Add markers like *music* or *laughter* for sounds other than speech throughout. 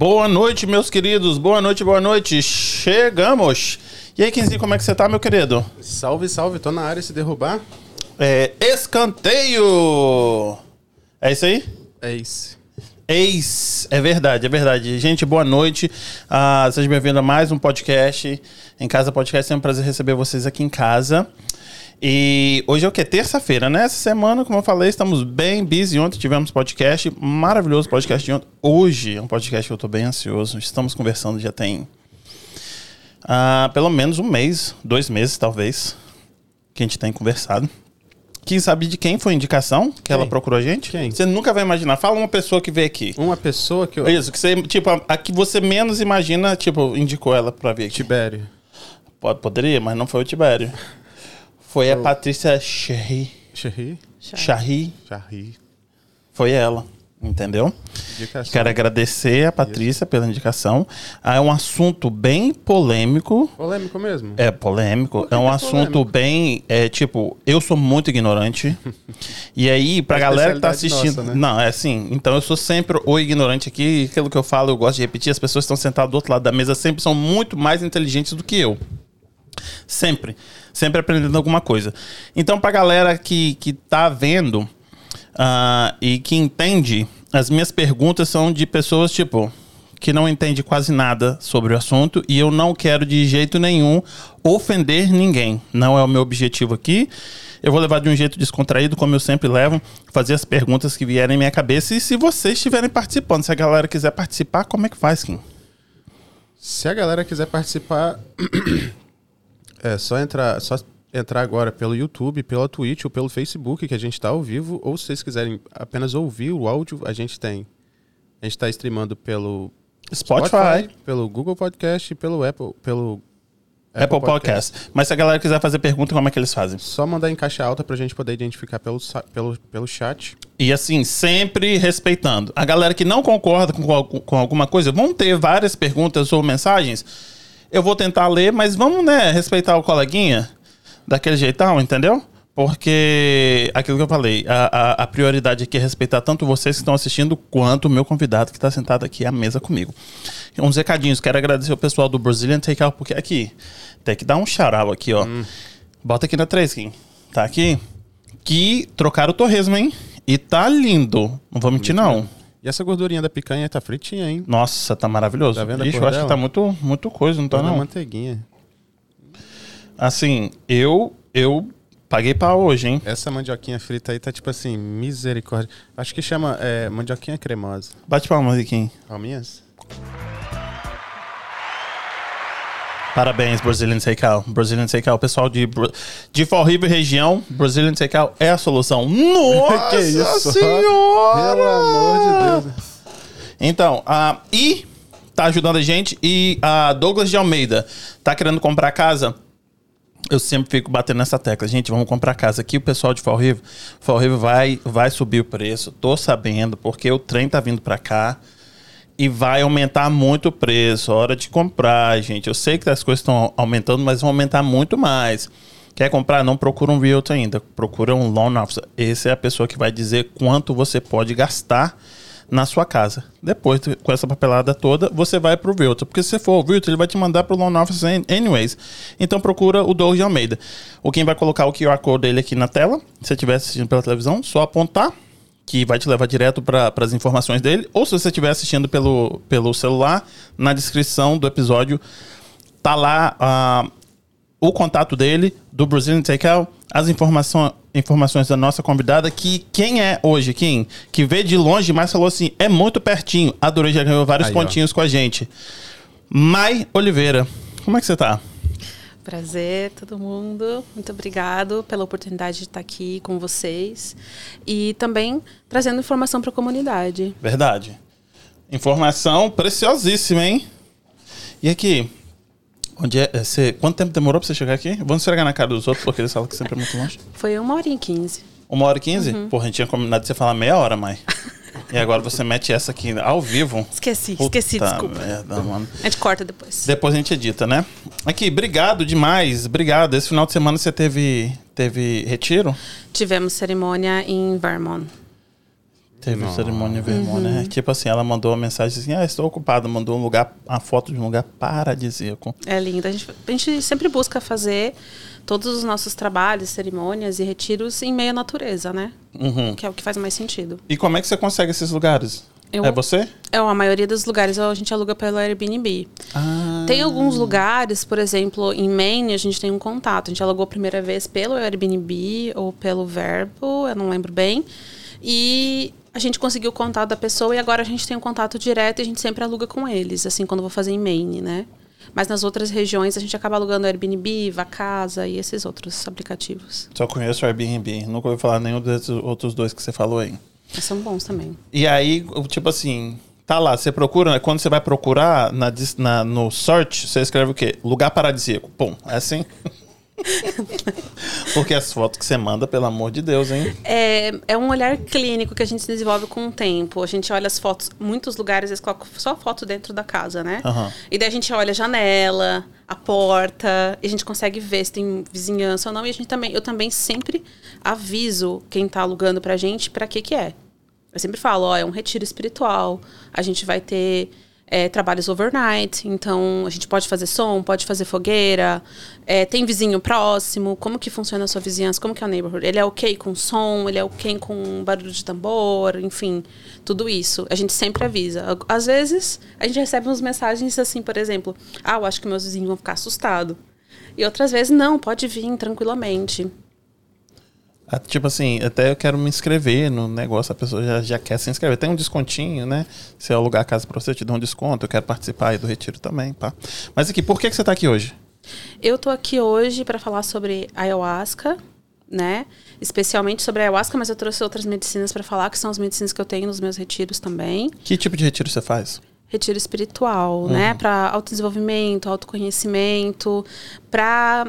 Boa noite, meus queridos. Boa noite, boa noite. Chegamos. E aí, Quinzinho, como é que você tá, meu querido? Salve, salve. Tô na área se derrubar. É, escanteio. É isso aí? É isso. Ex, é verdade, é verdade. Gente, boa noite. Ah, seja bem-vindo a mais um podcast. Em Casa Podcast, é um prazer receber vocês aqui em casa. E hoje é o que? Terça-feira, né? Essa semana, como eu falei, estamos bem busy. Ontem tivemos podcast, maravilhoso podcast de ontem. Hoje é um podcast que eu tô bem ansioso. Estamos conversando já tem ah, pelo menos um mês, dois meses talvez, que a gente tem conversado. Quem sabe de quem foi a indicação que ela procurou a gente? Quem? Você nunca vai imaginar. Fala uma pessoa que veio aqui. Uma pessoa que eu. Isso, que você, tipo, a, a que você menos imagina, tipo, indicou ela pra vir aqui. Tibério. Pode, poderia, mas não foi o Tibério. Foi a Eu- Patrícia Cherry. Cherry. Charry. Charry. Foi ela, entendeu? Indicação. Quero agradecer a Patrícia pela indicação. Ah, é um assunto bem polêmico. Polêmico mesmo? É polêmico. É um é assunto polêmico? bem. É, tipo, eu sou muito ignorante. e aí, pra É galera que tá assistindo. nossa, né? Não, é assim. Então eu sou sempre o ignorante aqui. Aquilo que eu falo, eu gosto de repetir. As pessoas que estão sentadas do outro lado da mesa sempre são muito mais inteligentes do que eu. Sempre. Sempre aprendendo alguma coisa. Então, pra galera que, que tá vendo ah, e que entende, as minhas perguntas são de pessoas, tipo, que não entende quase nada sobre o assunto e eu não quero de jeito nenhum ofender ninguém. Não é o meu objetivo aqui. Eu vou levar de um jeito descontraído, como eu sempre levo, fazer as perguntas que vierem em minha cabeça. E se vocês estiverem participando, se a galera quiser participar, como é que faz, Kim? Se a galera quiser participar, é só entrar, só entrar agora pelo YouTube, pela Twitch ou pelo Facebook, que a gente tá ao vivo. Ou se vocês quiserem apenas ouvir o áudio, a gente tem. A gente tá streamando pelo Spotify, pelo Google Podcast e pelo Apple, pelo Apple Podcast. Mas se a galera quiser fazer pergunta, como é que eles fazem? Só mandar em caixa alta pra gente poder identificar pelo, pelo, pelo chat. E assim, sempre respeitando. A galera que não concorda com, com alguma coisa, vão ter várias perguntas ou mensagens. Eu vou tentar ler, mas vamos, né, respeitar o coleguinha daquele jeitão, entendeu? Porque aquilo que eu falei, a, a- a prioridade aqui é respeitar tanto vocês que estão assistindo quanto o meu convidado que está sentado aqui à mesa comigo. Uns recadinhos, quero agradecer o pessoal do Brazilian Takeout, porque aqui, tem que dar um charal aqui, ó. Bota aqui na 3, Kim. Tá aqui? Que trocaram o torresmo, hein? E tá lindo. Não vou mentir, não. E essa gordurinha da picanha tá fritinha, hein? Nossa, tá maravilhoso. Tá vendo Ixi, eu acho que tá muito, muito coisa, não tá Toda não? manteiguinha. Assim, eu eu paguei pra hoje, hein? Essa mandioquinha frita aí tá tipo assim, misericórdia. Acho que chama é, mandioquinha cremosa. Bate palmas aqui, Kim. Palminhas? Parabéns, Brazilian Takeout. Brazilian Takeout. Pessoal de, de Fall River região, Brazilian Takeout é a solução. *laughs* Nossa Que isso? senhora! Pelo amor de Deus. Então, ah, e tá ajudando a gente. E a Douglas de Almeida tá querendo comprar casa. Eu sempre fico batendo nessa tecla. Gente, vamos comprar casa. Aqui o pessoal de Fall River, Fall River vai, vai subir o preço. Tô sabendo, porque o trem tá vindo pra cá. E vai aumentar muito o preço. Hora de comprar, gente. Eu sei que as coisas estão aumentando, mas vão aumentar muito mais. Quer comprar? Não procura um realtor ainda. Procura um loan officer. Essa é a pessoa que vai dizer quanto você pode gastar na sua casa. Depois, de- com essa papelada toda, você vai pro realtor. Porque se for o realtor, ele vai te mandar pro loan officer an- anyways. Então procura o Doug de Almeida. O quem vai colocar o QR Code dele aqui na tela. Se você estiver assistindo pela televisão, só apontar que vai te levar direto para as informações dele. Ou se você estiver assistindo pelo, pelo celular, na descrição do episódio tá lá ah, o contato dele, do Brazilian Takeout, as informações, informações da nossa convidada, que quem é hoje, quem? Que veio de longe, mas falou assim, é muito pertinho. Adorei, já ganhou vários Aí, ó. pontinhos com a gente. Mai Oliveira, como é que você tá? Prazer, todo mundo. Muito obrigado pela oportunidade de estar aqui com vocês e também trazendo informação para a comunidade. Verdade. Informação preciosíssima, hein? E aqui, onde é, é, você, quanto tempo demorou pra você chegar aqui? Vamos esfregar na cara dos outros, porque eles falam que sempre é muito longe. Foi uma hora e quinze. Uma hora e quinze? Porra, a gente tinha combinado de você falar meia hora, mãe. *laughs* E agora você mete essa aqui ao vivo. Esqueci, Puta esqueci, desculpa. merda, mano. A gente corta depois. Depois a gente edita, né? Aqui, obrigado demais. Obrigado. Esse final de semana você teve, teve retiro? Tivemos cerimônia em Vermont. Teve Nossa. cerimônia em Vermont, né? Tipo assim, ela mandou uma mensagem assim, ah, estou ocupada. Mandou um lugar, uma foto de um lugar paradisíaco. É lindo. A gente, a gente sempre busca fazer todos os nossos trabalhos, cerimônias e retiros em meio à natureza, né? Uhum. Que é o que faz mais sentido. E como é que você consegue esses lugares? Eu- É você? É, a maioria dos lugares a gente aluga pelo Airbnb. Ah. Tem alguns lugares, por exemplo, em Maine, a gente tem um contato. A gente alugou a primeira vez pelo Airbnb ou pelo Verbo, eu não lembro bem. E a gente conseguiu o contato da pessoa e agora a gente tem um contato direto e a gente sempre aluga com eles, assim, quando eu vou fazer em Maine, né? Mas nas outras regiões a gente acaba alugando Airbnb, Vacasa e esses outros aplicativos. Só conheço o Airbnb. Nunca ouvi falar nenhum desses outros dois que você falou aí. Mas são bons também. E aí, tipo assim, tá lá, você procura, quando você vai procurar na, na- no search, você escreve o quê? Lugar paradisíaco. Pum, é assim? *laughs* *laughs* Porque as fotos que você manda, pelo amor de Deus, hein? É, é um olhar clínico que a gente desenvolve com o tempo. A gente olha as fotos, muitos lugares eles colocam só foto dentro da casa, né? Aham. E daí a gente olha a janela, a porta, e a gente consegue ver se tem vizinhança ou não. E a gente também, eu também sempre aviso quem tá alugando pra gente pra que que é. Eu sempre falo, ó, é um retiro espiritual, a gente vai ter é, trabalhos overnight, então a gente pode fazer som, pode fazer fogueira, é, tem vizinho próximo, como que funciona a sua vizinhança, como que é o neighborhood? Ele é ok com som, ele é ok com barulho de tambor, enfim, tudo isso. A gente sempre avisa. Às vezes, a gente recebe umas mensagens assim, por exemplo, ah, eu acho que meus vizinhos vão ficar assustados. E outras vezes, não, pode vir tranquilamente. Ah, Tipo assim, até eu quero me inscrever no negócio, a pessoa já, já quer se inscrever. Tem um descontinho, né? Se eu alugar a casa pra você, eu te dou um desconto. Eu quero participar aí do retiro também, pá. Mas aqui, por que, que você tá aqui hoje? Eu tô aqui hoje para falar sobre ayahuasca, né? Especialmente sobre ayahuasca, mas eu trouxe outras medicinas para falar, que são as medicinas que eu tenho nos meus retiros também. Que tipo de retiro você faz? Retiro espiritual, né? Para autodesenvolvimento, autoconhecimento, para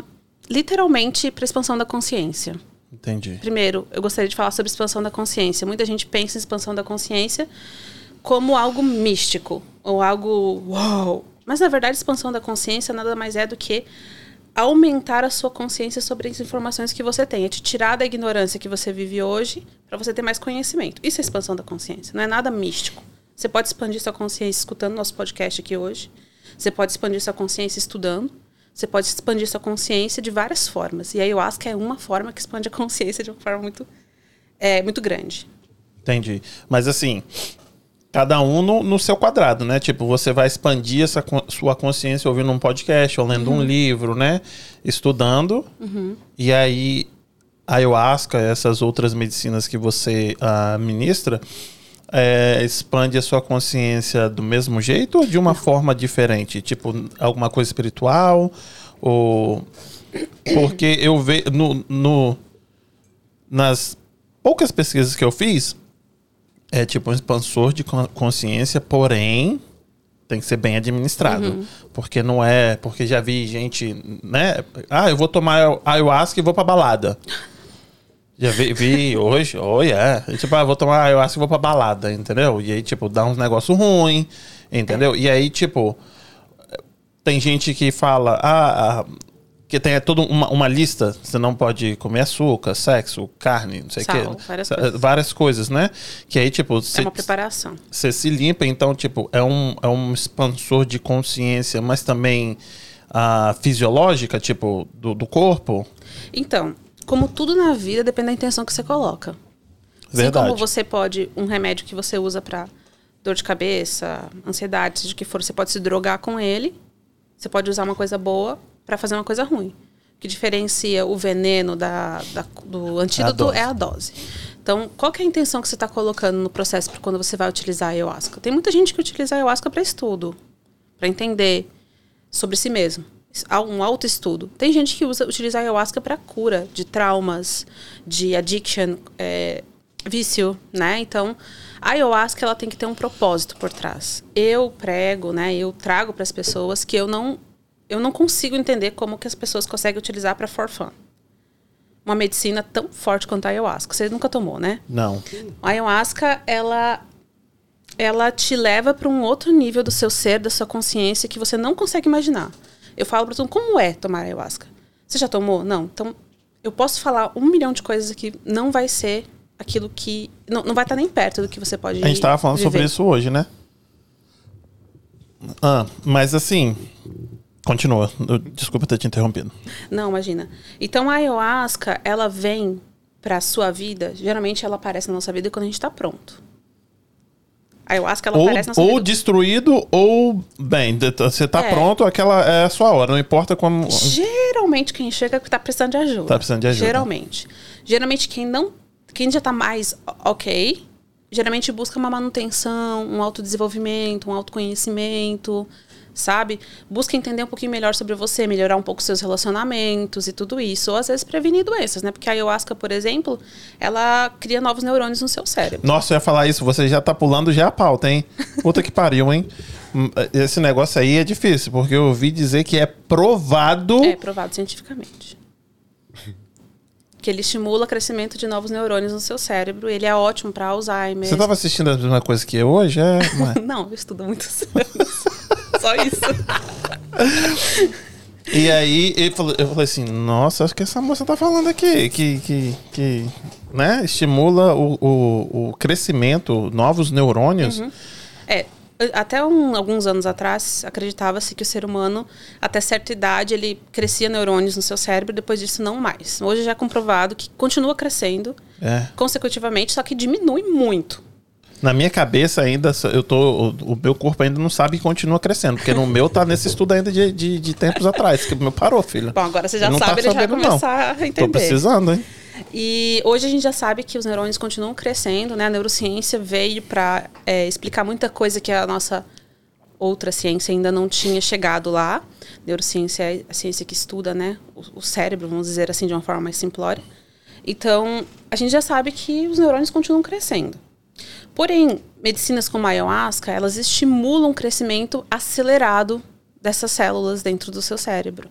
literalmente para expansão da consciência. Entendi. Primeiro, eu gostaria de falar sobre expansão da consciência. Muita gente pensa em expansão da consciência como algo místico ou algo uau. Mas na verdade, expansão da consciência nada mais é do que aumentar a sua consciência sobre as informações que você tem, é te tirar da ignorância que você vive hoje para você ter mais conhecimento. Isso é expansão da consciência, não é nada místico. Você pode expandir sua consciência escutando nosso podcast aqui hoje. Você pode expandir sua consciência estudando. Você pode expandir sua consciência de várias formas. E a ayahuasca é uma forma que expande a *laughs* consciência de uma forma muito, é, muito grande. Entendi. Mas assim, cada um no, no seu quadrado, né? Tipo, você vai expandir essa sua consciência ouvindo um podcast, ou lendo um livro, né? Estudando. E aí, a ayahuasca, essas outras medicinas que você ah, ministra, é, expande a sua consciência do mesmo jeito ou de uma forma diferente? Tipo, alguma coisa espiritual? Ou. Porque eu vejo no, no, nas poucas pesquisas que eu fiz, é tipo um expansor de con- consciência, porém tem que ser bem administrado. Porque não é. Porque já vi gente, né? Ah, eu vou tomar ayahuasca e vou pra balada. Já vi, vi hoje, oh yeah. E, Tipo, ah, vou tomar ayahuasca e vou pra balada, entendeu? E aí, tipo, dá uns negócios ruins, entendeu? E aí, tipo, tem gente que fala, ah, ah, que tem toda uma, uma lista, você não pode comer açúcar, sexo, carne, não sei o quê. várias várias coisas, né? Que aí, tipo, É você uma preparação. você se limpa, então, tipo, é um, é um expansor de consciência, mas também ah, fisiológica, tipo, do, do corpo. Então, como tudo na vida, depende da intenção que você coloca. Verdade. Assim como você pode, um remédio que você usa para dor de cabeça, ansiedade, seja o que for, você pode se drogar com ele. Você pode usar uma coisa boa para fazer uma coisa ruim. O que diferencia o veneno da, da- do antídoto dose. é a dose. Então, qual é a intenção que você está colocando no processo para quando você vai utilizar a ayahuasca? Tem muita gente que utiliza a ayahuasca para estudo, para entender sobre si mesmo. Um autoestudo. Tem gente que usa, utiliza a ayahuasca para cura de traumas, de addiction, é, vício, né? Então, a ayahuasca ela tem que ter um propósito por trás. Eu prego, né? Eu trago para as pessoas que eu não eu não consigo entender como que as pessoas conseguem utilizar para for fun. Uma medicina tão forte quanto a ayahuasca. Você nunca tomou, né? Não. A ayahuasca, ela ela te leva para um outro nível do seu ser, da sua consciência que você não consegue imaginar. Eu falo para todo mundo, como é tomar ayahuasca? Você já tomou? Não. Então, eu posso falar um milhão de coisas aqui, não vai ser aquilo que. Não, não vai estar nem perto do que você pode A gente tava falando sobre viver. isso hoje, né? Ah, mas assim. Continua. Eu- Desculpa ter te interrompido. Não, imagina. Então a ayahuasca, ela vem pra sua vida, geralmente ela aparece na nossa vida quando a gente tá pronto. Ayahuasca, ela Ou, aparece na nossa ou vida. destruído, ou bem, você tá É. pronto, aquela é a sua hora. Não importa como. Geralmente quem chega que tá precisando de ajuda. Tá precisando de ajuda. Geralmente. Geralmente quem não. Quem já tá mais ok, geralmente busca uma manutenção, um autodesenvolvimento, um autoconhecimento, sabe? Busca entender um pouquinho melhor sobre você, melhorar um pouco seus relacionamentos e tudo isso. Ou às vezes prevenir doenças, né? Porque a ayahuasca, por exemplo, ela cria novos neurônios no seu cérebro. Nossa, eu ia falar isso, você já tá pulando já a pauta, hein? Puta que pariu, hein? Hum, Esse negócio aí é difícil, porque eu ouvi dizer que é provado. É provado cientificamente. Que ele estimula o crescimento de novos neurônios no seu cérebro. Ele é ótimo para Alzheimer. Você tava assistindo a mesma coisa que eu hoje? É, não é? *laughs* Não, eu estudo muitos *laughs* anos. Só isso. *laughs* E aí ele falou- eu falei assim, nossa, acho que essa moça tá falando aqui, que, que, que né, estimula o, o, o crescimento, novos neurônios. É, até um- alguns anos atrás, acreditava-se que o ser humano, até certa idade, ele crescia neurônios no seu cérebro, depois disso não mais. Hoje já é comprovado que continua crescendo É. consecutivamente, só que diminui muito. Na minha cabeça ainda, eu tô, o, o meu corpo ainda não sabe e continua crescendo, porque no meu tá nesse estudo ainda de, de, de tempos atrás, que o meu parou, filho. Bom, agora você já Ele tá sabe, ele já vai sabendo, não. começar a Tô entender. precisando, hein? E hoje a gente já sabe que os neurônios continuam crescendo, né? A neurociência veio para explicar muita coisa que a nossa outra ciência ainda não tinha chegado lá. Neurociência é a ciência que estuda, né? O, o cérebro, vamos dizer assim, de uma forma mais simplória. Então, a gente já sabe que os neurônios continuam crescendo. Porém, medicinas como a ayahuasca, elas estimulam o crescimento acelerado dessas células dentro do seu cérebro.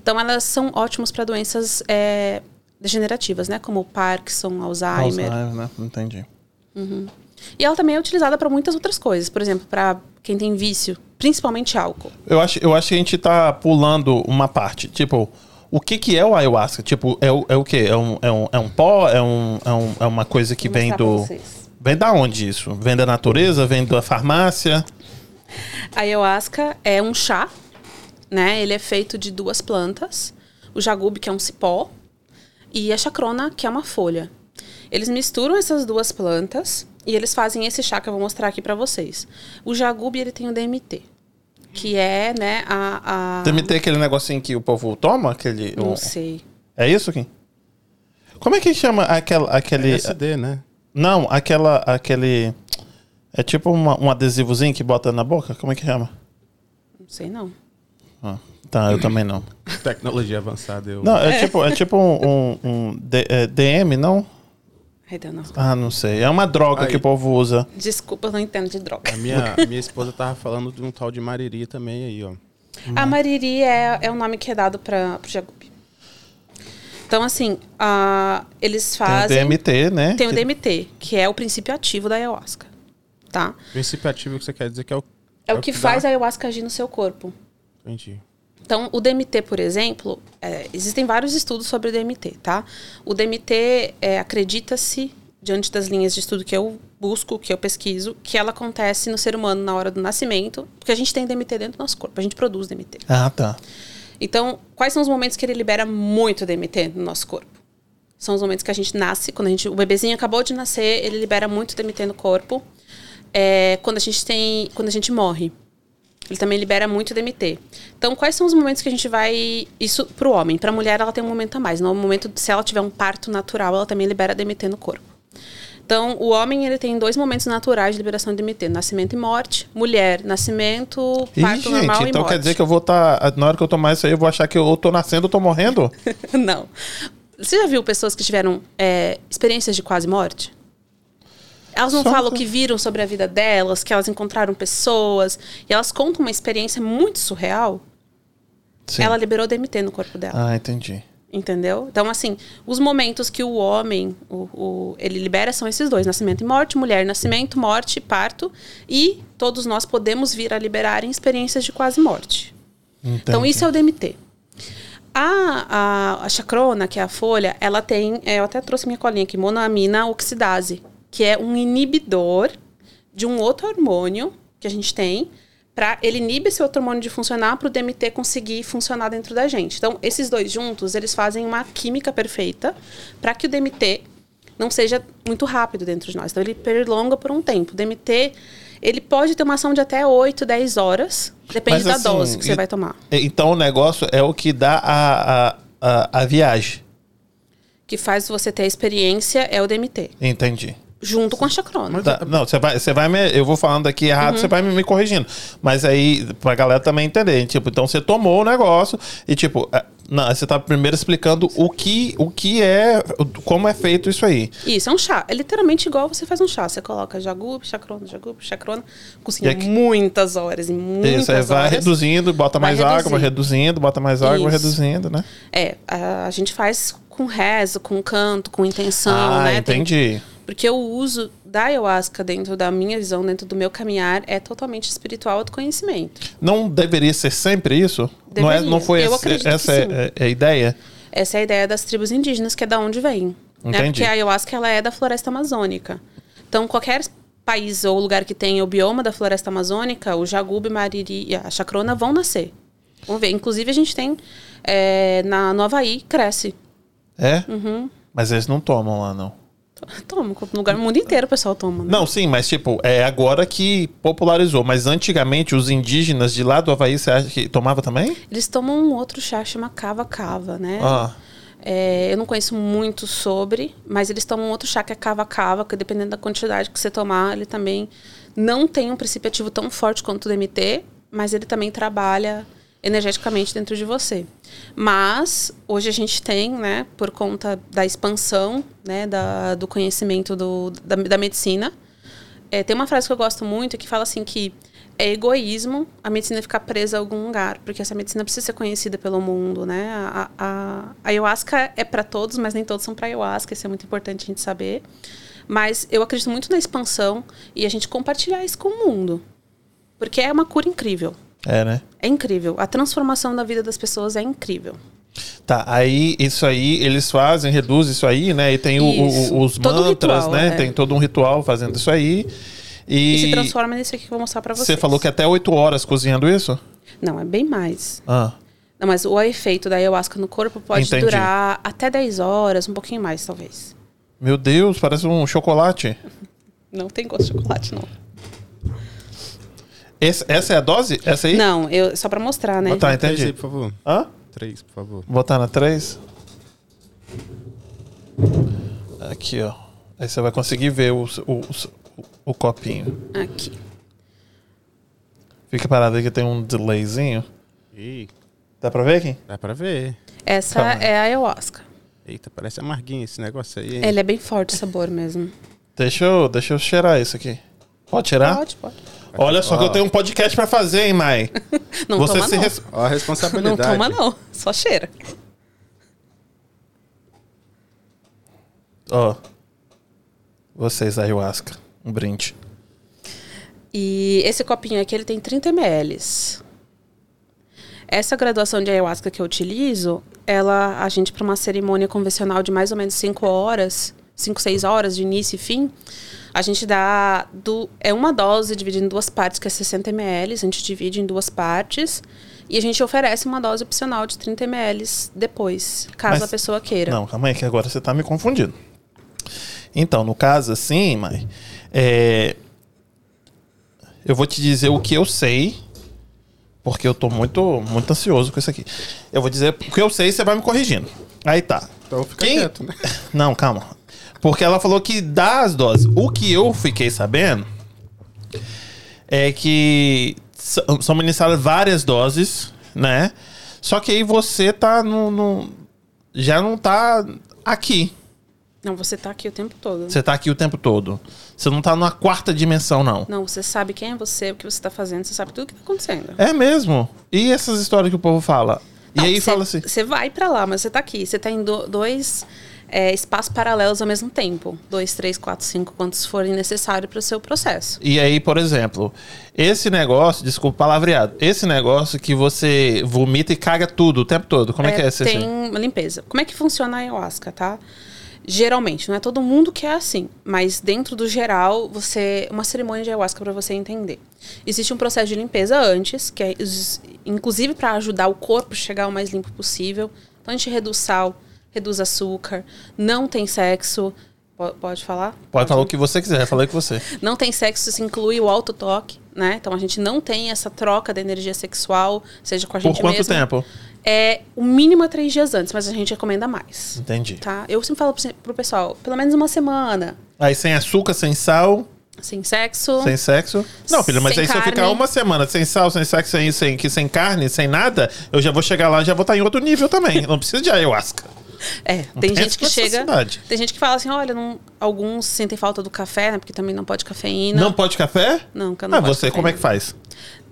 Então, elas são ótimas para doenças é, degenerativas, né? Como Parkinson, Alzheimer. Alzheimer, né? Entendi. E ela também é utilizada para muitas outras coisas. Por exemplo, para quem tem vício, principalmente álcool. Eu acho, eu acho que a gente tá pulando uma parte. Tipo, o que que é o ayahuasca? Tipo, é o, é o quê? É um, é, um, é um pó? É, um, é, um, é uma coisa que Vou vem mostrar pra do... vocês. Vem da onde isso? Vem da natureza? Vem da farmácia? A ayahuasca é um chá, né? Ele é feito de duas plantas. O jagube, que é um cipó, e a chacrona, que é uma folha. Eles misturam essas duas plantas e eles fazem esse chá que eu vou mostrar aqui pra vocês. O jagube, ele tem o DMT, que é, né, a... a... DMT é aquele negocinho que o povo toma? Aquele, Não o- sei. É isso, Kim? Como é que chama aquela, aquele... LSD, né? Não, aquela, aquele... É tipo uma- um adesivozinho que bota na boca? Como é que chama? Não sei, não. Ah, tá, eu também não. Tecnologia avançada. Eu... Não, é tipo, é tipo um, um- um D- é DM, não? Ah, não sei. É uma droga Aí. que o povo usa. Desculpa, eu não entendo de droga. A minha, a *laughs* minha esposa tava falando de um tal de Mariri também aí, ó. A mariri é, é o nome que é dado para o jagube. Então, assim, a, eles Tem o fazem... DMT, né? Tem o Que- DMT, que é o princípio ativo da ayahuasca, tá? Princípio ativo que você quer dizer que é o. É, o que, dá- faz a ayahuasca agir no seu corpo. Entendi. Então, o DMT, por exemplo, é, existem vários estudos sobre o DMT, tá? O DMT, é, acredita-se, diante das linhas de estudo que eu busco, que eu pesquiso, que ela acontece no ser humano na hora do nascimento, porque a gente tem DMT dentro do nosso corpo, a gente produz DMT. Ah, tá. Então, quais são os momentos que ele libera muito DMT no nosso corpo? São os momentos que a gente nasce, quando a gente, o bebezinho acabou de nascer, ele libera muito DMT no corpo. É, quando a gente tem, quando a gente morre, ele também libera muito DMT. Então, quais são os momentos que a gente vai isso pro homem? Para a mulher, ela tem um momento a mais. No momento, se ela tiver um parto natural, ela também libera DMT no corpo. Então, o homem ele tem dois momentos naturais de liberação de DMT: nascimento e morte. Mulher, nascimento, Ih, parto normal gente, e então morte. quer dizer que eu vou estar. na hora que eu tomar isso aí, eu vou achar que eu tô nascendo ou tô morrendo? *laughs* Não. Você já viu pessoas que tiveram é, experiências de quase morte? Elas não Só falam que- que viram sobre a vida delas, que elas encontraram pessoas, e elas contam uma experiência muito surreal. Sim. Ela liberou DMT no corpo dela. Ah, entendi. Entendeu? Então, assim, os momentos que o homem, o, o- ele libera são esses dois: nascimento e morte, mulher, nascimento, morte, parto. E todos nós podemos vir a liberar em experiências de quase morte. Então, Entendi. isso é o DMT. A, a, a chacrona, que é a folha, ela tem, é, eu até trouxe minha colinha aqui, monoamina oxidase, que é um inibidor de um outro hormônio que a gente tem, para ele inibe esse outro hormônio de funcionar para o DMT conseguir funcionar dentro da gente. Então, esses dois juntos, eles fazem uma química perfeita para que o DMT não seja muito rápido dentro de nós. Então, ele perlonga por um tempo. O DMT, ele pode ter uma ação de até 8, 10 horas, depende Mas, da assim, dose que você e- vai tomar. Então o negócio é o que dá a, a, a, a viagem. que faz você ter a experiência é o DMT, Entendi. Junto com a chacrona. Tá, não, você vai, você vai me, eu vou falando aqui errado, você vai me, me corrigindo. Mas aí, pra galera também entender, tipo, então você tomou o negócio e tipo, é, não, você tá primeiro explicando o que, o que é, como é feito isso aí. Isso, é um chá. É literalmente igual você faz um chá. Você coloca jagup, chacrona, jagup, chacrona. Cozinha aqui- muitas horas, e muitas Isso aí vai horas. reduzindo, bota Vai mais água, vai reduzindo, bota mais água, vai Isso. reduzindo, né? É, a, a gente faz com rezo, com canto, com intenção, ah, né? Tem- entendi. Porque o uso da ayahuasca dentro da minha visão, dentro do meu caminhar, é totalmente espiritual autoconhecimento. Não deveria ser sempre isso? Não, é, Deveria. não foi Eu essa é, é- é a ideia? Essa é a ideia das tribos indígenas, que é da onde vem. Né? Porque a ayahuasca ela é da floresta amazônica. Então, qualquer país ou lugar que tenha o bioma da floresta amazônica, o jagube, mariri e a chacrona vão nascer. Vamos ver. Inclusive, a gente tem é, na no Havaí, cresce. É? Uhum. Mas eles não tomam lá, não. Toma, no lugar, no mundo inteiro o pessoal toma. né? Não, sim, mas tipo, é agora que popularizou. Mas antigamente os indígenas de lá do Havaí, você acha que tomava também? Eles tomam um outro chá, chama cava-cava, né? Ah, É, eu não conheço muito sobre, mas eles tomam outro chá que é cava-cava, que dependendo da quantidade que você tomar, ele também não tem um princípio ativo tão forte quanto o DMT, mas ele também trabalha energeticamente dentro de você. Mas hoje a gente tem, né, por conta da expansão, né, da, do conhecimento do, da, da medicina, é, tem uma frase que eu gosto muito que fala assim que é egoísmo a medicina ficar presa a algum lugar, porque essa medicina precisa ser conhecida pelo mundo, né? A, a, a ayahuasca é para todos, mas nem todos são para ayahuasca, isso é muito importante a gente saber. Mas eu acredito muito na expansão e a gente compartilhar isso com o mundo. Porque é uma cura incrível. É, né? É incrível. A transformação da vida das pessoas é incrível. Tá, aí isso aí eles fazem, reduz isso aí, né? E tem o- o- os Todo mantras, ritual, né? é. Tem todo um ritual fazendo isso aí. E, se E transforma nisso aqui que eu vou mostrar para vocês. você falou que até 8 horas cozinhando isso? Não, é bem mais. Ah, Não, mas o efeito da ayahuasca no corpo pode Entendi. durar até 10 horas, um pouquinho mais, talvez. meu Deus, parece um chocolate. *laughs* Não tem gosto de chocolate, não. Esse- essa é a dose? Essa aí? Não, eu, só pra mostrar, né? Ah, tá, Três aí, entendi. por favor. Hã? Três, por favor. Botar na 3. Aqui, ó. Aí você vai conseguir ver o, o, o, o copinho. Aqui. Fica parado aí que tem um delayzinho. Ih, Dá pra ver aqui? dá pra ver. Essa Calma. é a ayahuasca. Eita, parece amarguinho esse negócio aí. hein? Ele é bem forte o sabor mesmo. Deixa eu, deixa eu cheirar isso aqui. Pode cheirar? Pode, pode. Olha só que eu tenho um podcast pra fazer, hein, Mai? *laughs* Não Você toma se não. res- Ó a Não responsabilidade. toma não. Só cheira. Ó. Vocês, ayahuasca. Um brinde. E esse copinho aqui, ele tem 30 ml. Essa graduação de ayahuasca que eu utilizo, ela, a gente, para uma cerimônia convencional de mais ou menos 5 horas, 5, 6 horas de início e fim, a gente dá. Do, é uma dose dividida em duas partes, que é 60 ml, a gente divide em duas partes. E a gente oferece uma dose opcional de 30 ml depois, caso Mas- a pessoa queira. Não, calma aí, que agora você tá me confundindo. Então, no caso assim, Mai, é... eu vou te dizer o que eu sei, porque eu tô muito, muito ansioso com isso aqui. Eu vou dizer o que eu sei e você vai me corrigindo. Aí tá. Então fica Quem- quieto, né? Não, calma. Porque ela falou que dá as doses. O que eu fiquei sabendo é que são ministradas várias doses, né? Só que aí você tá no. no- já não tá aqui. Não, você tá aqui o tempo todo. Você tá aqui o tempo todo. Você não tá numa quarta dimensão, não. Não, você sabe quem é você, o que você tá fazendo, você sabe tudo o que tá acontecendo. É mesmo. E essas histórias que o povo fala? E Não, aí você- fala assim. Você vai pra lá, mas você tá aqui. Você tá em do- dois é, espaços paralelos ao mesmo tempo. Dois, três, quatro, cinco, quantos forem necessários para o seu processo. E aí, por exemplo, esse negócio, desculpa palavreado, esse negócio que você vomita e caga tudo o tempo todo, como é, que é esse? Tem uma limpeza. Como é que funciona a ayahuasca, tá? Geralmente, não é todo mundo que é assim, mas dentro do geral, você uma cerimônia de ayahuasca para você entender. Existe um processo de limpeza antes, que é inclusive para ajudar o corpo a chegar o mais limpo possível. Então a gente reduz sal, reduz açúcar, não tem sexo. Pode falar? Pode, Pode falar o que você quiser, falei com você. *laughs* Não tem sexo, isso inclui o autotoque, né? Então a gente não tem essa troca da energia sexual, seja com a gente Por quanto mesmo. tempo? É o mínimo é três dias antes, mas a gente recomenda mais. Entendi. Tá? Eu sempre falo pro, pessoal, pelo menos uma semana. Aí sem açúcar, sem sal, Sem sexo. sem sexo. Não, filho, mas aí se eu ficar uma semana sem sal, sem sexo, sem, sem, sem carne, sem nada, eu já vou chegar lá e já vou estar em outro nível também. Não precisa de ayahuasca. É, tem tem gente que chega. Tem gente que fala assim: olha, não- alguns sentem falta do café, né? Porque também não pode cafeína. Não pode café? Não, não Ah, você, de como é que faz?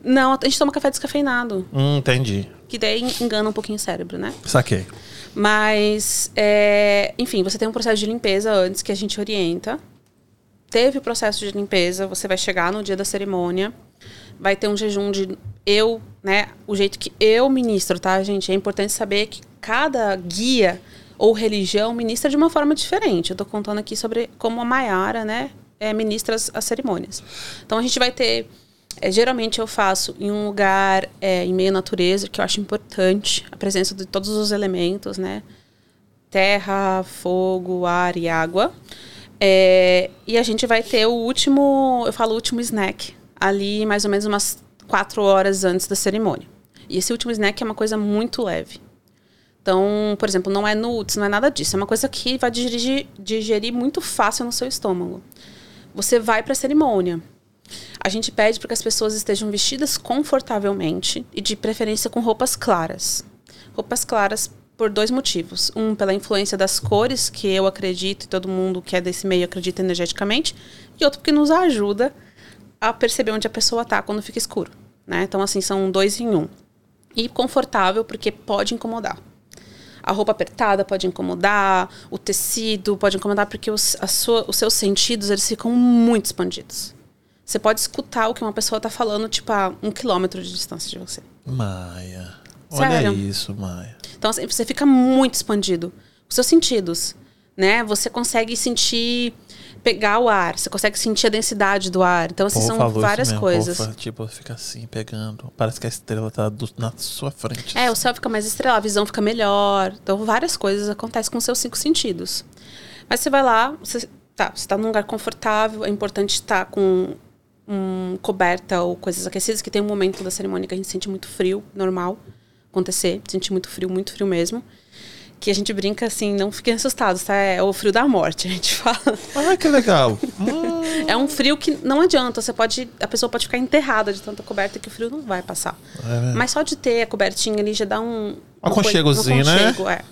Não, a gente toma café descafeinado. Hum, entendi. Que daí engana um pouquinho o cérebro, né? Saquei. Mas, é, enfim, você tem um processo de limpeza antes que a gente orienta. Teve o processo de limpeza, você vai chegar no dia da cerimônia, vai ter um jejum de eu, né? O jeito que eu ministro, tá, gente? É importante saber que cada guia ou religião ministra de uma forma diferente. Eu tô contando aqui sobre como a Maiara, né, é, ministra as, as cerimônias. Então a gente vai ter. é, geralmente eu faço em um lugar é, em meio à natureza, que eu acho importante a presença de todos os elementos, né? terra, fogo, ar e água. É, e a gente vai ter o último, eu falo último snack, ali mais ou menos umas quatro horas antes da cerimônia. E esse último snack é uma coisa muito leve. Então, por exemplo, não é nuts, não é nada disso. É uma coisa que vai digerir, digerir muito fácil no seu estômago. Você vai para a cerimônia. A gente pede para que as pessoas estejam vestidas confortavelmente e de preferência com roupas claras. Roupas claras por dois motivos. Um, pela influência das cores, que eu acredito e todo mundo que é desse meio acredita energeticamente. E outro, porque nos ajuda a perceber onde a pessoa tá quando fica escuro. Né? Então, assim, são dois em um. E confortável, porque pode incomodar. A roupa apertada pode incomodar, o tecido pode incomodar, porque os, a sua, os seus sentidos eles ficam muito expandidos. Você pode escutar o que uma pessoa está falando, tipo, a um quilômetro de distância de você. Maia. Sério? Olha isso, Maia. Então, assim, você fica muito expandido. Os seus sentidos, né? Você consegue sentir, pegar o ar, você consegue sentir a densidade do ar. Então, assim, são várias mesmo, coisas. povo tipo, fica assim, pegando. Parece que a estrela tá do- na sua frente. É, o céu fica mais estrelado, a visão fica melhor. Então, várias coisas acontecem com os seus cinco sentidos. Mas você vai lá, você tá, você tá num lugar confortável, é importante estar com um, coberta ou coisas aquecidas, que tem um momento da cerimônia que a gente sente muito frio, normal acontecer, sentir muito frio, muito frio mesmo. Que a gente brinca assim, não fiquem assustados, tá? É o frio da morte, *laughs* a gente fala. Ah, que legal. Hum, *laughs* É um frio que não adianta, você pode, a pessoa pode ficar enterrada de tanta coberta que o frio não vai passar. É. Mas só de ter a cobertinha ali já dá um Aconchegozinho, um né? aconchego, é.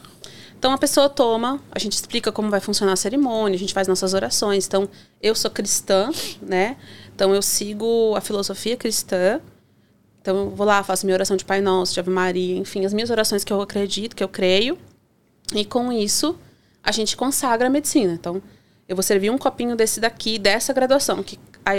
Então a pessoa toma, a gente explica como vai funcionar a cerimônia, a gente faz nossas orações. Então, eu sou cristã, né? Então eu sigo a filosofia cristã. Então eu vou lá, faço minha oração de Pai Nosso, de Ave Maria, enfim, as minhas orações que eu acredito, que eu creio. E com isso, a gente consagra a medicina. Então, eu vou servir um copinho desse daqui, dessa graduação, que a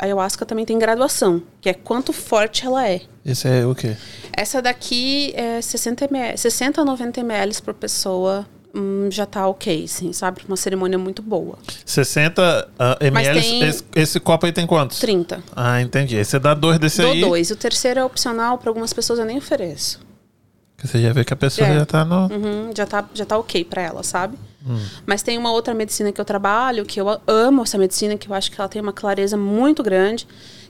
a ayahuasca também tem graduação, que é quanto forte ela é. Esse é o quê? Essa daqui é 60, ml, 60 a 90 ml por pessoa. hum, já tá ok, assim, sabe? Uma cerimônia muito boa. 60 ah, ml. tem- Esse, esse copo aí tem quantos? 30. Ah, entendi. Aí você dá dois desse Dou aí. dois. O terceiro é opcional, para algumas pessoas eu nem ofereço. Que você já vê que a pessoa É. já tá no. Uhum, já, tá, já tá ok pra ela, sabe? Mas tem uma outra medicina que eu trabalho, que eu amo essa medicina, que eu acho que ela tem uma clareza muito grande,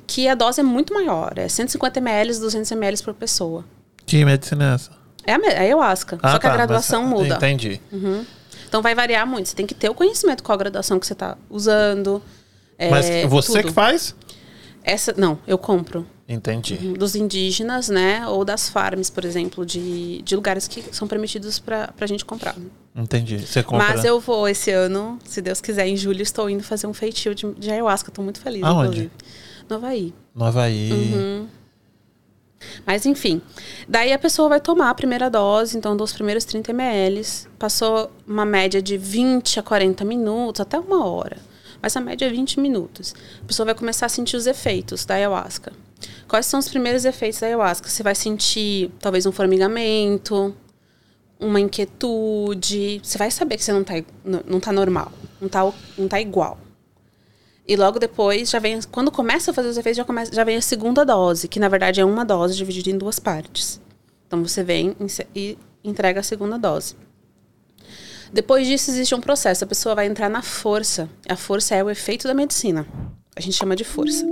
que a dose é muito maior. É 150 ml, 200 ml por pessoa. Que medicina é essa? É a, é a ayahuasca. só que a tá, graduação mas- muda. Entendi. Então vai variar muito. Você tem que ter o conhecimento qual a graduação que você tá usando. é, Mas você tudo. que faz? Essa, não, eu compro. Entendi. Dos indígenas, né? Ou das farms, por exemplo, de, de lugares que são permitidos pra, pra gente comprar. Entendi. Você compra. Mas eu vou esse ano, se Deus quiser, em julho, estou indo fazer um feitio de, de ayahuasca. Estou muito feliz, Aonde? inclusive. No Havaí. No Havaí. Uhum. Mas enfim, daí a pessoa vai tomar a primeira dose, então dos primeiros 30 ml, passou uma média de 20 a 40 minutos, até uma hora. Mas a média é 20 minutos. A pessoa vai começar a sentir os efeitos da ayahuasca. Quais são os primeiros efeitos da ayahuasca? Você vai sentir talvez um formigamento, uma inquietude. Você vai saber que você não está não tá normal, não está não tá igual. E logo depois já vem. Quando começa a fazer os efeitos, já, começa, já vem a segunda dose, que na verdade é uma dose dividida em duas partes. Então você vem e entrega a segunda dose. Depois disso, existe um processo. A pessoa vai entrar na força. A força é o efeito da medicina. A gente chama de força.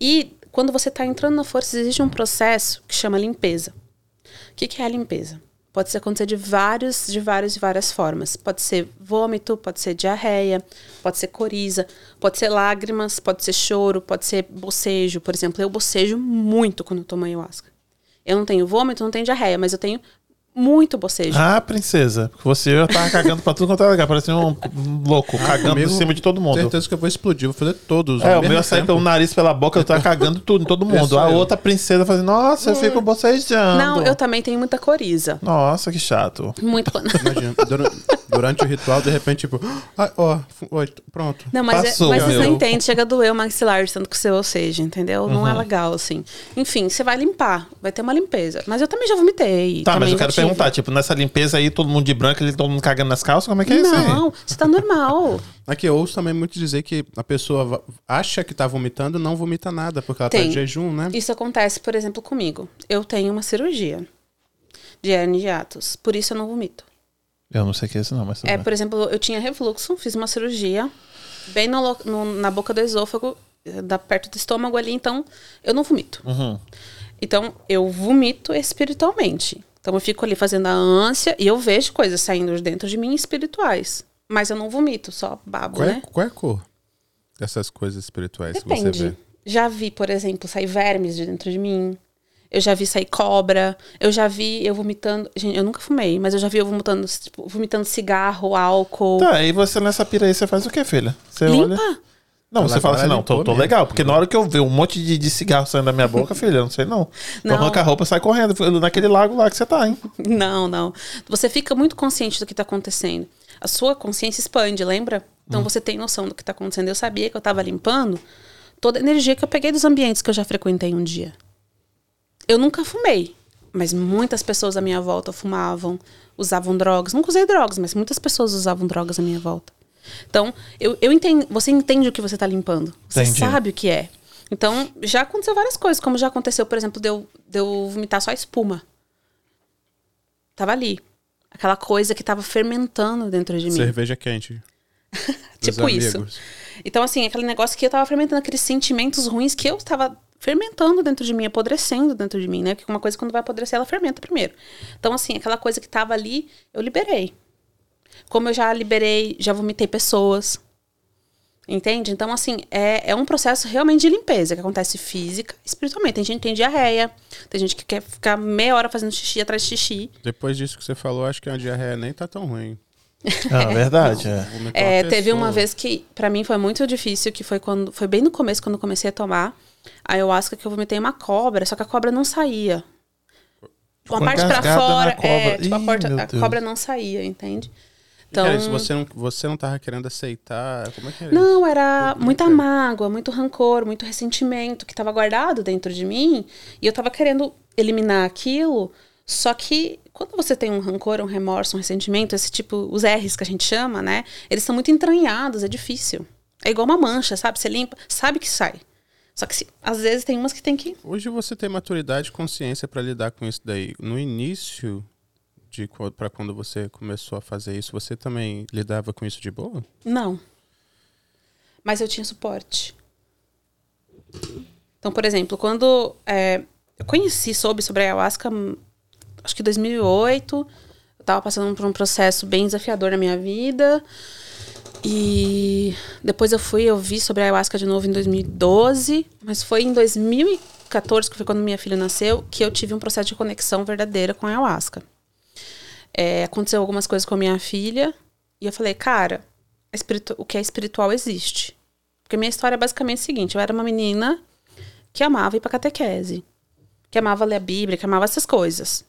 E quando você está entrando na força, existe um processo que chama limpeza. O que, que é a limpeza? Pode acontecer de vários, de várias e várias formas. Pode ser vômito, pode ser diarreia, pode ser coriza, pode ser lágrimas, pode ser choro, pode ser bocejo. Por exemplo, eu bocejo muito quando eu tomo ayahuasca. Eu não tenho vômito, não tenho diarreia, mas eu tenho muito bocejo. Ah, princesa. Você já tava cagando pra tudo quanto é lugar. Parecia um louco, ah, cagando em cima de todo mundo. certeza que eu vou explodir, vou fazer todos. É, o meu sair pelo nariz, pela boca, eu tava cagando tudo em todo mundo. A eu. outra princesa fazendo, nossa, eu fico bocejando. Não, eu também tenho muita coriza. Nossa, que chato. Muito. Imagina, durante, durante, o ritual, de repente, tipo, ah, ó, ó pronto. Não, mas, é, Passou, é, mas você não entende, chega a doer o maxilar, tanto que você seja, entendeu? Não é uhum. legal, assim. Enfim, você vai limpar, vai ter uma limpeza. Mas eu também já vomitei. Tá, mas eu quero. Perguntar, tipo, nessa limpeza aí, todo mundo de branco, ele todo mundo cagando nas calças? Como é que é isso aí? Não, você tá normal. *laughs* Aqui eu ouço também muito dizer que a pessoa acha que tá vomitando, não vomita nada, porque ela Tem. tá de jejum, né? Isso acontece, por exemplo, comigo. Eu tenho uma cirurgia de hernia de atos, por isso eu não vomito. Eu não sei o que é isso não, mas... É, por exemplo, eu tinha refluxo, fiz uma cirurgia bem no, no, na boca do esôfago, da, perto do estômago ali, então eu não vomito. Uhum. Então, eu vomito espiritualmente. Então eu fico ali fazendo a ânsia e eu vejo coisas saindo de dentro de mim espirituais. Mas eu não vomito, só babo, qual é, né? Qual é a cor dessas coisas espirituais Depende. que você vê? Já vi, por exemplo, sair vermes de dentro de mim. Eu já vi sair cobra. Eu já vi eu vomitando. Gente, eu nunca fumei, mas eu já vi eu vomitando, tipo, vomitando cigarro, álcool. Tá, e você nessa pira aí, você faz o que, filha? Você Limpa. olha. Não, você fala assim, não, tô, tô legal. Porque na hora que eu ver um monte de, de cigarro saindo da minha boca, filha, eu não sei não. *laughs* não. Então arranca a roupa e sai correndo naquele lago lá que você tá, hein? *laughs* Não, não. Você fica muito consciente do que tá acontecendo. A sua consciência expande, lembra? Então hum. você tem noção do que tá acontecendo. Eu sabia que eu tava limpando toda a energia que eu peguei dos ambientes que eu já frequentei um dia. Eu nunca fumei, mas muitas pessoas à minha volta fumavam, usavam drogas. Nunca usei drogas, mas muitas pessoas usavam drogas à minha volta. Então, eu, eu entendo, você entende o que você está limpando. Você Entendi. sabe o que é. Então, já aconteceu várias coisas, como já aconteceu, por exemplo, de eu, de eu vomitar só espuma. Tava ali. Aquela coisa que tava fermentando dentro de mim. Cerveja quente. *laughs* tipo isso. Então, assim, aquele negócio que eu tava fermentando, aqueles sentimentos ruins que eu tava fermentando dentro de mim, apodrecendo dentro de mim, né? Porque uma coisa, quando vai apodrecer, ela fermenta primeiro. Então, assim, aquela coisa que tava ali, eu liberei. Como eu já liberei, já vomitei pessoas. Entende? Então, assim, é, é um processo realmente de limpeza que acontece física espiritualmente. Tem gente que tem diarreia, tem gente que quer ficar meia hora fazendo xixi atrás de xixi. Depois disso que você falou, acho que a diarreia nem tá tão ruim. Ah, *laughs* verdade. é. é teve uma vez que para mim foi muito difícil, que foi quando foi bem no começo quando eu comecei a tomar a ayahuasca que eu vomitei uma cobra, só que a cobra não saía. Uma parte para fora, é, tipo, Ih, a, porta, a cobra não saía, entende? Então, cara, você não você não tava querendo aceitar, como é que era Não, era muita mágoa, muito rancor, muito ressentimento que estava guardado dentro de mim, e eu estava querendo eliminar aquilo, só que quando você tem um rancor, um remorso, um ressentimento, esse tipo, os R's que a gente chama, né? Eles são muito entranhados, é difícil. É igual uma mancha, sabe? Você limpa, sabe que sai. Só que se, às vezes tem umas que tem que. Hoje você tem maturidade e consciência para lidar com isso daí. No início, de para quando você começou a fazer isso, você também lidava com isso de boa? Não. Mas eu tinha suporte. Então, por exemplo, quando é, eu conheci, soube sobre a ayahuasca, acho que em 2008, eu estava passando por um processo bem desafiador na minha vida. E depois eu fui, eu vi sobre a ayahuasca de novo em 2012, mas foi em 2014, que foi quando minha filha nasceu, que eu tive um processo de conexão verdadeira com a ayahuasca é, aconteceu algumas coisas com a minha filha e eu falei, cara, o que é espiritual existe. Porque minha história é basicamente o seguinte: eu era uma menina que amava ir pra catequese. que amava ler a Bíblia, que amava essas coisas.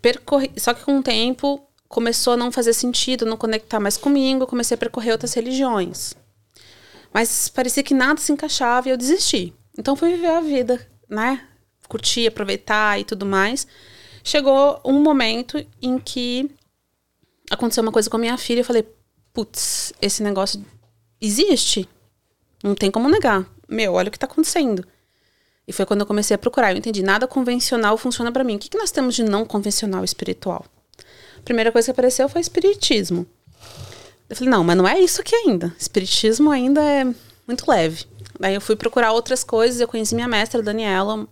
Percorri, só que com o tempo começou a não fazer sentido, não conectar mais comigo, comecei a percorrer outras religiões. Mas parecia que nada se encaixava e eu desisti. Então fui viver a vida, né? Curtir, aproveitar e tudo mais. Chegou um momento em que aconteceu uma coisa com a minha filha, eu falei, putz, esse negócio existe. Não tem como negar. Meu, olha o que está acontecendo. E foi quando eu comecei a procurar. Eu entendi, nada convencional funciona para mim. O que, que nós temos de não convencional espiritual? A primeira coisa que apareceu foi espiritismo. Eu falei, não, mas não é isso aqui ainda. Espiritismo ainda é muito leve. Daí eu fui procurar outras coisas. Eu conheci minha mestra, Daniela,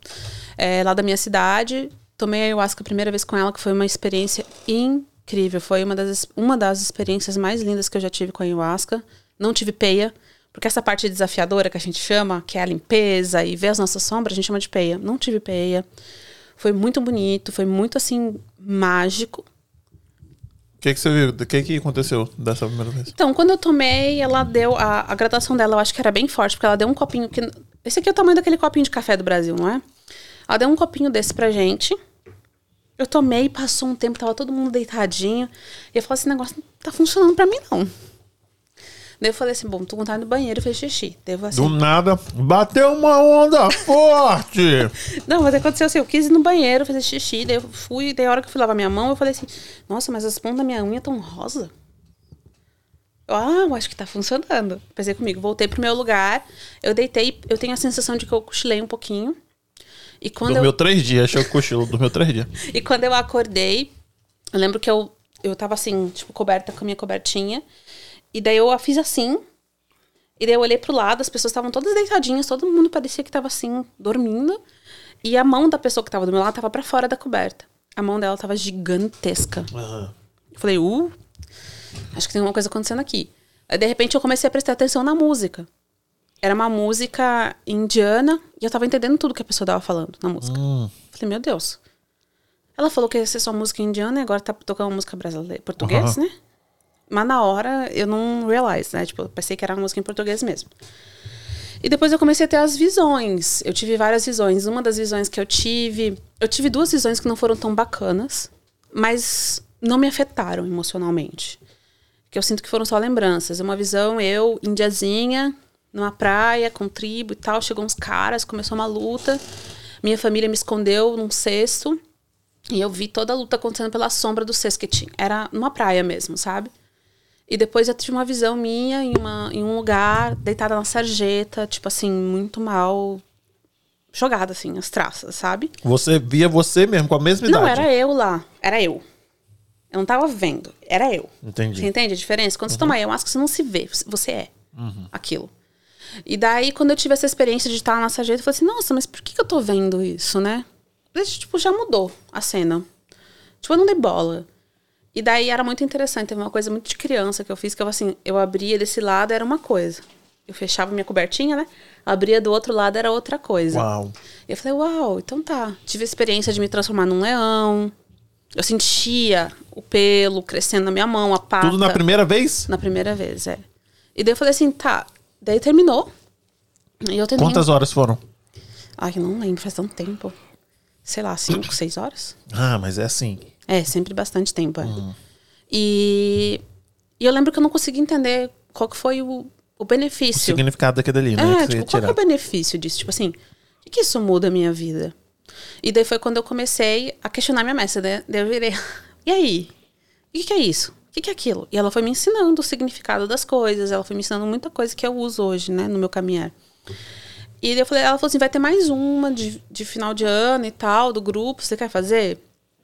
é, lá da minha cidade. Tomei a ayahuasca a primeira vez com ela, que foi uma experiência incrível. Foi uma das, uma das experiências mais lindas que eu já tive com a ayahuasca. Não tive peia. Porque essa parte desafiadora que a gente chama, que é a limpeza e ver as nossas sombras, a gente chama de peia. Não tive peia. Foi muito bonito, foi muito assim, mágico. O que, que você viu? O que, que aconteceu dessa primeira vez? Então, quando eu tomei, ela deu. A, a gradação dela eu acho que era bem forte, porque ela deu um copinho. Que, esse aqui é o tamanho daquele copinho de café do Brasil, não é? Ela deu um copinho desse pra gente. Eu tomei, passou um tempo, tava todo mundo deitadinho. E eu falei: esse negócio não tá funcionando pra mim, não. Daí eu falei assim, bom, tô com vontade no banheiro, fez xixi. Daí assim, Do nada, bateu uma onda *laughs* forte. Não, mas aconteceu assim, eu quis ir no banheiro fazer xixi, daí eu fui, daí a hora que eu fui lavar minha mão, eu falei assim, nossa, mas as pontas da minha unha tão rosa. Ah, eu acho que tá funcionando. Pensei comigo, voltei pro meu lugar, eu deitei, eu tenho a sensação de que eu cochilei um pouquinho. E quando dormiu eu... três dias, achei que cochilo, dormiu três dias. *laughs* e quando eu acordei, eu lembro que eu, eu tava assim, tipo, coberta com a minha cobertinha. E daí eu a fiz assim. E daí eu olhei pro lado, as pessoas estavam todas deitadinhas, todo mundo parecia que tava assim, dormindo. E a mão da pessoa que tava do meu lado tava para fora da coberta. A mão dela tava gigantesca. Uhum. Eu falei, uh, acho que tem alguma coisa acontecendo aqui. Aí, de repente, eu comecei a prestar atenção na música. Era uma música indiana e eu tava entendendo tudo que a pessoa tava falando na música. Uhum. Falei, meu Deus. Ela falou que ia ser só música indiana e agora tá tocando música brasileira, português, uhum. né? Mas na hora eu não realize, né? Tipo, eu pensei que era uma música em português mesmo. E depois eu comecei a ter as visões. Eu tive várias visões. Uma das visões que eu tive. Eu tive duas visões que não foram tão bacanas, mas não me afetaram emocionalmente. Que eu sinto que foram só lembranças. Uma visão, eu, indiazinha, numa praia, com tribo e tal. Chegou uns caras, começou uma luta. Minha família me escondeu num cesto. E eu vi toda a luta acontecendo pela sombra do cesto que tinha. Era numa praia mesmo, sabe? E depois eu tive uma visão minha em, uma, em um lugar, deitada na sarjeta, tipo assim, muito mal jogada, assim, as traças, sabe? Você via você mesmo, com a mesma idade? Não, era eu lá. Era eu. Eu não tava vendo. Era eu. Entendi. Você entende a diferença? Quando uhum. você toma ayahuasca, você não se vê. Você é uhum. aquilo. E daí, quando eu tive essa experiência de estar na sarjeta, eu falei assim, nossa, mas por que, que eu tô vendo isso, né? Tipo, já mudou a cena. Tipo, eu não dei bola. E daí era muito interessante, teve uma coisa muito de criança que eu fiz, que eu assim, eu abria desse lado, era uma coisa. Eu fechava minha cobertinha, né? Abria do outro lado, era outra coisa. Uau. E eu falei, uau, então tá. Tive a experiência de me transformar num leão. Eu sentia o pelo crescendo na minha mão, a pata. Tudo na primeira vez? Na primeira vez, é. E daí eu falei assim, tá. Daí terminou. E eu terminei... Quantas horas foram? Ai, eu não lembro, faz tanto tempo. Sei lá, cinco, seis horas. Ah, mas é assim. É, sempre bastante tempo. É. Uhum. E, e eu lembro que eu não consegui entender qual que foi o, o benefício. O significado daquilo ali, né? É, tipo, qual que é o benefício disso? Tipo assim, o que, que isso muda a minha vida? E daí foi quando eu comecei a questionar minha mestra, né? Daí eu virei, *laughs* e aí? O que, que é isso? O que, que é aquilo? E ela foi me ensinando o significado das coisas, ela foi me ensinando muita coisa que eu uso hoje, né, no meu caminhar. E eu falei, ela falou assim: vai ter mais uma de, de final de ano e tal, do grupo, você quer fazer?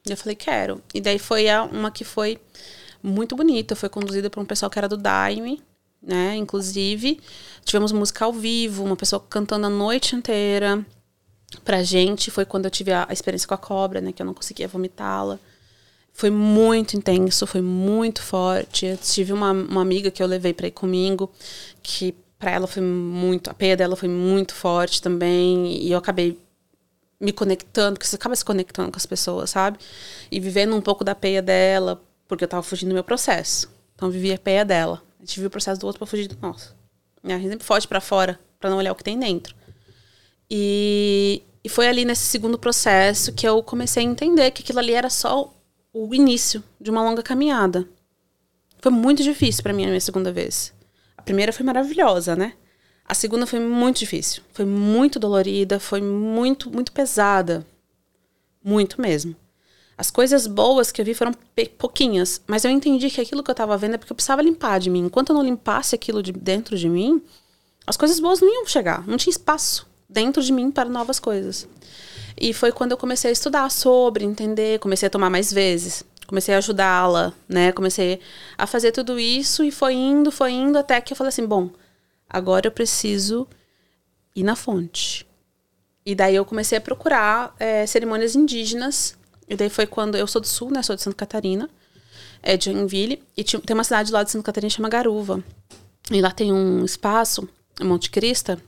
Eu falei, quero. E daí foi a, uma que foi muito bonita. Foi conduzida por um pessoal que era do Daime, né? Inclusive, tivemos música ao vivo, uma pessoa cantando a noite inteira pra gente. Foi quando eu tive a, a experiência com a cobra, né? Que eu não conseguia vomitá-la. Foi muito intenso, foi muito forte. Eu tive uma, uma amiga que eu levei para ir comigo, que para ela foi muito. A peia dela foi muito forte também. E eu acabei me conectando, porque você acaba se conectando com as pessoas, sabe? E vivendo um pouco da peia dela, porque eu tava fugindo do meu processo. Então eu vivia a peia dela. Gente viu o processo do outro pra fugir do nosso. A gente sempre foge para fora, para não olhar o que tem dentro. E, E foi ali nesse segundo processo que eu comecei a entender que aquilo ali era só o início de uma longa caminhada. Foi muito difícil para mim a minha segunda vez. A primeira foi maravilhosa, né? A segunda foi muito difícil. Foi muito dolorida, foi muito, muito pesada. Muito mesmo. As coisas boas que eu vi foram pouquinhas, mas eu entendi que aquilo que eu tava vendo é porque eu precisava limpar de mim. Enquanto eu não limpasse aquilo de dentro de mim, as coisas boas não iam chegar. Não tinha espaço dentro de mim para novas coisas. E foi quando eu comecei a estudar sobre, entender, comecei a tomar mais vezes, comecei a ajudá-la, né? Comecei a fazer tudo isso e foi indo, foi indo até que eu falei assim, bom, agora eu preciso ir na fonte. E daí eu comecei a procurar é, cerimônias indígenas. E daí foi quando eu sou do sul, né? Sou de Santa Catarina, é de Joinville, e tinha, tem uma cidade lá de Santa Catarina que chama Garuva. E lá tem um espaço, Monte Crista,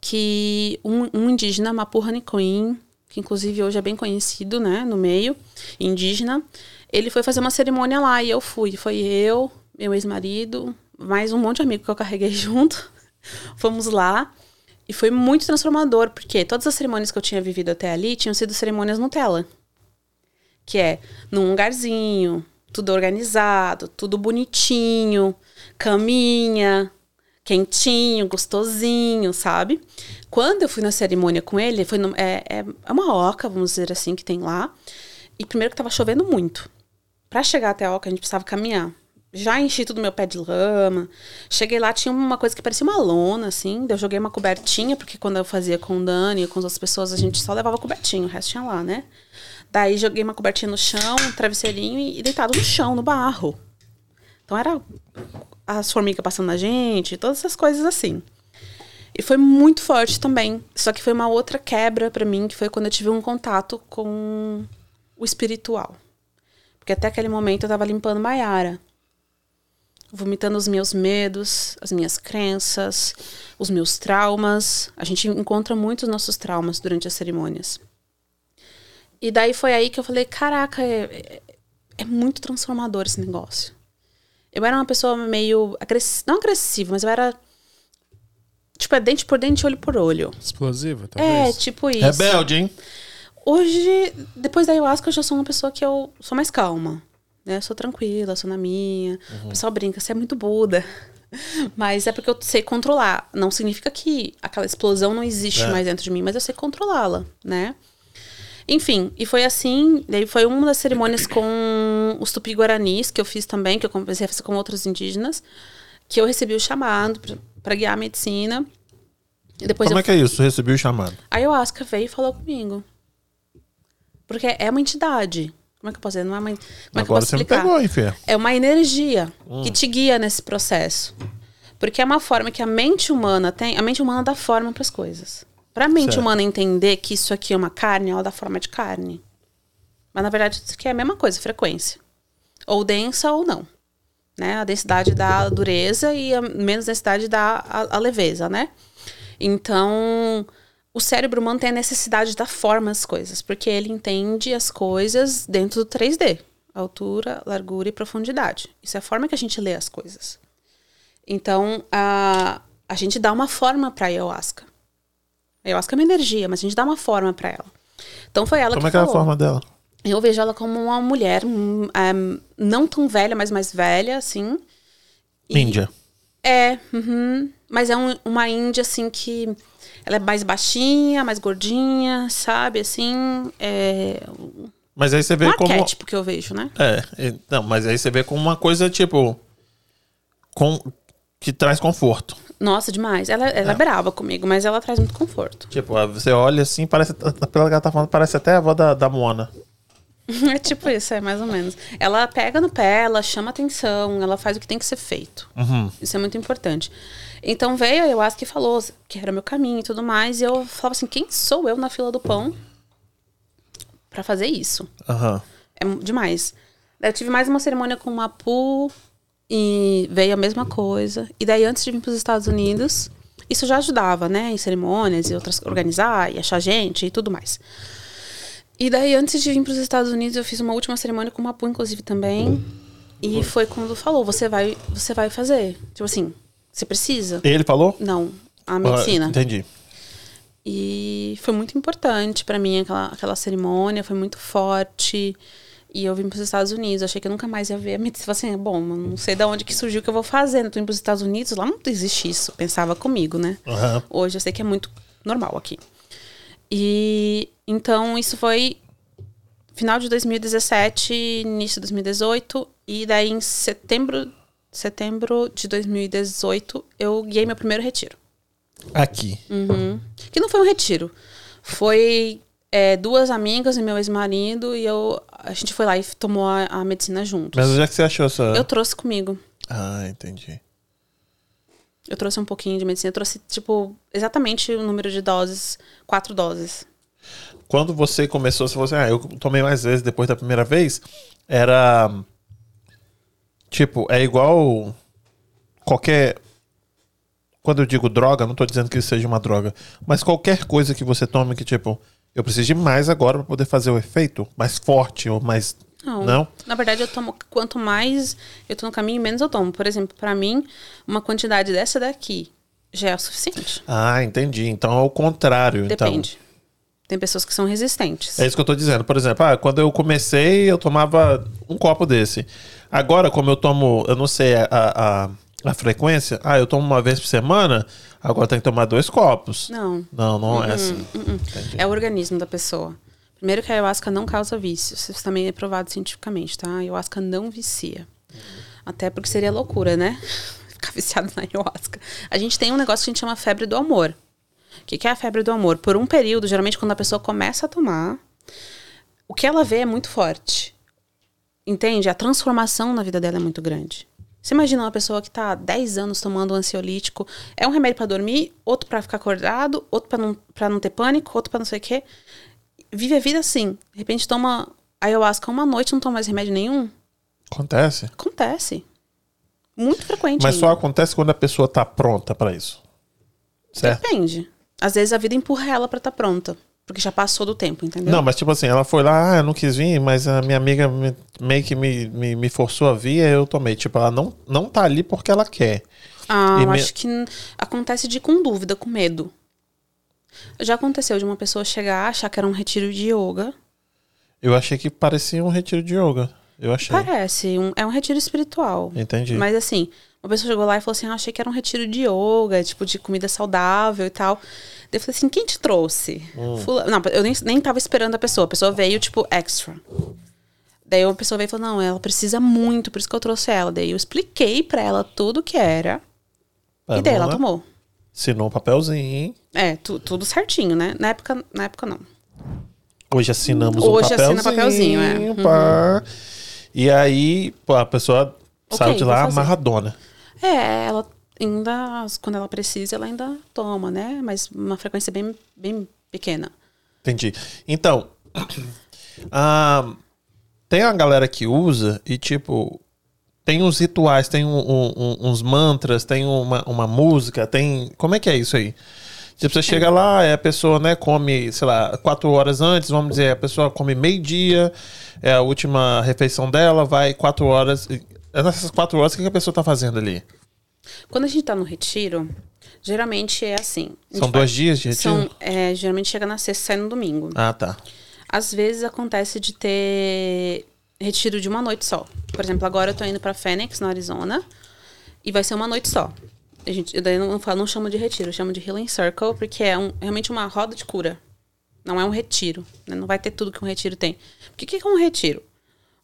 que um, um indígena, Mapurra Nicoim, que inclusive hoje é bem conhecido, né, no meio indígena, ele foi fazer uma cerimônia lá e eu fui. Foi eu, meu ex-marido, mais um monte de amigo que eu carreguei *laughs* junto. Fomos lá e foi muito transformador, porque todas as cerimônias que eu tinha vivido até ali tinham sido cerimônias Nutella. Que é num lugarzinho, tudo organizado, tudo bonitinho, caminha, quentinho, gostosinho, sabe? Quando eu fui na cerimônia com ele, foi no, é, é, é, uma oca, vamos dizer assim, que tem lá. E primeiro que tava chovendo muito. Para chegar até a oca, a gente precisava caminhar. Já enchi tudo meu pé de lama. Cheguei lá, tinha uma coisa que parecia uma lona, assim. Eu joguei uma cobertinha, porque quando eu fazia com o Dani e com as outras pessoas, a gente só levava cobertinho, o resto tinha lá, né? Daí joguei uma cobertinha no chão, um travesseirinho e deitado no chão, no barro. Então era as formigas passando na gente, todas essas coisas assim. E foi muito forte também. Só que foi uma outra quebra para mim, que foi quando eu tive um contato com o espiritual. Porque até aquele momento eu tava limpando Maiara. Vomitando os meus medos, as minhas crenças, os meus traumas. A gente encontra muitos nossos traumas durante as cerimônias. E daí foi aí que eu falei: caraca, é, é, é muito transformador esse negócio. Eu era uma pessoa meio agressiva, não agressiva, mas eu era tipo, é dente por dente, olho por olho. Explosiva, É, talvez. tipo isso. Rebelde, hein? Hoje, depois da ayahuasca, eu já sou uma pessoa que eu sou mais calma. Né? Eu sou tranquila, sou na minha. O pessoal brinca, você é muito Buda. *laughs* Mas é porque eu sei controlar. Não significa que aquela explosão não existe É. mais dentro de mim, mas eu sei controlá-la, né? Enfim, e foi assim, daí foi uma das cerimônias com os tupi-guaranis que eu fiz também, que eu comecei a fazer com outros indígenas, que eu recebi o chamado para guiar a medicina. E depois Como é que é isso? Recebi o chamado. a ayahuasca veio e falou comigo. Porque é uma entidade. Como é que eu posso dizer? Não é uma, como é que eu Agora posso você explicar? pegou, hein, Fê? É uma energia Hum. que te guia nesse processo. Porque é uma forma que a mente humana tem. A mente humana dá forma para as coisas. Para a mente Certo. humana entender que isso aqui é uma carne, ela dá forma de carne. Mas na verdade isso aqui é a mesma coisa, frequência. Ou densa ou não. Né? A densidade dá a dureza e a menos densidade dá a, a leveza, né? Então, o cérebro mantém a necessidade da forma as coisas, porque ele entende as coisas dentro do 3D. Altura, largura e profundidade. Isso é a forma que a gente lê as coisas. Então, a, a gente dá uma forma para ayahuasca. A ayahuasca é uma energia, mas a gente dá uma forma para ela. Então foi ela Como que é que é a forma dela? Eu vejo ela como uma mulher, hum, é, não tão velha, mas mais velha, assim. E- Índia. É, uhum. mas é um- uma índia, assim, que ela é mais baixinha, mais gordinha, sabe? Assim, é Mas aí você vê um como. arquétipo que eu vejo, né? É, é, não, mas aí você vê como uma coisa, tipo. Com, que traz conforto. Nossa, demais. Ela, ela é. brava comigo, mas ela traz muito conforto. *laughs* Tipo, você olha assim, parece. Pela que ela tá falando, parece até a avó da, da Moana. É tipo isso, é mais ou menos. Ela pega no pé, ela chama atenção, ela faz o que tem que ser feito. Uhum. Isso é muito importante. Então veio a ayahuasca e falou que era meu caminho e tudo mais. E eu falava assim: quem sou eu na fila do pão pra fazer isso? Aham. É demais. Eu tive mais uma cerimônia com o Mapu e veio a mesma coisa. E daí, antes de vir para os Estados Unidos, isso já ajudava, né? Em cerimônias e outras, organizar e achar gente e tudo mais. E daí, antes de vir para os Estados Unidos, eu fiz uma última cerimônia com o Mapu, inclusive, também. E foi quando falou: você vai, você vai fazer. Tipo assim, você precisa? Ele falou? Não, a medicina. Ah, entendi. E foi muito importante para mim aquela, aquela cerimônia, foi muito forte. E eu vim para os Estados Unidos, achei que eu nunca mais ia ver a medicina. Assim, bom, não sei de onde que surgiu o que eu vou fazer. Tô indo para os Estados Unidos, lá não existe isso. Pensava comigo, né? Aham. Hoje eu sei que é muito normal aqui. E então isso foi final de 2017, início de 2018. E daí em setembro, setembro de 2018 eu guiei meu primeiro retiro. Aqui. Uhum. Que não foi um retiro. Foi é, duas amigas e meu ex-marido e eu, a gente foi lá e tomou a, a medicina juntos. Mas onde é que você achou essa. Eu trouxe comigo. Ah, entendi. Eu trouxe um pouquinho de medicina. Eu trouxe, tipo, exatamente o número de doses. Quatro doses. Quando você começou, você falou assim, ah, eu tomei mais vezes depois da primeira vez, era. Tipo, é igual qualquer. Quando eu digo droga, não tô dizendo que isso seja uma droga. Mas qualquer coisa que você tome que, tipo, eu preciso de mais agora pra poder fazer o efeito mais forte ou mais. Não. Não? Na verdade, eu tomo. Quanto mais eu tô no caminho, menos eu tomo. Por exemplo, pra mim, uma quantidade dessa daqui já é o suficiente. Ah, entendi. Então é o contrário. Depende. Tem pessoas que são resistentes. Então, é isso que eu tô dizendo. Por exemplo, ah, quando eu comecei, eu tomava um copo desse. Agora, como eu tomo, eu não sei a, a, a frequência, ah, eu tomo uma vez por semana, agora tem que tomar dois copos. Não. Não, não é assim. É o organismo da pessoa. Primeiro que a ayahuasca não causa vícios. Isso também é provado cientificamente, tá? A ayahuasca não vicia. Até porque seria loucura, né? *laughs* Ficar viciado na ayahuasca. A gente tem um negócio que a gente chama febre do amor. O que, que é a febre do amor? Por um período, geralmente quando a pessoa começa a tomar, o que ela vê é muito forte. Entende? A transformação na vida dela é muito grande. Você imagina uma pessoa que está há 10 anos tomando um ansiolítico, é um remédio para dormir, outro para ficar acordado, outro para não, pra não ter pânico, outro para não sei o quê. Vive a vida assim. De repente toma ayahuasca uma noite não toma mais remédio nenhum. Acontece. Acontece. Muito frequente. Mas só ainda. acontece quando a pessoa tá pronta pra isso. Certo? Depende. Às vezes a vida empurra ela pra estar pronta. Porque já passou do tempo, entendeu? Não, mas tipo assim, ela foi lá, ah, eu não quis vir, mas a minha amiga me- meio que me, me, me forçou a vir, aí eu tomei. Tipo, ela não, não tá ali porque ela quer. Ah, E eu me- acho que acontece de com dúvida, com medo. Já aconteceu de uma pessoa chegar, achar que era um retiro de yoga. Eu achei que parecia um retiro de yoga. Eu achei. Parece, um- é um retiro espiritual. Entendi. Mas assim, uma pessoa chegou lá e falou assim: ah, achei que era um retiro de yoga, tipo, de comida saudável e tal. Daí eu falei assim: quem te trouxe? Hum. Não, eu nem, nem tava esperando a pessoa. A pessoa veio, tipo, extra. Daí a pessoa veio e falou: não, ela precisa muito, por isso que eu trouxe ela. Daí eu expliquei pra ela tudo que era. E daí ela tomou. Assinou um papelzinho. É, tu- tudo certinho, né? Na época, na época não. Hoje assinamos Hoje um papelzinho. assina papelzinho, é. Uhum. E aí, pô, a pessoa saiu de lá amarradona. É, ela ainda, quando ela precisa, ela ainda toma, né? Mas uma frequência bem, bem pequena. Entendi. Então, *clears throat* ah, tem uma galera que usa e, tipo, tem uns rituais, tem um- um- uns mantras, tem uma, uma música, tem. Como é que é isso aí? Tipo, você chega lá, é a pessoa, né, come, sei lá, quatro horas antes, vamos dizer, a pessoa come meio-dia, é a última refeição dela, vai quatro horas. e- Nessas quatro horas, o que a pessoa tá fazendo ali? Quando a gente tá no retiro, geralmente é assim. São dois dias de retiro? São, é, geralmente chega na sexta e sai no domingo. Ah, tá. Às vezes acontece de ter retiro de uma noite só. Por exemplo, agora eu tô indo pra Phoenix, no Arizona, e vai ser uma noite só. A gente, eu daí não, falo, não chamo de retiro, eu chamo de Healing Circle, porque é um- realmente uma roda de cura. Não é um retiro. né? Não vai ter tudo que um retiro tem. O que, que é um retiro?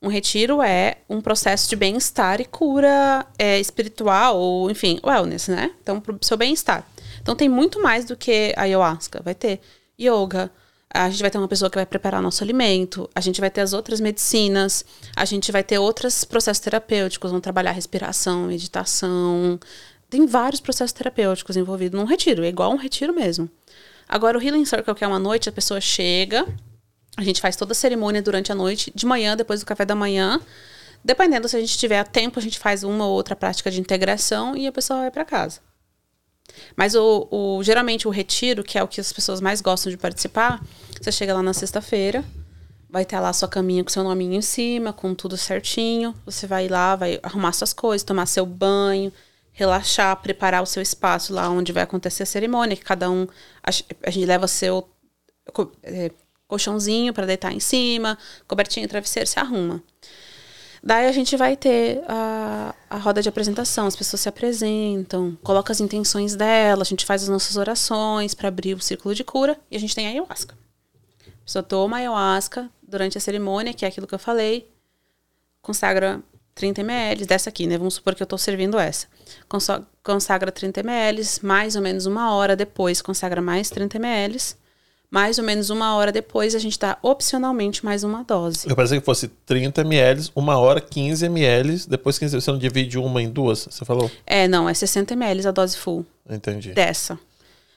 Um retiro é um processo de bem-estar e cura é, espiritual, ou enfim, wellness, né? Então, pro seu bem-estar. Então, tem muito mais do que ayahuasca. Vai ter yoga, a gente vai ter uma pessoa que vai preparar nosso alimento, a gente vai ter as outras medicinas, a gente vai ter outros processos terapêuticos, vão trabalhar respiração, meditação. Tem vários processos terapêuticos envolvidos num retiro, é igual um retiro mesmo. Agora, o Healing Circle, que é uma noite, a pessoa chega, a gente faz toda a cerimônia durante a noite, de manhã, depois do café da manhã. Dependendo se a gente tiver tempo, a gente faz uma ou outra prática de integração e a pessoa vai para casa. Mas o, o- geralmente o retiro, que é o que as pessoas mais gostam de participar, você chega lá na sexta-feira, vai ter lá sua caminha com seu nominho em cima, com tudo certinho. Você vai lá, vai arrumar suas coisas, tomar seu banho, relaxar, preparar o seu espaço lá onde vai acontecer a cerimônia, que cada um a, a gente leva seu é, colchãozinho para deitar em cima, cobertinho, travesseiro, se arruma. Daí a gente vai ter a, a roda de apresentação, as pessoas se apresentam, coloca as intenções dela, a gente faz as nossas orações para abrir o círculo de cura e a gente tem a ayahuasca. A pessoa toma a ayahuasca durante a cerimônia, que é aquilo que eu falei, consagra 30 ml, dessa aqui, né? Vamos supor que eu estou servindo essa. Consagra 30 ml, mais ou menos uma hora depois consagra mais 30 ml. Mais ou menos uma hora depois a gente dá opcionalmente mais uma dose. Eu pensei que fosse 30 ml, uma hora 15 ml, depois 15 você não divide uma em duas, você falou? É, não, é 60 ml a dose full Entendi. dessa.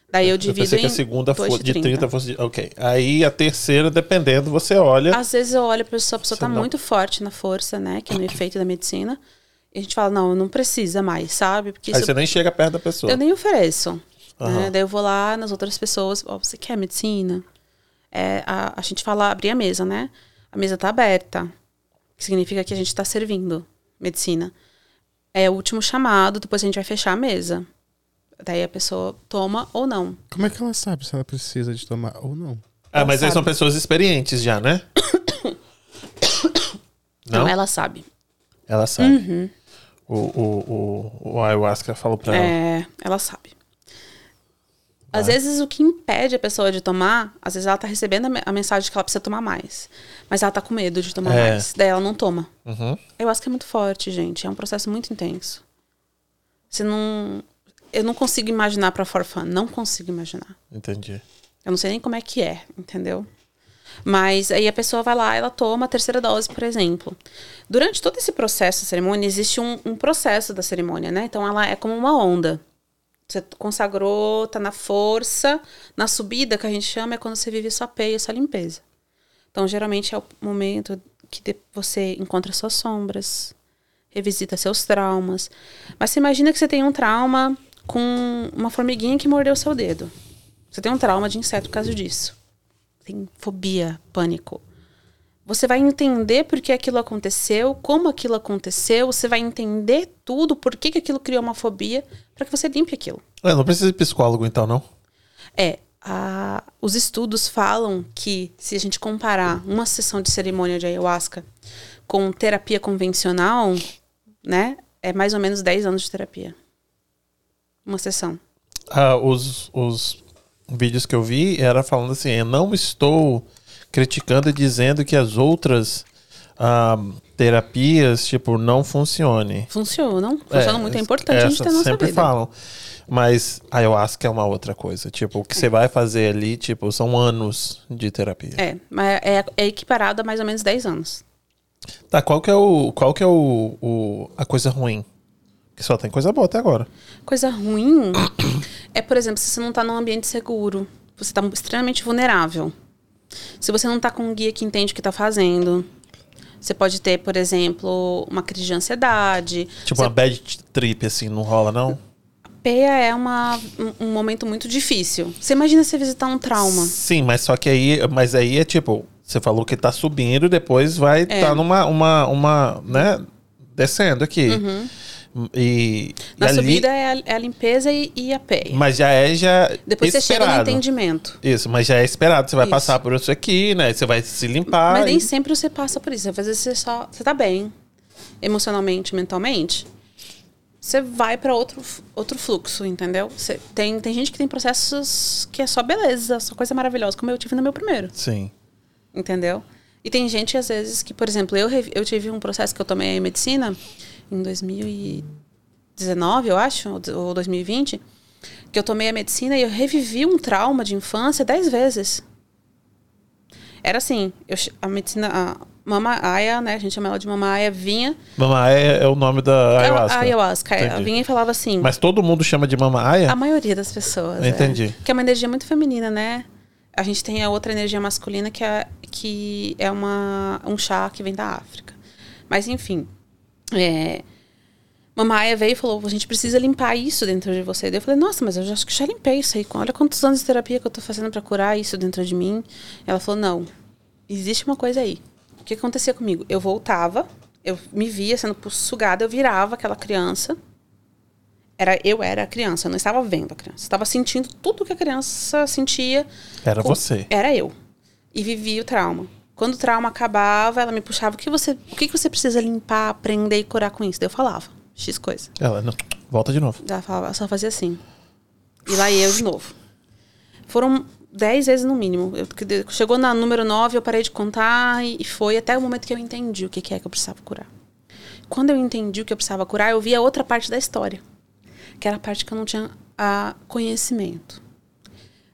Daí eu Eu divido pensei que a segunda dois fo- de 30 fosse de... Ok. Aí a terceira, dependendo, você olha... Às vezes eu olho para pessoa, a pessoa Você tá não- muito forte na força, né? Que é no efeito da medicina. E a gente fala, não, não precisa mais, sabe? Porque aí você nem chega perto da pessoa. eu nem ofereço. Aham. né? Daí eu vou lá nas outras pessoas, ó, você quer medicina? É, a, a gente fala abrir a mesa, né? A mesa tá aberta. Que significa que a gente tá servindo medicina. É o último chamado, depois a gente vai fechar a mesa. Daí a pessoa toma ou não. Como é que ela sabe se ela precisa de tomar ou não? Ah, mas aí sabe. são pessoas experientes já, né? *coughs* Não? Então ela sabe. Ela sabe. O, o, o, o ayahuasca falou pra ela. É, ela sabe. Às vezes o que impede a pessoa de tomar, às vezes ela tá recebendo a me- a mensagem que ela precisa tomar mais. Mas ela tá com medo de tomar É. mais. Daí ela não toma. Uhum. Eu acho que é muito forte, gente. É um processo muito intenso. Você não. Eu não consigo imaginar pra for fun. Não consigo imaginar. Entendi. Eu não sei nem como é que é, entendeu? Mas aí a pessoa vai lá, ela toma a terceira dose, por exemplo. Durante todo esse processo da cerimônia, existe um, um processo da cerimônia, né? Então ela é como uma onda. Você consagrou, tá na força. Na subida, que a gente chama, é quando você vive sua peia, sua limpeza. Então, geralmente é o momento que você encontra suas sombras, revisita seus traumas. Mas você imagina que você tem um trauma com uma formiguinha que mordeu seu dedo. Você tem um trauma de inseto por causa disso. Tem fobia, pânico. Você vai entender por que aquilo aconteceu, como aquilo aconteceu, você vai entender tudo, por que, que aquilo criou uma fobia, para que você limpe aquilo. É, não precisa de psicólogo então, não? É, a- os estudos falam que se a gente comparar uma sessão de cerimônia de ayahuasca com terapia convencional, né, é mais ou menos 10 anos de terapia. Uma sessão. Ah, os, os vídeos que eu vi era falando assim, eu não estou criticando e dizendo que as outras ah, terapias, tipo, não funcionem. Funcionam, funcionam muito, é importante a gente ter nossa sempre vida. falam. Mas a ayahuasca é uma outra coisa. Tipo, o que você vai fazer ali, tipo, são anos de terapia. É, mas é, é equiparado a mais ou menos 10 anos. Tá, qual que é o. Qual que é o, o- a coisa ruim? Que só tem coisa boa até agora. Coisa ruim é, por exemplo, se você não tá num ambiente seguro, você tá extremamente vulnerável. Se você não tá com um guia que entende o que tá fazendo, você pode ter, por exemplo, uma crise de ansiedade. Tipo, Você- uma bad trip, assim, não rola, não? Peia é uma, um, um momento muito difícil. Você imagina você visitar um trauma. Sim, mas só que aí. Mas aí é tipo, você falou que tá subindo, depois vai estar É. numa. Uma, uma, né? Descendo aqui. E. Na ali- subida é a, é a limpeza e, e a peia. Mas já é já Depois você chega no esperado. entendimento. Isso, mas já é esperado. Você vai Isso. passar por isso aqui, né? Você vai se limpar. Mas nem e- sempre você passa por isso. Às vezes você só. Você tá bem. Emocionalmente, mentalmente. Você vai pra outro, outro fluxo, entendeu? Você, tem, tem gente que tem processos que é só beleza, só coisa maravilhosa, como eu tive no meu primeiro. Sim. Entendeu? E tem gente, às vezes, que, por exemplo, eu, eu tive um processo que eu tomei medicina em 2019, eu acho, ou d- ou 2020, que eu tomei a medicina e eu revivi um trauma de infância dez vezes. Era assim, eu, a medicina, a Mama Aya, né, a gente chama ela de Mama Aya, vinha... Mama Aya é o nome da ayahuasca. A, a ayahuasca, Entendi. vinha e falava assim... Mas todo mundo chama de Mama Aya? A maioria das pessoas. é. Entendi. Que é uma energia muito feminina, né? A gente tem a outra energia masculina que é, que é uma, um chá que vem da África. Mas, enfim. É, Mamaia veio e falou: a gente precisa limpar isso dentro de você. Daí eu falei: nossa, mas eu já, acho que já limpei isso aí. Olha quantos anos de terapia que eu tô fazendo para curar isso dentro de mim. Ela falou: não, existe uma coisa aí. O que acontecia comigo? Eu voltava, eu me via sendo sugada, eu virava aquela criança era eu era a criança, eu não estava vendo a criança. Estava sentindo tudo que a criança sentia. Era com- você. Era eu. E vivia o trauma. Quando o trauma acabava, ela me puxava, o que você, o que você precisa limpar, aprender e curar com isso? Daí eu falava, X coisa. Ela, não, volta de novo. Ela falava, só fazia assim. E lá ia eu de novo. Foram dez vezes no mínimo. Eu- chegou na número nove, eu parei de contar e, e foi até o momento que eu entendi o que, que é que eu precisava curar. Quando eu entendi o que eu precisava curar, eu vi a outra parte da história. Que era a parte que eu não tinha a conhecimento.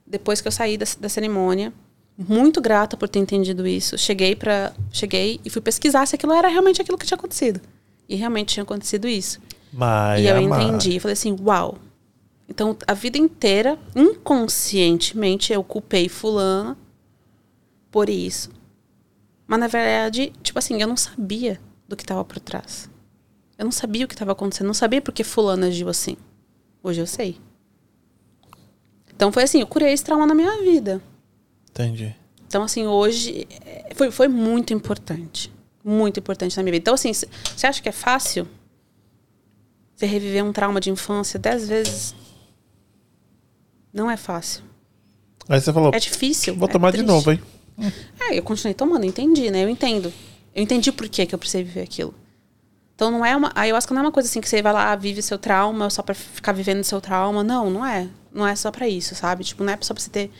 Depois que eu saí da, da cerimônia, muito grata por ter entendido isso, cheguei para cheguei e fui pesquisar se aquilo era realmente aquilo que tinha acontecido. E realmente tinha acontecido isso. Mas E eu entendi. Falei assim, uau. Então, a vida inteira, inconscientemente, eu culpei fulana por isso. Mas, na verdade, tipo assim, eu não sabia do que estava por trás. Eu não sabia o que estava acontecendo. Não sabia porque fulana agiu assim. Hoje eu sei. Então, foi assim, eu curei esse trauma na minha vida. Entendi. Então, assim, hoje é, foi, foi muito importante. Muito importante na minha vida. Então, assim, você acha que é fácil? Você reviver um trauma de infância dez vezes? Não é fácil. Aí você falou, É difícil. vou é tomar de triste. novo, hein? É, eu continuei tomando, eu entendi, né? Eu entendo. Eu entendi por que, que eu precisei viver aquilo. Então não é uma. A ayahuasca não é uma coisa assim que você vai lá, vive seu trauma só pra ficar vivendo seu trauma. Não, não é. Não é só pra isso, sabe? Tipo, não é só pra você ter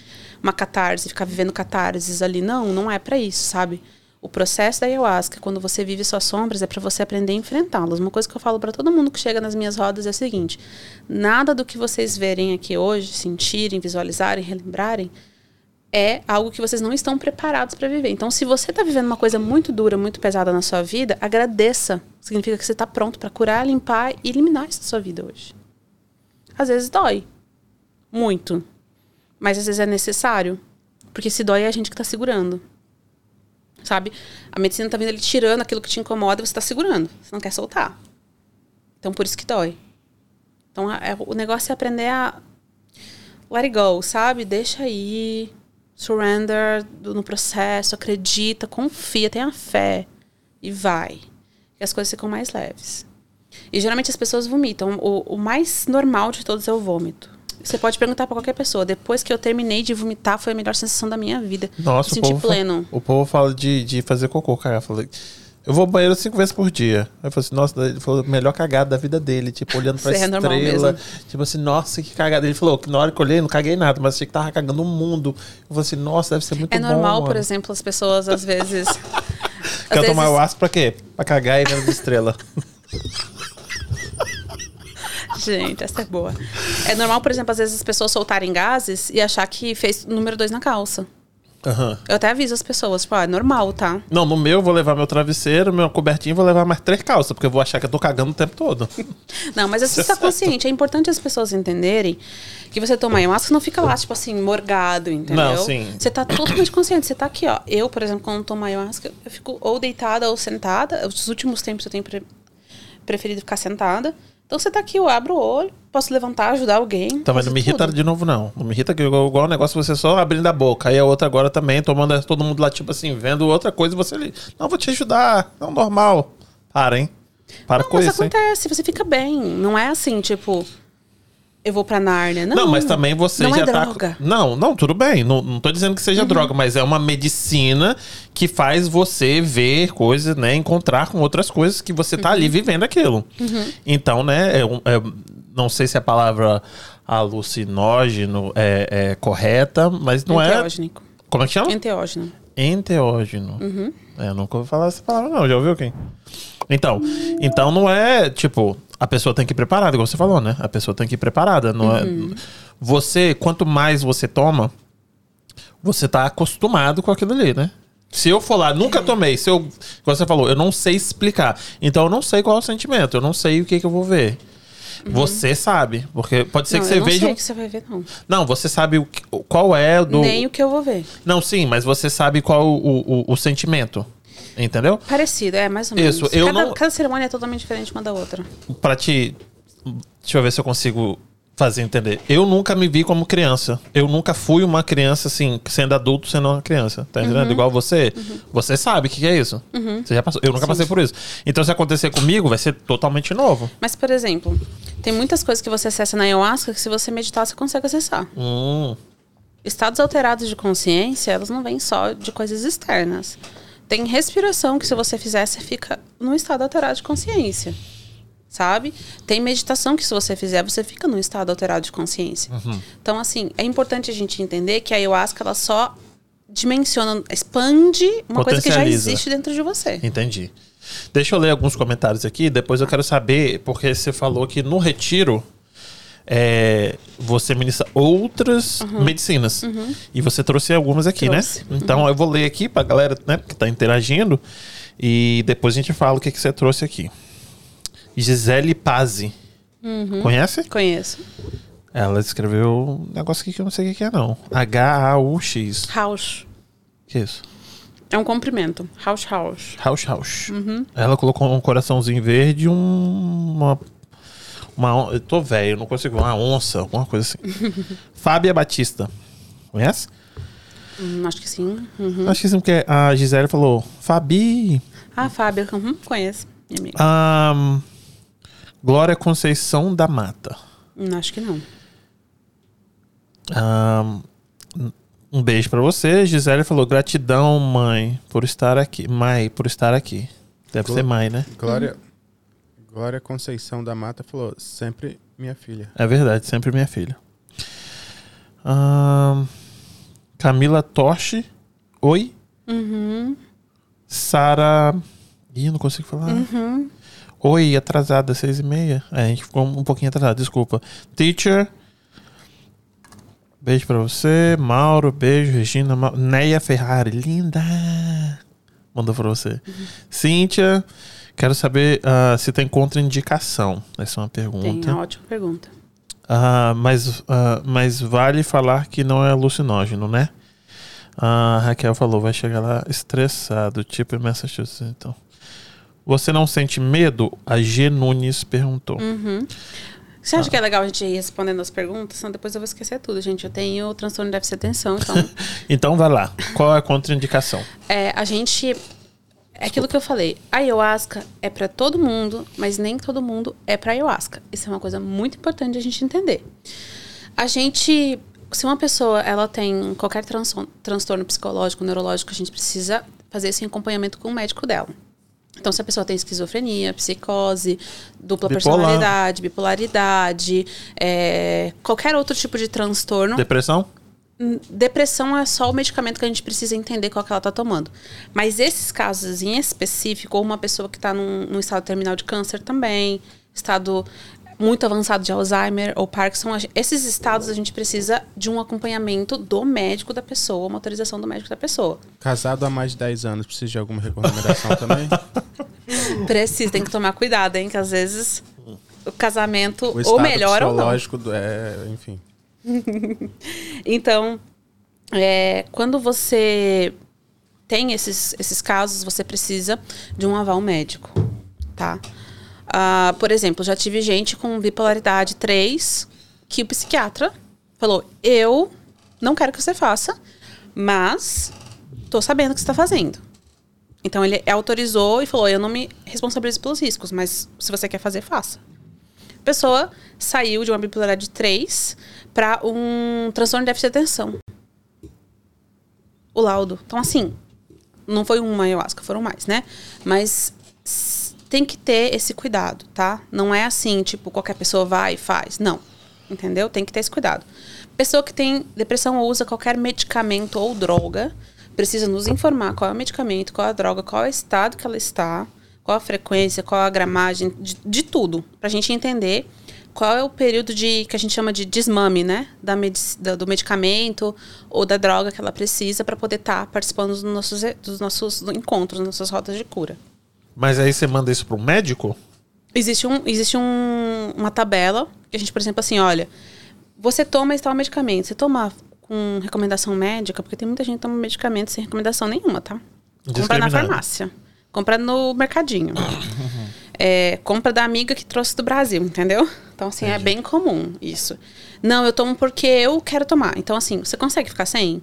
uma catarse, ficar vivendo catarses ali. Não, não é pra isso, sabe? O processo da ayahuasca, quando você vive suas sombras, é pra você aprender a enfrentá-las. Uma coisa que eu falo pra todo mundo que chega nas minhas rodas é o seguinte: nada do que vocês verem aqui hoje, sentirem, visualizarem, relembrarem, é algo que vocês não estão preparados para viver. Então, se você está vivendo uma coisa muito dura, muito pesada na sua vida, agradeça. Significa que você está pronto para curar, limpar e eliminar isso da sua vida hoje. Às vezes dói. Muito. Mas às vezes é necessário. Porque se dói é a gente que está segurando. Sabe? A medicina está vindo ali tirando aquilo que te incomoda e você está segurando. Você não quer soltar. Então, por isso que dói. Então, a- é- o negócio é aprender a let it go, sabe? Deixa aí. Surrender do- no processo, acredita, confia, tenha fé e vai. E as coisas ficam mais leves. E geralmente as pessoas vomitam. O, o mais normal de todos é o vômito. Você pode perguntar pra qualquer pessoa. Depois que eu terminei de vomitar, foi a melhor sensação da minha vida. Nossa, Me o senti povo, pleno. o povo fala de, de fazer cocô, cara. Eu falei, eu vou ao banheiro cinco vezes por dia. Aí eu falei assim, nossa, ele falou, melhor cagada da vida dele, tipo, olhando pra Isso é estrela. mesmo. Tipo assim, nossa, que cagada. Ele falou que na hora que eu olhei, não caguei nada, mas achei que tava cagando o mundo. Eu falei assim, nossa, deve ser muito É bom. normal, por mano. exemplo, as pessoas às vezes. *laughs* às Quer tomar vezes- o aço pra quê? Pra cagar e vendo estrela. *laughs* Gente, essa é boa. É normal, por exemplo, às vezes as pessoas soltarem gases e achar que fez número dois na calça. Aham. Eu até aviso as pessoas, tipo, ah, é normal, tá? Não, no meu eu vou levar meu travesseiro, meu cobertinho, vou levar mais três calças, porque eu vou achar que eu tô cagando o tempo todo. *laughs* Não, mas você está consciente. É importante as pessoas entenderem que você toma ayahuasca não fica lá, tipo assim, morgado, entendeu? Não, sim. Você tá totalmente consciente. Você tá aqui, ó. Eu, por exemplo, quando tomo ayahuasca, eu fico ou deitada ou sentada. Os últimos tempos eu tenho pre- preferido ficar sentada. Então você tá aqui, eu abro o olho, posso levantar, ajudar alguém. Então, mas não me irrita tudo. de novo, não. Não me irrita que igual, igual o negócio você só abrindo a boca. Aí a outra agora também, tomando todo mundo lá, tipo assim, vendo outra coisa e você ali. Não, vou te ajudar. Não, normal. Para, hein? Para Não, com mas isso, hein? acontece, você fica bem. Não é assim, tipo, eu vou pra Nárnia. Não, Não, mas também você não já é tá. droga. Uhum. Não, não, tudo bem. Não, não tô dizendo que seja droga, mas é uma medicina que faz você ver coisas, né? Encontrar com outras coisas que você tá Uhum. ali vivendo aquilo. Então, né? é é- não sei se a palavra alucinógeno é, é correta, mas não é. Enteógenico. Como é que chama? Enteógeno. Enteógeno. Uhum. É, eu nunca ouvi falar essa palavra, não. Já ouviu quem? Então, então não é tipo a pessoa tem que ir preparada, igual você falou, né? A pessoa tem que ir preparada, não Uhum. é? Você, quanto mais você toma, você tá acostumado com aquilo ali, né? Se eu for lá, nunca tomei, se eu, igual você falou, eu não sei explicar. Então eu não sei qual é o sentimento, eu não sei o que que eu vou ver. Você sabe, porque pode ser Uhum. Não, que você eu não veja. sei um- o que você vai ver, não. Não, você sabe o que- qual é do. Nem o que eu vou ver. Não, sim, mas você sabe qual o, o, o sentimento. Entendeu? Parecido, é, mais ou Isso, menos. eu cada, não- cada cerimônia é totalmente diferente uma da outra. Pra te. Deixa eu ver se eu consigo fazer entender. Eu nunca me vi como criança. Eu nunca fui uma criança, assim, sendo adulto, sendo uma criança. Tá entendendo? Igual você. Você sabe o que que é isso. Você já passou. Eu nunca passei por isso. Então, se acontecer comigo, vai ser totalmente novo. Mas, por exemplo, tem muitas coisas que você acessa na ayahuasca que se você meditar, você consegue acessar. Hum. Estados alterados de consciência, elas não vêm só de coisas externas. Tem respiração que se você fizer, você fica num estado alterado de consciência. Sabe? Tem meditação que se você fizer, você fica num estado alterado de consciência. Então, assim, é importante a gente entender que a ayahuasca, ela só dimensiona, expande uma coisa que já existe dentro de você. Entendi. Deixa eu ler alguns comentários aqui, depois eu quero saber, porque você falou que no retiro é, você ministra outras medicinas. E você trouxe algumas aqui, Trouxe. né? Então eu vou ler aqui pra galera né, que tá interagindo. E depois a gente fala o que, que você trouxe aqui. Gisele Pazzi. Conhece? Conheço. Ela escreveu um negócio aqui que eu não sei o que é, não. H-A-U-X. House. Que é isso? É um comprimento. House, house. House House. Ela colocou um coraçãozinho verde e um- uma. Uma, on- eu tô velho, não consigo. Uma onça, alguma coisa assim. *laughs* Fábia Batista. Conhece? Hum, acho que sim. Uhum. Acho que sim, porque a Gisele falou: Fabi. Ah, Fábio. Uhum, conheço. Minha amiga. Glória Conceição da Mata. Hum, acho que não. Um beijo pra você. Gisele falou: gratidão, mãe, por estar aqui. Mãe, por estar aqui. Deve Glo- ser mãe, né? Glória, Glória Conceição da Mata falou, sempre minha filha. É verdade, sempre minha filha. Camila Toshi. Oi. Uhum. Sara. Ih, não consigo falar. Uhum. Oi, atrasada, seis e meia. É, a gente ficou um pouquinho atrasado, desculpa. Teacher. Beijo pra você. Mauro, beijo. Regina. Ma... Neia Ferrari, linda. Mandou pra você. Cíntia. Quero saber ah, se tem contraindicação. Essa é uma Tem pergunta. uma ótima pergunta. Ah, mas, ah, mas vale falar que não é alucinógeno, né? A Raquel falou, vai chegar lá estressado, tipo em Massachusetts, então. Você não sente medo? A G Nunes perguntou. Uhum. Você acha que é legal a gente ir respondendo as perguntas? Senão depois eu vou esquecer tudo, gente. Eu tenho transtorno de déficit de atenção, então... *laughs* Então vai lá. Qual é a contraindicação? é, a gente... É aquilo que eu falei. A ayahuasca é pra todo mundo, mas nem todo mundo é pra ayahuasca. Isso é uma coisa muito importante a gente entender. A gente... Se uma pessoa ela tem qualquer transtorno, transtorno psicológico, neurológico, a gente precisa fazer esse acompanhamento com o médico dela. Então, se a pessoa tem esquizofrenia, psicose, dupla Bipolar. personalidade, bipolaridade, é, qualquer outro tipo de transtorno, Depressão? Depressão é só o medicamento que a gente precisa entender qual que ela tá tomando. Mas esses casos em específico, ou uma pessoa que está num, num estado terminal de câncer também, estado muito avançado de Alzheimer ou Parkinson, esses estados a gente precisa de um acompanhamento do médico da pessoa, uma autorização do médico da pessoa. Casado há mais de 10 anos, precisa de alguma recomendação *laughs* também? Precisa, tem que tomar cuidado, hein? Que às vezes o casamento O ou melhora ou não. psicológico, do, é, enfim. *laughs* Então, é, quando você tem esses, esses casos, você precisa de um aval médico, tá? Ah, por exemplo, já tive gente com bipolaridade 3 que o psiquiatra falou: Eu não quero que você faça, mas tô sabendo o que você está fazendo. Então ele autorizou e falou: Eu não me responsabilizo pelos riscos, mas se você quer fazer, faça. A pessoa saiu de uma bipolaridade 3 para um transtorno de déficit de atenção. O laudo. Então, assim, não foi uma ayahuasca, foram mais, né? Mas tem que ter esse cuidado, tá? Não é assim, tipo, qualquer pessoa vai e faz. Não. Entendeu? Tem que ter esse cuidado. Pessoa que tem depressão ou usa qualquer medicamento ou droga, precisa nos informar qual é o medicamento, qual é a droga, qual é o estado que ela está, qual a frequência, qual a gramagem, de, de tudo. Pra gente entender qual é o período de que a gente chama de desmame, né? Da do medicamento ou da droga que ela precisa para poder estar participando dos nossos, dos nossos encontros, das nossas rotas de cura. Mas aí você manda isso pro médico? Existe, um, existe um, uma tabela que a gente, por exemplo, assim, olha, você toma esse tal medicamento, você toma com recomendação médica, porque tem muita gente que toma medicamento sem recomendação nenhuma, tá? Compra na farmácia. Compra no mercadinho. *coughs* É, compra da amiga que trouxe do Brasil, entendeu? Então, assim, é bem comum isso. Não, eu tomo porque eu quero tomar. Então, assim, você consegue ficar sem?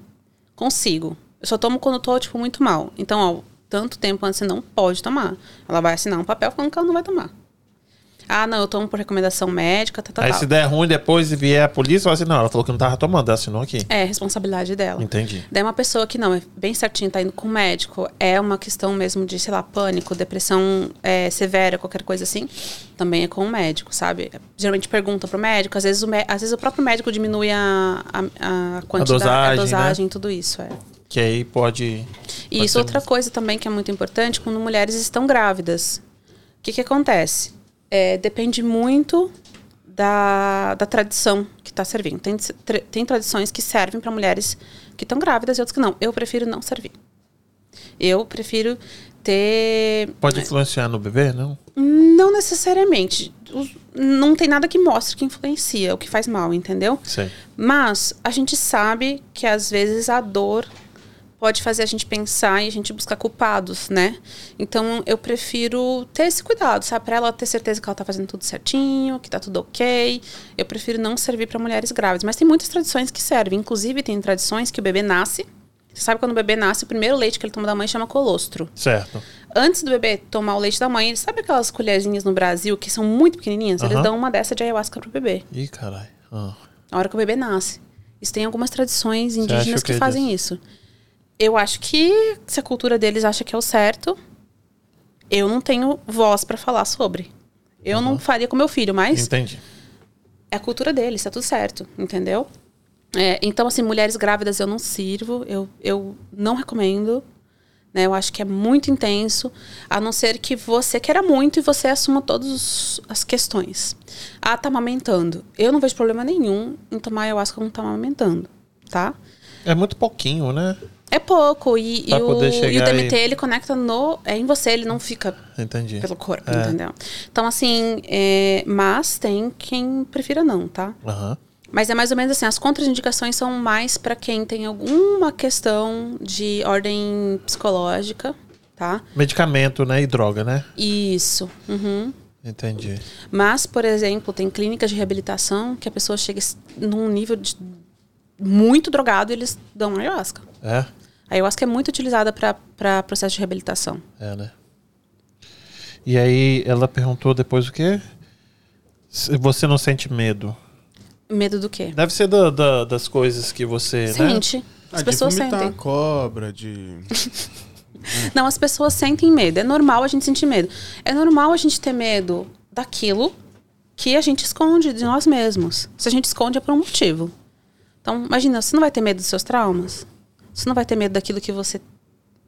Consigo. Eu só tomo quando eu tô, tipo, muito mal. Então, ó, tanto tempo antes você não pode tomar. Ela vai assinar um papel falando que ela não vai tomar. Ah, não, eu tomo por recomendação médica, tá, tá, Aí tá. se der ruim depois e vier a polícia, fala assim, não, ela falou que não tava tomando, ela assinou aqui. É, responsabilidade dela. Entendi. Daí uma pessoa que não, é bem certinho, tá indo com o médico, é uma questão mesmo de, sei lá, pânico, depressão é, severa, qualquer coisa assim, também é com o médico, sabe? Geralmente pergunta pro médico, às vezes o, às vezes o próprio médico diminui a, a, a quantidade, dosagem, a né? dosagem tudo isso, é. Que aí pode... E pode isso outra coisa também que é muito importante, quando mulheres estão grávidas. O que, que acontece? É, depende muito da, da tradição que está servindo. Tem, tem tradições que servem para mulheres que estão grávidas e outras que não. Eu prefiro não servir. Eu prefiro ter. Pode influenciar no bebê, não? Não necessariamente. Não tem nada que mostre que influencia, o que faz mal, entendeu? Sei. Mas a gente sabe que às vezes a dor pode fazer a gente pensar e a gente buscar culpados, né? Então eu prefiro ter esse cuidado, sabe? Pra ela ter certeza que ela tá fazendo tudo certinho, que tá tudo ok. Eu prefiro não servir para mulheres grávidas. Mas tem muitas tradições que servem. Inclusive, tem tradições que o bebê nasce. Você sabe quando o bebê nasce, o primeiro leite que ele toma da mãe chama colostro. Certo. Antes do bebê tomar o leite da mãe, sabe aquelas colherzinhas no Brasil que são muito pequenininhas? Eles dão uma dessa de ayahuasca pro bebê. Ih, caralho. Ah. Na hora que o bebê nasce. Isso tem algumas tradições indígenas que que fazem disso? isso. Eu acho que se a cultura deles acha que é o certo, eu não tenho voz pra falar sobre. Eu não faria com meu filho, mas Entendi. é a cultura deles, tá tudo certo, entendeu? É, então, assim, mulheres grávidas eu não sirvo, eu, eu não recomendo. Né? Eu acho que é muito intenso, a não ser que você queira muito e você assuma todas as questões. Ah, tá amamentando. Eu não vejo problema nenhum em tomar ayahuasca quando tá amamentando, tá? É muito pouquinho, né? É pouco, e, e o, e o DMT, aí. ele conecta no, é em você, ele não fica Entendi. pelo corpo, É. entendeu? Então, assim, é, mas tem quem prefira não, tá? Aham. Mas é mais ou menos assim, as contraindicações são mais para quem tem alguma questão de ordem psicológica, tá? Medicamento, né? E droga, né? Isso. uhum. Entendi. Mas, por exemplo, tem clínicas de reabilitação que a pessoa chega num nível de muito drogado e eles dão ayahuasca. É? A ayahuasca é muito utilizada para processo de reabilitação. É, né? E aí ela perguntou depois o quê? Se você não sente medo. Medo do quê? Deve ser da- da- das coisas que você, né? Sente. As Ah, pessoas de sentem. cobra, de... *laughs* Não, as pessoas sentem medo. É normal a gente sentir medo. É normal a gente ter medo daquilo que a gente esconde de nós mesmos. Se a gente esconde é por um motivo. Então, imagina, você não vai ter medo dos seus traumas? Você não vai ter medo daquilo que você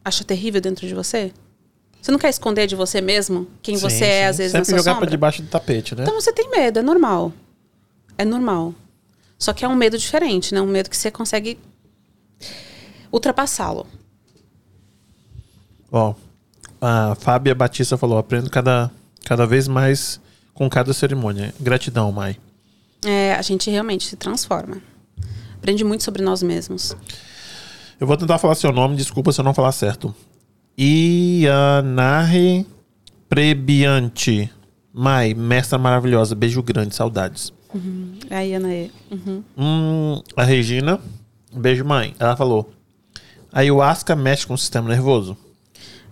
acha terrível dentro de você? Você não quer esconder de você mesmo quem Sim, você é, sim. às vezes, Sempre na sua jogar sombra? pra debaixo do tapete, né? Então você tem medo, é normal. É normal. Só que é um medo diferente, né? Um medo que você consegue ultrapassá-lo. Ó, a Fábia Batista falou: aprendo cada, cada vez mais com cada cerimônia. Gratidão, Mai. É, a gente realmente se transforma. Aprende muito sobre nós mesmos. Eu vou tentar falar seu nome, desculpa se eu não falar certo. Ianahe Prebianti. Mai, mestra maravilhosa, beijo grande, saudades. É a Ianaê. Uhum. Hum, a Regina, beijo mãe. Ela falou: a ayahuasca mexe com o sistema nervoso?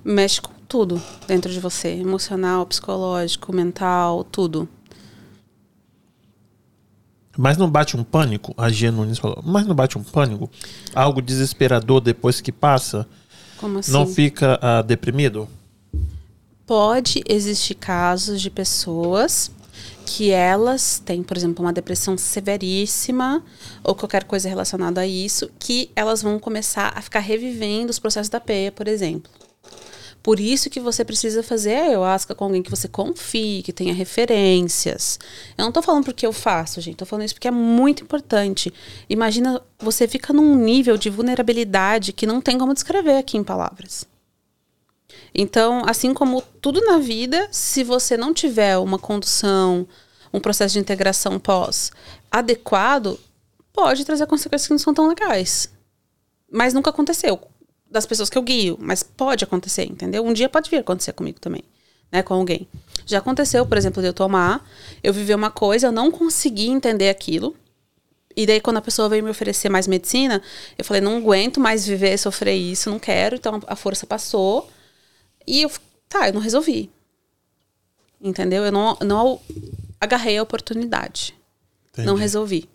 Mexe com tudo dentro de você. Emocional, psicológico, mental, tudo. Mas não bate um pânico? A Gia Nunes falou. Mas não bate um pânico? Algo desesperador depois que passa? Como assim? Não fica ah, deprimido? Pode existir casos de pessoas que elas têm, por exemplo, uma depressão severíssima ou qualquer coisa relacionada a isso, que elas vão começar a ficar revivendo os processos da peia, por exemplo. Por isso que você precisa fazer a ayahuasca com alguém que você confie, que tenha referências. Eu não tô falando porque eu faço, gente. Tô falando isso porque é muito importante. Imagina, você fica num nível de vulnerabilidade que não tem como descrever aqui em palavras. Então, assim como tudo na vida, se você não tiver uma condução, um processo de integração pós adequado, pode trazer consequências que não são tão legais. Mas nunca aconteceu das pessoas que eu guio, mas pode acontecer, entendeu? Um dia pode vir a acontecer comigo também. né, com alguém. Já aconteceu, por exemplo, de eu tomar, eu vivi uma coisa, eu não consegui entender aquilo. E daí, quando a pessoa veio me oferecer mais medicina, eu falei, não aguento mais viver, sofrer isso, não quero. Então, a força passou. E eu, tá, eu não resolvi. Entendeu? Eu não, não agarrei a oportunidade. Entendi. Não resolvi.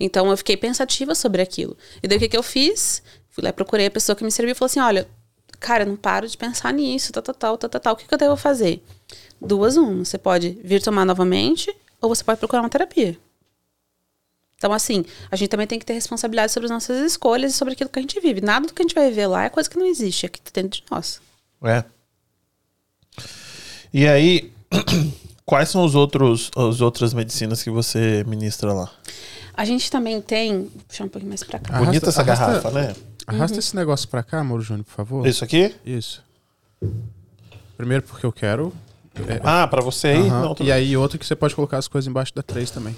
Então, eu fiquei pensativa sobre aquilo. E daí, o que, que eu fiz? Fui lá, procurei a pessoa que me serviu e falou assim, olha, cara, não paro de pensar nisso, tal, tal, tal, tal, tal, tal. O que, que eu devo fazer? Duas, uma. Você pode vir tomar novamente ou você pode procurar uma terapia. Então, assim, a gente também tem que ter responsabilidade sobre as nossas escolhas e sobre aquilo que a gente vive. Nada do que a gente vai viver lá é coisa que não existe, é que tá dentro de nós. É. E aí, *clears throat* quais são os outros, as outras medicinas que você ministra lá? A gente também tem. Vou puxar um pouquinho mais pra cá. Arrasta- Bonita essa arrasta- garrafa, né? Arrasta Uhum. esse negócio pra cá, Mauro Júnior, por favor. Isso aqui? Isso. Primeiro porque eu quero. É, Ah, pra você aí? aham. Não, E aí outro que você pode colocar as coisas embaixo da 3 também.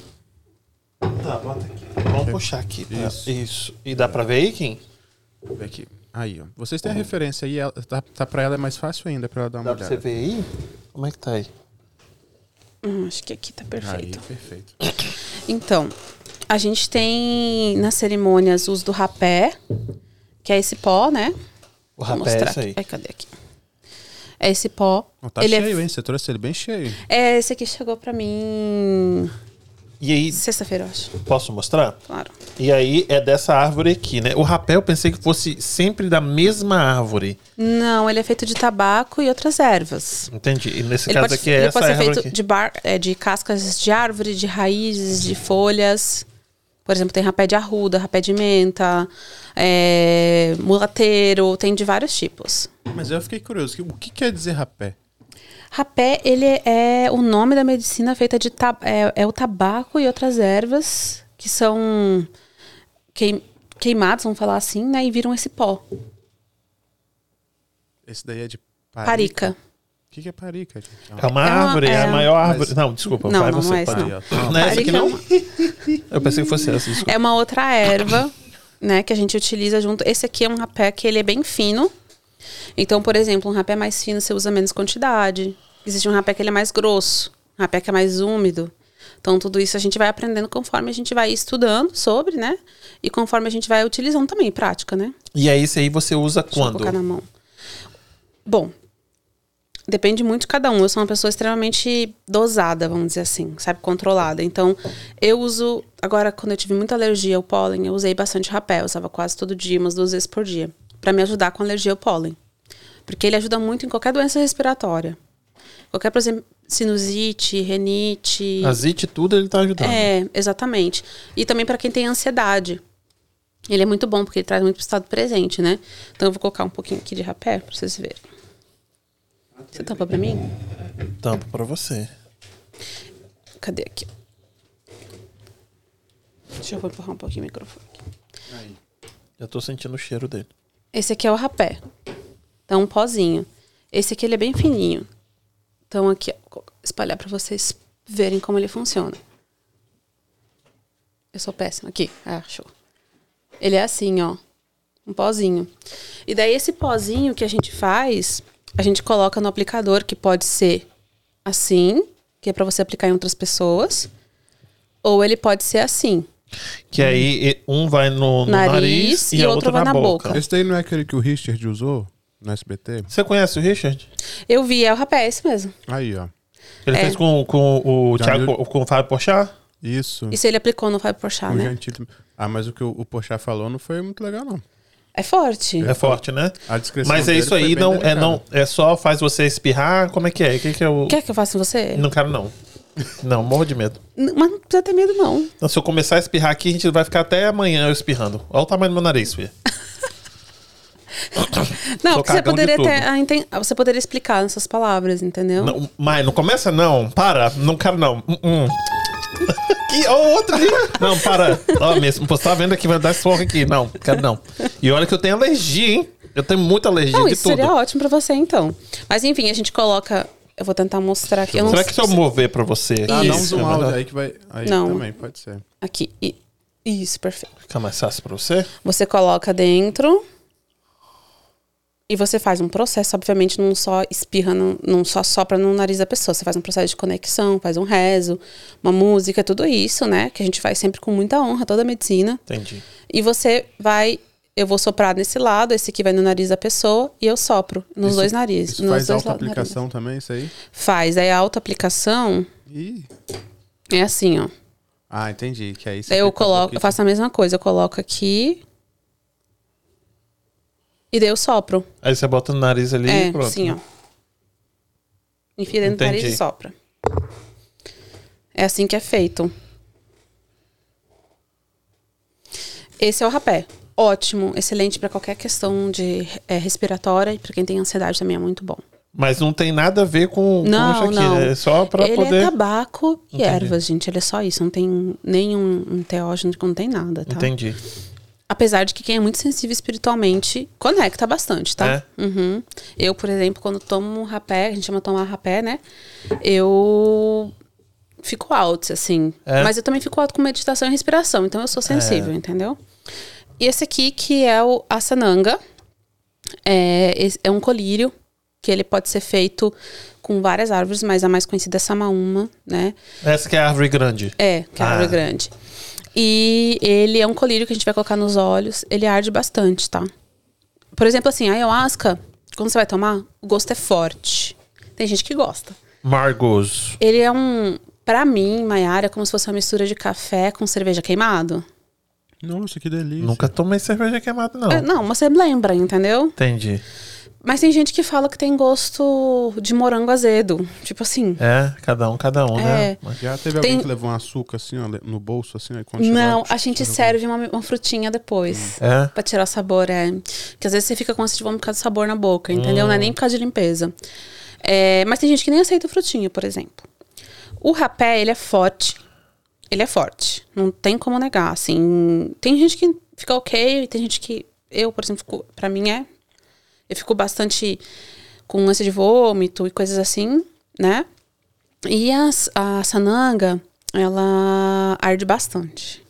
Tá, bota aqui. Vamos puxar aqui. tá? Isso. Isso. E dá pra ver aí, Kim? Vê aqui. Aí, ó. Vocês têm a referência aí, ela, tá, tá pra ela é mais fácil ainda pra ela dar uma Dá pra você olhada. ver aí? Como é que tá aí? Hum, acho que aqui tá Aí, perfeito. perfeito. Então, a gente tem nas cerimônias uso do rapé, que é esse pó, né? O Vou rapé é esse aí. Ai, cadê aqui? É esse pó. Ó, tá Ele é cheio, hein? Você trouxe ele bem cheio. É, esse aqui chegou pra mim E aí, sexta-feira, eu acho. posso mostrar? Claro. E aí é dessa árvore aqui, né? O rapé eu pensei que fosse sempre da mesma árvore. Não, ele é feito de tabaco e outras ervas. Entendi. E nesse Ele caso pode, aqui é ele essa pode ser feito aqui. de, bar, é, de cascas de árvore, de raízes, de folhas. Por exemplo, tem rapé de arruda, rapé de menta, é, mulateiro, tem de vários tipos. Mas eu fiquei curioso. O que quer dizer rapé? Rapé, ele é o nome da medicina feita de é, é o tabaco e outras ervas que são queim, queimados, vamos falar assim, né? E viram esse pó. Esse daí é de Parica. O que, que é parica, gente? É uma É uma- árvore, é, é- a maior árvore. Mas- Não, desculpa. Não, vai não, você. não é pode. não. Não é essa aqui, é não? uma- Eu pensei que fosse essa, desculpa. É uma outra erva, né, que a gente utiliza junto. Esse aqui é um rapé que ele é bem fino. Então, por exemplo, um rapé mais fino você usa menos quantidade. Existe um rapé que ele é mais grosso, um rapé que é mais úmido. Então, tudo isso a gente vai aprendendo conforme a gente vai estudando sobre, né? E conforme a gente vai utilizando também em prática, né? E aí, esse aí você usa Deixa eu quando? colocar na mão. Bom, depende muito de cada um. Eu sou uma pessoa extremamente dosada, vamos dizer assim, sabe? Controlada. Então, eu uso. Agora, quando eu tive muita alergia ao pólen, eu usei bastante rapé. Eu usava quase todo dia, umas duas vezes por dia. Pra me ajudar com alergia ao pólen. Porque ele ajuda muito em qualquer doença respiratória. Qualquer, por exemplo, sinusite, renite. Azite tudo ele tá ajudando. É, exatamente. E também para quem tem ansiedade. Ele é muito bom porque ele traz muito pro estado presente, né? Então eu vou colocar um pouquinho aqui de rapé pra vocês verem. Você tampa pra mim? Tampo pra você. Cadê aqui? Deixa eu empurrar um pouquinho o microfone. Já tô sentindo o cheiro dele. Esse aqui é o rapé. Então, um pozinho. Esse aqui ele é bem fininho. Então, aqui, ó, vou espalhar pra vocês verem como ele funciona. Eu sou péssima. Aqui, ah, show. Ele é assim, ó. Um pozinho. E daí, esse pozinho que a gente faz, a gente coloca no aplicador, que pode ser assim, que é pra você aplicar em outras pessoas. Ou ele pode ser assim. Que aí um vai no, no nariz, Nariz e, e outro outra vai na, na boca. boca. Esse daí não é aquele que o Richard usou no SBT? Você conhece o Richard? Eu vi, é o rapé, é esse mesmo. Aí, ó. Ele É. fez com, com o Thiago, viu? com o Fábio Porchat? Isso. Isso ele aplicou no Fábio Porchat, O né? Gentili- Ah, mas o que o, o Porchat falou não foi muito legal, não. É forte. É forte, né? A descrição Mas é isso aí, não é, não é só faz você espirrar? Como é que é? O que, que é o. Quer que eu faça em você? Não quero, não. Não, morro de medo. Mas não precisa ter medo, não. Então, se eu começar a espirrar aqui, a gente vai ficar até amanhã eu espirrando. Olha o tamanho do meu nariz, filha. *laughs* Não, você poderia tudo. ter. a inten- Você poderia explicar nessas palavras, entendeu? Não, mas não começa, não. Para. Não quero, não. Hum, hum. *laughs* que, ó, outro ali. Não, para. Ó, mesmo. Você tá vendo aqui, vai dar sorra aqui. Não, quero não. E olha que eu tenho alergia, hein? Eu tenho muita alergia Não, de isso tudo. seria ótimo pra você, então. Mas enfim, a gente coloca. Eu vou tentar mostrar aqui. Eu não Será sei que se eu mover pra você aqui, Ah, dá um Isso. zoom é out aí que vai. Aí Não. também, pode ser. Aqui. Isso, perfeito. Fica mais fácil pra você? Você coloca dentro. E você faz um processo, obviamente, não só espirra, não, não só sopra no nariz da pessoa. Você faz um processo de conexão, faz um rezo, uma música, tudo isso, né? Que a gente faz sempre com muita honra, toda a medicina. Entendi. E você vai. Eu vou soprar nesse lado, esse aqui vai no nariz da pessoa e eu sopro nos Isso- dois narizes. Isso nos faz auto-aplicação também, isso aí? Faz. Aí a autoaplicação Ih. é assim, ó. Ah, entendi. Que aí você Eu um coloco, pouquinho- eu faço a mesma coisa. Eu coloco aqui. E daí eu sopro. Aí você bota no nariz ali é, e pronto. assim, ó. Enfia dentro do nariz Entendi. e sopra. É assim que é feito. Esse é o rapé. Ótimo, excelente para qualquer questão de é, respiratória e para quem tem ansiedade também é muito bom. Mas não tem nada a ver com, Não, com isso aqui. não. É só ele poder. é tabaco e Entendi. ervas, gente. Ele é só isso. Não tem nenhum um teógeno, não tem nada, tá? Entendi. Apesar de que quem é muito sensível espiritualmente conecta bastante, tá? É? Uhum. Eu, por exemplo, quando tomo um rapé, a gente chama tomar rapé, né? Eu fico alto, assim. É? Mas eu também fico alto com meditação e respiração, então eu sou sensível, entendeu? E esse aqui, que é o Asananga, é, é um colírio que ele pode ser feito com várias árvores, mas a mais conhecida é Samaúma, né? Essa que é a árvore grande. É, que é a árvore Ah. grande. E ele é um colírio que a gente vai colocar nos olhos. Ele arde bastante, tá? Por exemplo, assim, a ayahuasca, quando você vai tomar, o gosto é forte. Tem gente que gosta. Margoso. Ele é um. Pra mim, Maiara, é como se fosse uma mistura de café com cerveja queimado. Nossa, que delícia. Nunca tomei cerveja queimada, não. É, não, você lembra, entendeu? Entendi. Mas tem gente que fala que tem gosto de morango azedo. Tipo assim. É, cada um, cada um, né? É. Mas- Já teve Tem- alguém que levou um açúcar assim, ó, no bolso, assim, aí quando Não, a gente serve uma, uma frutinha depois. É. Pra tirar o sabor, é. Que às vezes você fica com ânsia de vômito por causa do sabor na boca, entendeu? Não é nem por causa de limpeza. É, mas tem gente que nem aceita frutinha, por exemplo. O rapé, ele é forte. Ele é forte. Não tem como negar, assim. Tem gente que fica ok, tem gente que... Eu, por exemplo, fico, pra mim é... Eu fico bastante com ânsia de vômito e coisas assim, né? E as, a sananga, ela arde bastante.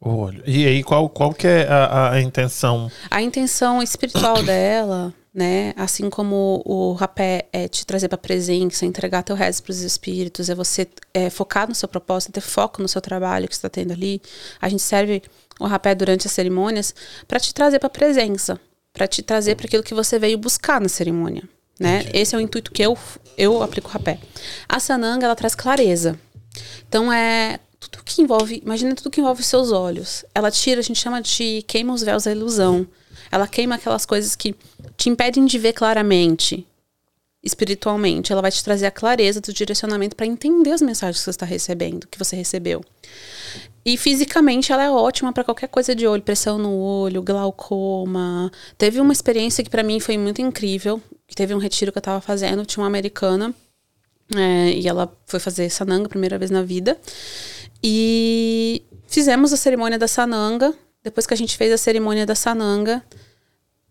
Olha. E aí, qual, qual que é a, a intenção? A intenção espiritual *coughs* dela, né, assim como o rapé é te trazer para presença, entregar teu resto para os espíritos, é você é, focar no seu propósito, ter foco no seu trabalho que você está tendo ali. A gente serve o rapé durante as cerimônias para te trazer para presença, para te trazer para aquilo que você veio buscar na cerimônia, né? Esse é o intuito que eu eu aplico o rapé. A sananga ela traz clareza. Então é tudo que envolve, imagina tudo que envolve os seus olhos. Ela tira, a gente chama de queima os véus da ilusão. Ela queima aquelas coisas que te impedem de ver claramente espiritualmente. Ela vai te trazer a clareza do direcionamento para entender as mensagens que você está recebendo, que você recebeu. E fisicamente ela é ótima para qualquer coisa de olho, pressão no olho, glaucoma. Teve uma experiência que para mim foi muito incrível. Teve um retiro que eu tava fazendo, tinha uma americana é, e ela foi fazer sananga primeira vez na vida. E fizemos a cerimônia da sananga. Depois que a gente fez a cerimônia da sananga,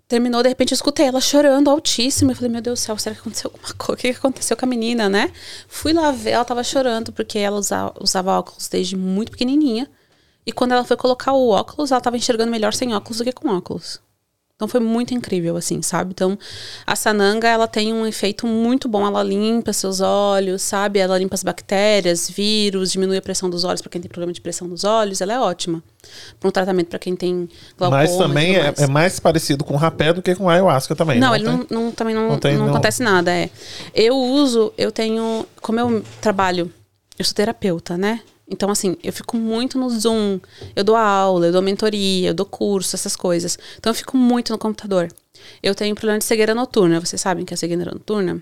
terminou, de repente eu escutei ela chorando altíssimo. Eu falei, meu Deus do céu, será que aconteceu alguma coisa? O que que aconteceu com a menina, né? Fui lá ver, ela tava chorando, porque ela usava, usava óculos desde muito pequenininha. E quando ela foi colocar o óculos, ela tava enxergando melhor sem óculos do que com óculos. Então foi muito incrível, assim, sabe? Então, a sananga, ela tem um efeito muito bom. Ela limpa seus olhos, sabe? Ela limpa as bactérias, vírus, diminui a pressão dos olhos para quem tem problema de pressão dos olhos. Ela é ótima. Para um tratamento para quem tem glaucoma Mas também é, mais. é mais parecido com rapé do que com ayahuasca também. Não, ele tem? não, não- também não, Não não, tem, não. acontece nada, é. Eu uso, eu tenho, como eu trabalho, eu sou terapeuta, né? Então, assim, eu fico muito no Zoom, eu dou aula, eu dou mentoria, eu dou curso, essas coisas. Então, eu fico muito no computador. Eu tenho problema de cegueira noturna, vocês sabem que é cegueira noturna?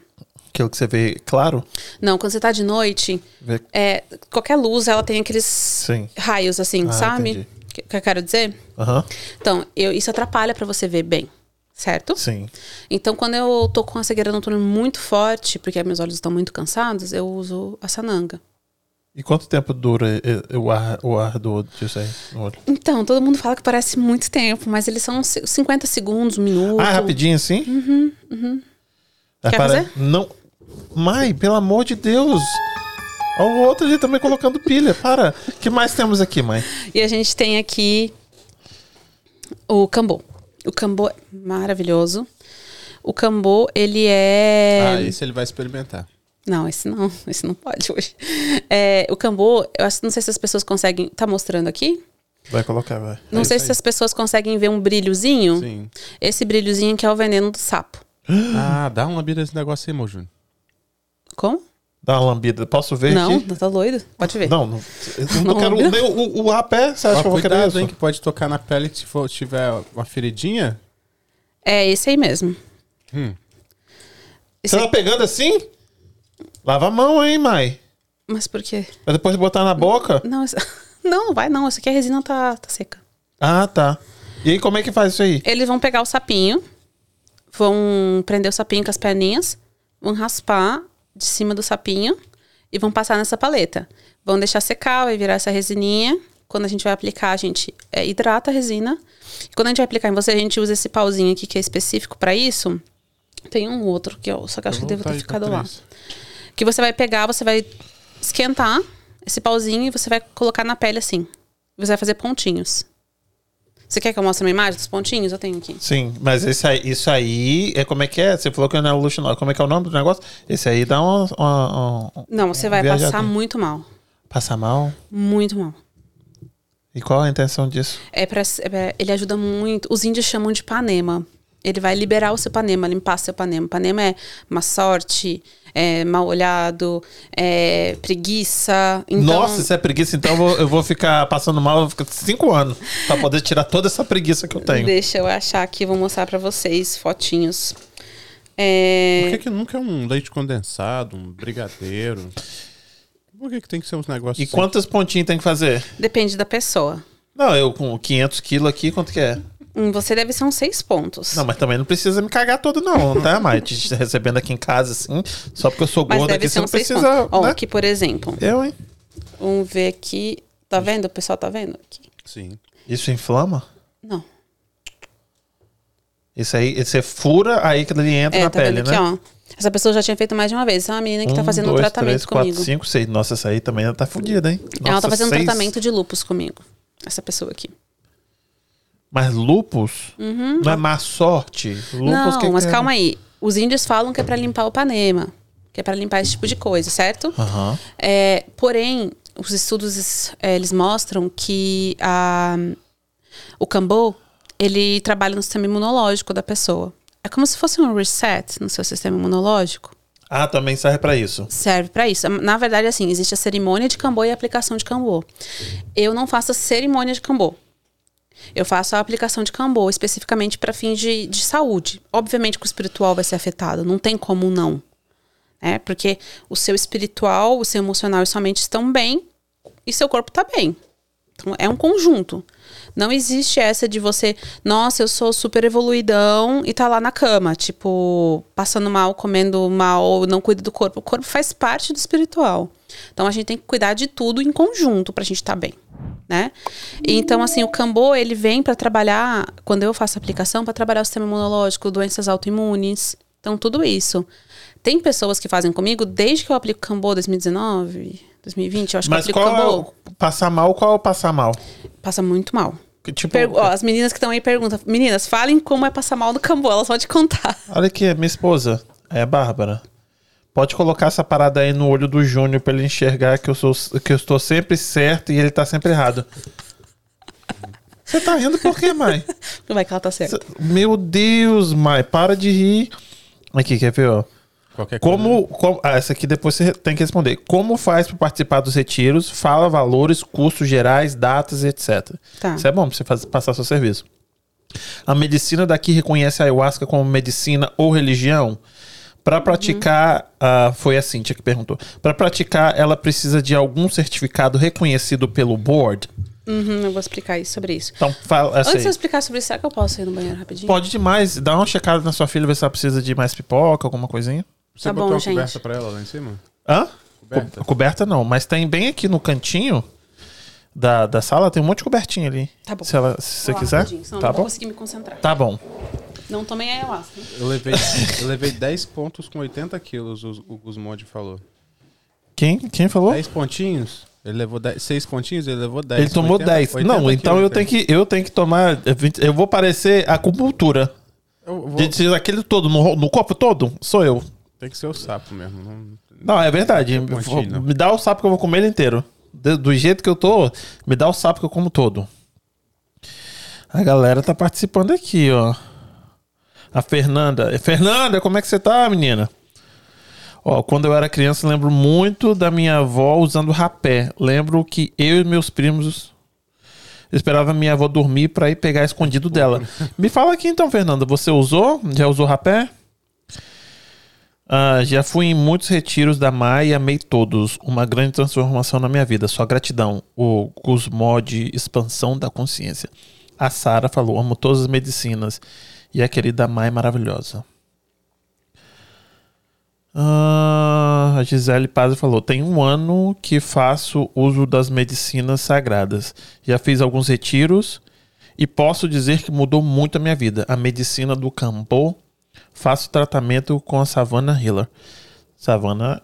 Aquilo que você vê, claro. Não, quando você tá de noite, Vê- é, qualquer luz, ela tem aqueles Sim. raios, assim, Ah, sabe? entendi. Que, que eu quero dizer? Aham. Então, eu, isso atrapalha pra você ver bem, certo? Sim. Então, quando eu tô com a cegueira noturna muito forte, porque meus olhos estão muito cansados, eu uso a sananga. E quanto tempo dura eh, o ar, o ar do disso aí no olho? Então, todo mundo fala que parece muito tempo, mas eles são ci- 50 segundos, um minuto. Ah, rapidinho assim? Uhum, uhum. Quer fazer? Não. Mai, pelo amor de Deus. Olha o outro ali também colocando pilha. Para. O que mais temos aqui, mãe? E a gente tem aqui o cambô. O cambô é maravilhoso. O cambô, ele é. Ah, esse ele vai experimentar. Não, esse não. *laughs* Esse não pode hoje. É, o cambô, eu acho, não sei se as pessoas conseguem. Tá mostrando aqui? Vai colocar, vai. Não É sei se aí. as pessoas conseguem ver um brilhozinho. Sim. Esse brilhozinho que é o veneno do sapo. *gasps* Ah, dá uma lambida nesse negócio aí, meu Júnior. Como? Dá uma lambida. Posso ver Não, aqui? não tá doido? Pode ver. Não, não, eu não, Não quero lambida? nem o, o rapé. Você acha que eu vou querer isso? hein, que pode tocar na pele se for, tiver uma feridinha. É esse aí mesmo. Hum. Esse Você tá pegando assim? Lava a mão, hein, Mai? Mas por quê? Pra depois botar na boca? Não, *laughs* não, vai não. Essa aqui a resina tá, tá seca. Ah, tá. E aí, como é que faz isso aí? Eles vão pegar o sapinho, vão prender o sapinho com as perninhas, vão raspar de cima do sapinho e vão passar nessa paleta. Vão deixar secar, vai virar essa resininha. Quando a gente vai aplicar, a gente é, hidrata a resina. E quando a gente vai aplicar em você, a gente usa esse pauzinho aqui que é específico pra isso. Tem um outro que eu só que eu acho que deve ter ficado lá. Que você vai pegar, você vai esquentar esse pauzinho e você vai colocar na pele assim. Você vai fazer pontinhos. Você quer que eu mostre uma imagem dos pontinhos? Eu tenho aqui. Sim, mas esse aí, isso aí é como é que é? Você falou que não é luxuoso. Como é que é o nome do negócio? Esse aí dá uma. uma- uma- Não, você vai Viajadinho. passar muito mal. Passar mal? Muito mal. E qual a intenção disso? É pra, é pra- ele ajuda muito. Os índios chamam de panema. Ele vai liberar o seu panema, limpar seu panema. Panema é má sorte, é mal olhado, é preguiça. Então, Nossa, isso é preguiça, então eu vou, eu vou ficar passando mal, eu vou ficar cinco anos pra poder tirar toda essa preguiça que eu tenho. Deixa eu achar aqui, vou mostrar pra vocês fotinhos. É, Por que, que nunca é um leite condensado, um brigadeiro? Por que, que tem que ser uns negócios E assim? quantos pontinhos tem que fazer? Depende da pessoa. Não, eu com 500 quilos aqui, quanto que é? Você deve ser uns seis pontos. Não, mas também não precisa me cagar todo não, *laughs* tá, Mai? Te recebendo aqui em casa, assim, só porque eu sou Mas deve aqui, você não precisa, pontos. Ó, né? aqui, por exemplo. Eu, hein? Vamos ver aqui. Tá vendo? O pessoal tá vendo? Aqui. Sim. Isso inflama? Não. Isso aí, você fura, aí que ele entra É, na tá pele, né? aqui, ó. Essa pessoa já tinha feito mais de uma vez. Essa é uma menina que tá fazendo um dois, tratamento três, quatro, comigo. cinco, seis. Nossa, essa aí também tá fodida, hein? Ela Nossa, tá fazendo um seis. tratamento de lupus comigo. Essa pessoa aqui. Mas lupus? Não é má sorte? Lupus Uhum. não, que mas calma aí. Os índios falam que é pra limpar o panema. Que é pra limpar esse tipo de coisa, certo? Aham. É, porém, os estudos é, eles mostram que a, o cambô ele trabalha no sistema imunológico da pessoa. É como se fosse um reset no seu sistema imunológico. Ah, também serve pra isso. Serve pra isso. Na verdade, assim, existe a cerimônia de cambô e a aplicação de cambô. Eu não faço a cerimônia de cambô. Eu faço a aplicação de cambô especificamente para fins de, de saúde. Obviamente que o espiritual vai ser afetado, não tem como não. Né? Porque o seu espiritual, o seu emocional e sua mente estão bem e seu corpo está bem. Então é um conjunto. Não existe essa de você, nossa, eu sou super evoluidão e tá lá na cama, tipo, passando mal, comendo mal, não cuida do corpo. O corpo faz parte do espiritual. Então a gente tem que cuidar de tudo em conjunto pra gente estar bem, né? Então assim, o cambô, ele vem pra trabalhar, quando eu faço aplicação, pra trabalhar o sistema imunológico, doenças autoimunes. Então tudo isso. Tem pessoas que fazem comigo desde que eu aplico cambô 2019, 2020, eu acho Mas que eu aplico qual é o passar mal? Qual é o passar mal? Passa muito mal. Tipo, Per- ó, as meninas que estão aí perguntam, meninas, falem como é passar mal no cambô, elas vão te contar. olha aqui, minha esposa, é a Bárbara. Pode colocar essa parada aí no olho do Júnior pra ele enxergar que eu, sou, que eu estou sempre certo e ele tá sempre errado. Você tá rindo por quê, mãe? *laughs* Vai que ela tá certa. Meu Deus, mãe, para de rir. Aqui, quer ver, ó? Qualquer coisa. Como, como- ah, essa aqui depois você tem que responder. Como faz para participar dos retiros? Fala valores, custos gerais, datas, etc. Tá. Isso é bom para você fazer, passar seu serviço. A medicina daqui reconhece a ayahuasca como medicina ou religião? Para praticar, ah, foi a Cintia que perguntou. Para praticar, ela precisa de algum certificado reconhecido pelo board? Uhum, eu vou explicar isso, sobre isso. Então, fala Antes de eu aí. explicar sobre isso, será que eu posso ir no banheiro rapidinho? Pode demais. Dá uma checada na sua filha, ver se ela precisa de mais pipoca, alguma coisinha. Você Tá botou bom, uma gente. coberta pra ela lá em cima? Hã? Coberta? Co- Coberta não, mas tem bem aqui no cantinho da, da sala, tem um monte de cobertinha ali. Tá bom. Se, ela, se você Vou lá quiser. rapidinho, senão eu Tá não vou bom? conseguir me concentrar. Tá bom. Não tomei ayahuasca. Eu levei, *laughs* eu levei 10 pontos com 80 quilos, o, o Gusmod falou. Quem, quem falou? 10 pontinhos? Ele levou 10, 6 pontinhos, ele levou 10. Ele tomou 10. Não, então eu tenho, que, eu tenho que tomar. 20 Eu vou parecer acupuntura. Eu, vou- De- de- Aquele todo, no, no copo todo, sou eu. Tem que ser o sapo mesmo. Não... Não, é verdade. Não é pontinho, não. Me dá o sapo que eu vou comer ele inteiro. De- do jeito que eu tô, me dá o sapo que eu como todo. A galera tá participando aqui, ó. A Fernanda. Fernanda, como é que você tá, menina? Ó, quando eu era criança, lembro muito da minha avó usando rapé. Lembro que eu e meus primos esperava minha avó dormir pra ir pegar escondido dela. *laughs* Me fala aqui então, Fernanda, você usou? Já usou rapé? Ah, já fui em muitos retiros da MAI e amei todos. Uma grande transformação na minha vida. Só gratidão. O Gusmod Expansão da Consciência. A Sara falou: amo todas as medicinas. E a querida Mai maravilhosa. Ah, a Gisele Paz falou: tem um ano que faço uso das medicinas sagradas. Já fiz alguns retiros e posso dizer que mudou muito a minha vida. A medicina do Cambô faço tratamento com a Savannah Hiller. Savannah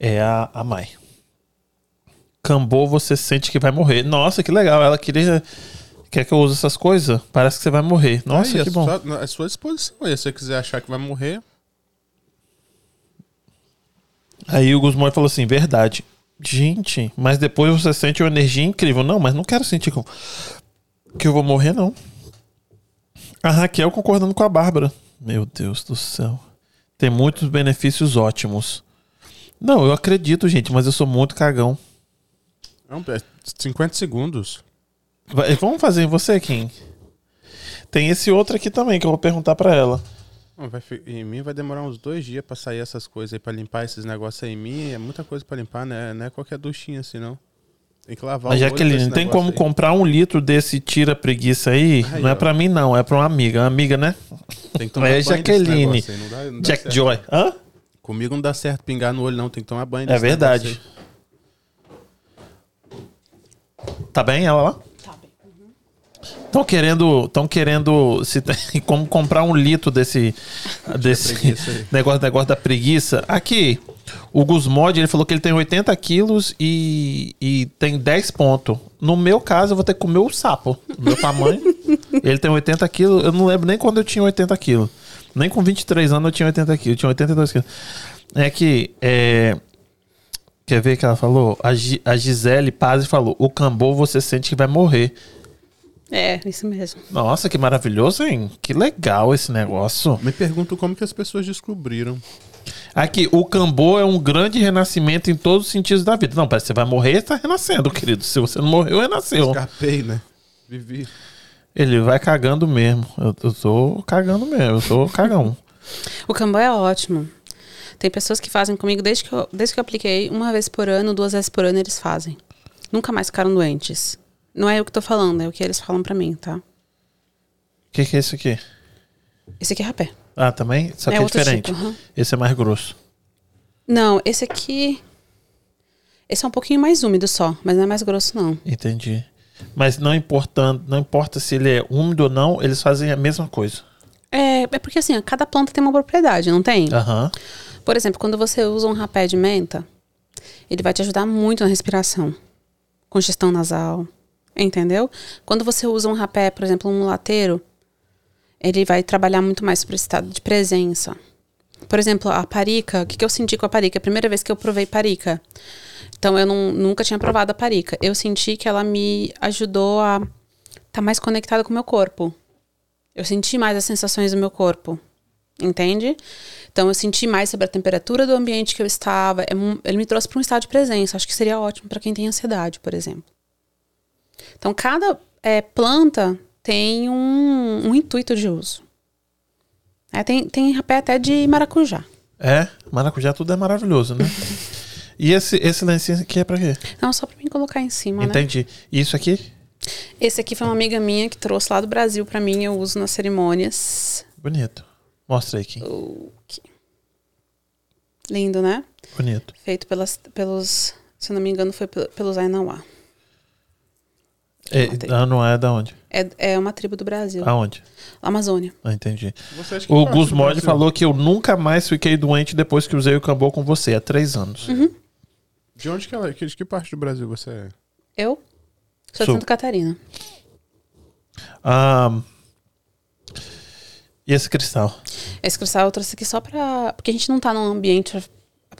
é a, a Mai. Cambô, você sente que vai morrer. Nossa, que legal. Ela queria. Quer que eu use essas coisas? Parece que você vai morrer. Nossa, Aí, que é bom. só- é sua disposição. aí. Se você quiser achar que vai morrer, Aí o Gusmão falou assim: verdade. Gente, mas depois você sente uma energia incrível. Não, mas não quero sentir que eu, que eu vou morrer, não. A Raquel concordando com a Bárbara. Meu Deus do céu. Tem muitos benefícios ótimos. Não, eu acredito, gente, mas eu sou muito cagão. não, é 50 segundos. Vai- vamos fazer em você, Kim. Tem esse outro aqui também que eu vou perguntar pra ela. Vai, em mim vai demorar uns dois dias pra sair essas coisas aí, pra limpar esses negócios aí em mim. É muita coisa pra limpar, né? Não é qualquer duchinha assim, não. Tem que lavar Mas Jaqueline, não tem como aí. comprar um litro desse tira preguiça aí? Aí, não é ó. pra mim, não. É pra uma amiga. Uma amiga, né? Tem que tomar É banho Jaqueline. aí, não dá- não Jack certo. Joy. Hã? Comigo não dá certo pingar no olho, não. Tem que tomar banho É verdade. Tá bem ela lá? Estão querendo, estão querendo se tem *laughs* como comprar um litro desse desse preguiça aí. *laughs* negócio, negócio da preguiça. Aqui, o Gusmod, ele falou que ele tem 80 quilos e, e tem 10 pontos. No meu caso, eu vou ter que comer o sapo. Do meu tamanho. *laughs* ele tem 80 quilos. Eu não lembro nem quando eu tinha 80 quilos. Nem com 23 anos eu tinha 80 quilos. Eu tinha 82 quilos. É que, é, Quer ver que ela falou? A, Gi- a Gisele Paz falou: o Cambô você sente que vai morrer. É, isso mesmo. Nossa, que maravilhoso, hein? Que legal esse negócio. Me pergunto como que as pessoas descobriram. Aqui, o Cambô é um grande renascimento em todos os sentidos da vida. Não, parece que você vai morrer e tá renascendo, querido. Se você não morreu, renasceu. Escapei, né? Vivi. Ele vai cagando mesmo. Eu, eu tô cagando mesmo, eu tô cagão. *laughs* O Kanban é ótimo. Tem pessoas que fazem comigo desde que, eu, desde que eu apliquei, uma vez por ano, duas vezes por ano eles fazem. Nunca mais ficaram doentes. Não é eu que tô falando, é o que eles falam pra mim, tá? O que, que é isso aqui? Esse aqui é rapé. Ah, também? Só que é, outro diferente. tipo, aham. Esse é mais grosso. Não, esse aqui. Esse é um pouquinho mais úmido só, mas não é mais grosso, não. Entendi. Mas não importando, não importa se ele é úmido ou não, eles fazem a mesma coisa. É, é porque assim, cada planta tem uma propriedade, não tem? Aham. Por exemplo, quando você usa um rapé de menta, ele vai te ajudar muito na respiração. Congestão nasal. Entendeu? Quando você usa um rapé, por exemplo, um lateiro, ele vai trabalhar muito mais para estado de presença. Por exemplo, a parica, o que, que eu senti com a parica? A primeira vez que eu provei parica. Então, eu não- nunca tinha provado a parica. Eu senti que ela me ajudou a estar mais conectada com o meu corpo. Eu senti mais as sensações do meu corpo. Entende? Então, eu senti mais sobre a temperatura do ambiente que eu estava. É Ele me trouxe para um estado de presença. Acho que seria ótimo para quem tem ansiedade, por exemplo. Então, cada é, planta tem um, um intuito de uso. É, tem, tem rapé até de maracujá. É, maracujá tudo é maravilhoso, né? *laughs* e esse, esse lencinho aqui é pra quê? Não, só para mim colocar em cima, né? Entendi. E isso aqui? Esse aqui foi uma amiga minha que trouxe lá do Brasil para mim. Eu uso nas cerimônias. Bonito. Mostra aí, Kim. Ok. Lindo, né? Bonito. Feito pelas, pelos... Se eu não me engano, foi pel- pelos Ainauá. É, ah, não é da onde? É, é uma tribo do Brasil. Aonde? Amazônia. Ah, entendi. Você acha que O Gus Mod falou que eu nunca mais fiquei doente depois que usei o Cambô com você, há três anos. Uhum. De onde que ela. De que parte do Brasil você é? Eu sou Sou. de Santa Catarina. Ah, E esse cristal? Esse cristal eu trouxe aqui só pra. Porque a gente não tá num ambiente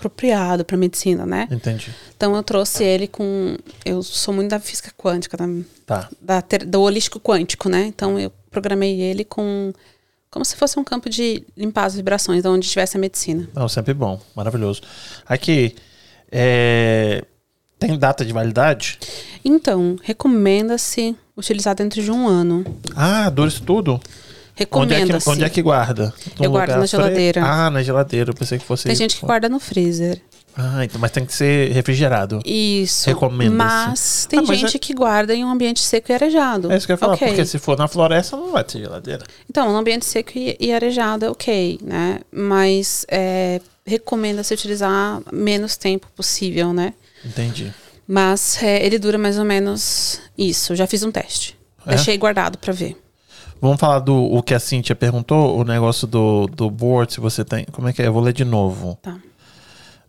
apropriado pra medicina, né? Entendi. Então eu trouxe ele com. Eu sou muito da física quântica, da, Tá. da ter- do holístico quântico, né? Então eu programei ele com. Como se fosse um campo de limpar as vibrações, de onde estivesse a medicina. Não, sempre bom. Maravilhoso. Aqui, é, tem data de validade? Então, recomenda-se utilizar dentro de um ano. Ah, dura isso tudo? Onde é, que, onde é que guarda? Num Eu guardo na fre- geladeira. Ah, na geladeira. Eu pensei que fosse... Tem gente que guarda no freezer. Ah, então, mas tem que ser refrigerado. Isso. Recomenda-se. Mas tem Ah, mas gente é- que guarda em um ambiente seco e arejado. É isso que eu ia falar, Ok. porque se for na floresta não vai ter geladeira. Então, no ambiente seco e, e arejado é ok, né? Mas é, recomenda-se utilizar menos tempo possível, né? Entendi. Mas é, ele dura mais ou menos isso. Eu já fiz um teste. É? Deixei guardado pra ver. Vamos falar do o que a Cintia perguntou, o negócio do, do board, se você tem. Como é que é? Eu vou ler de novo. Tá.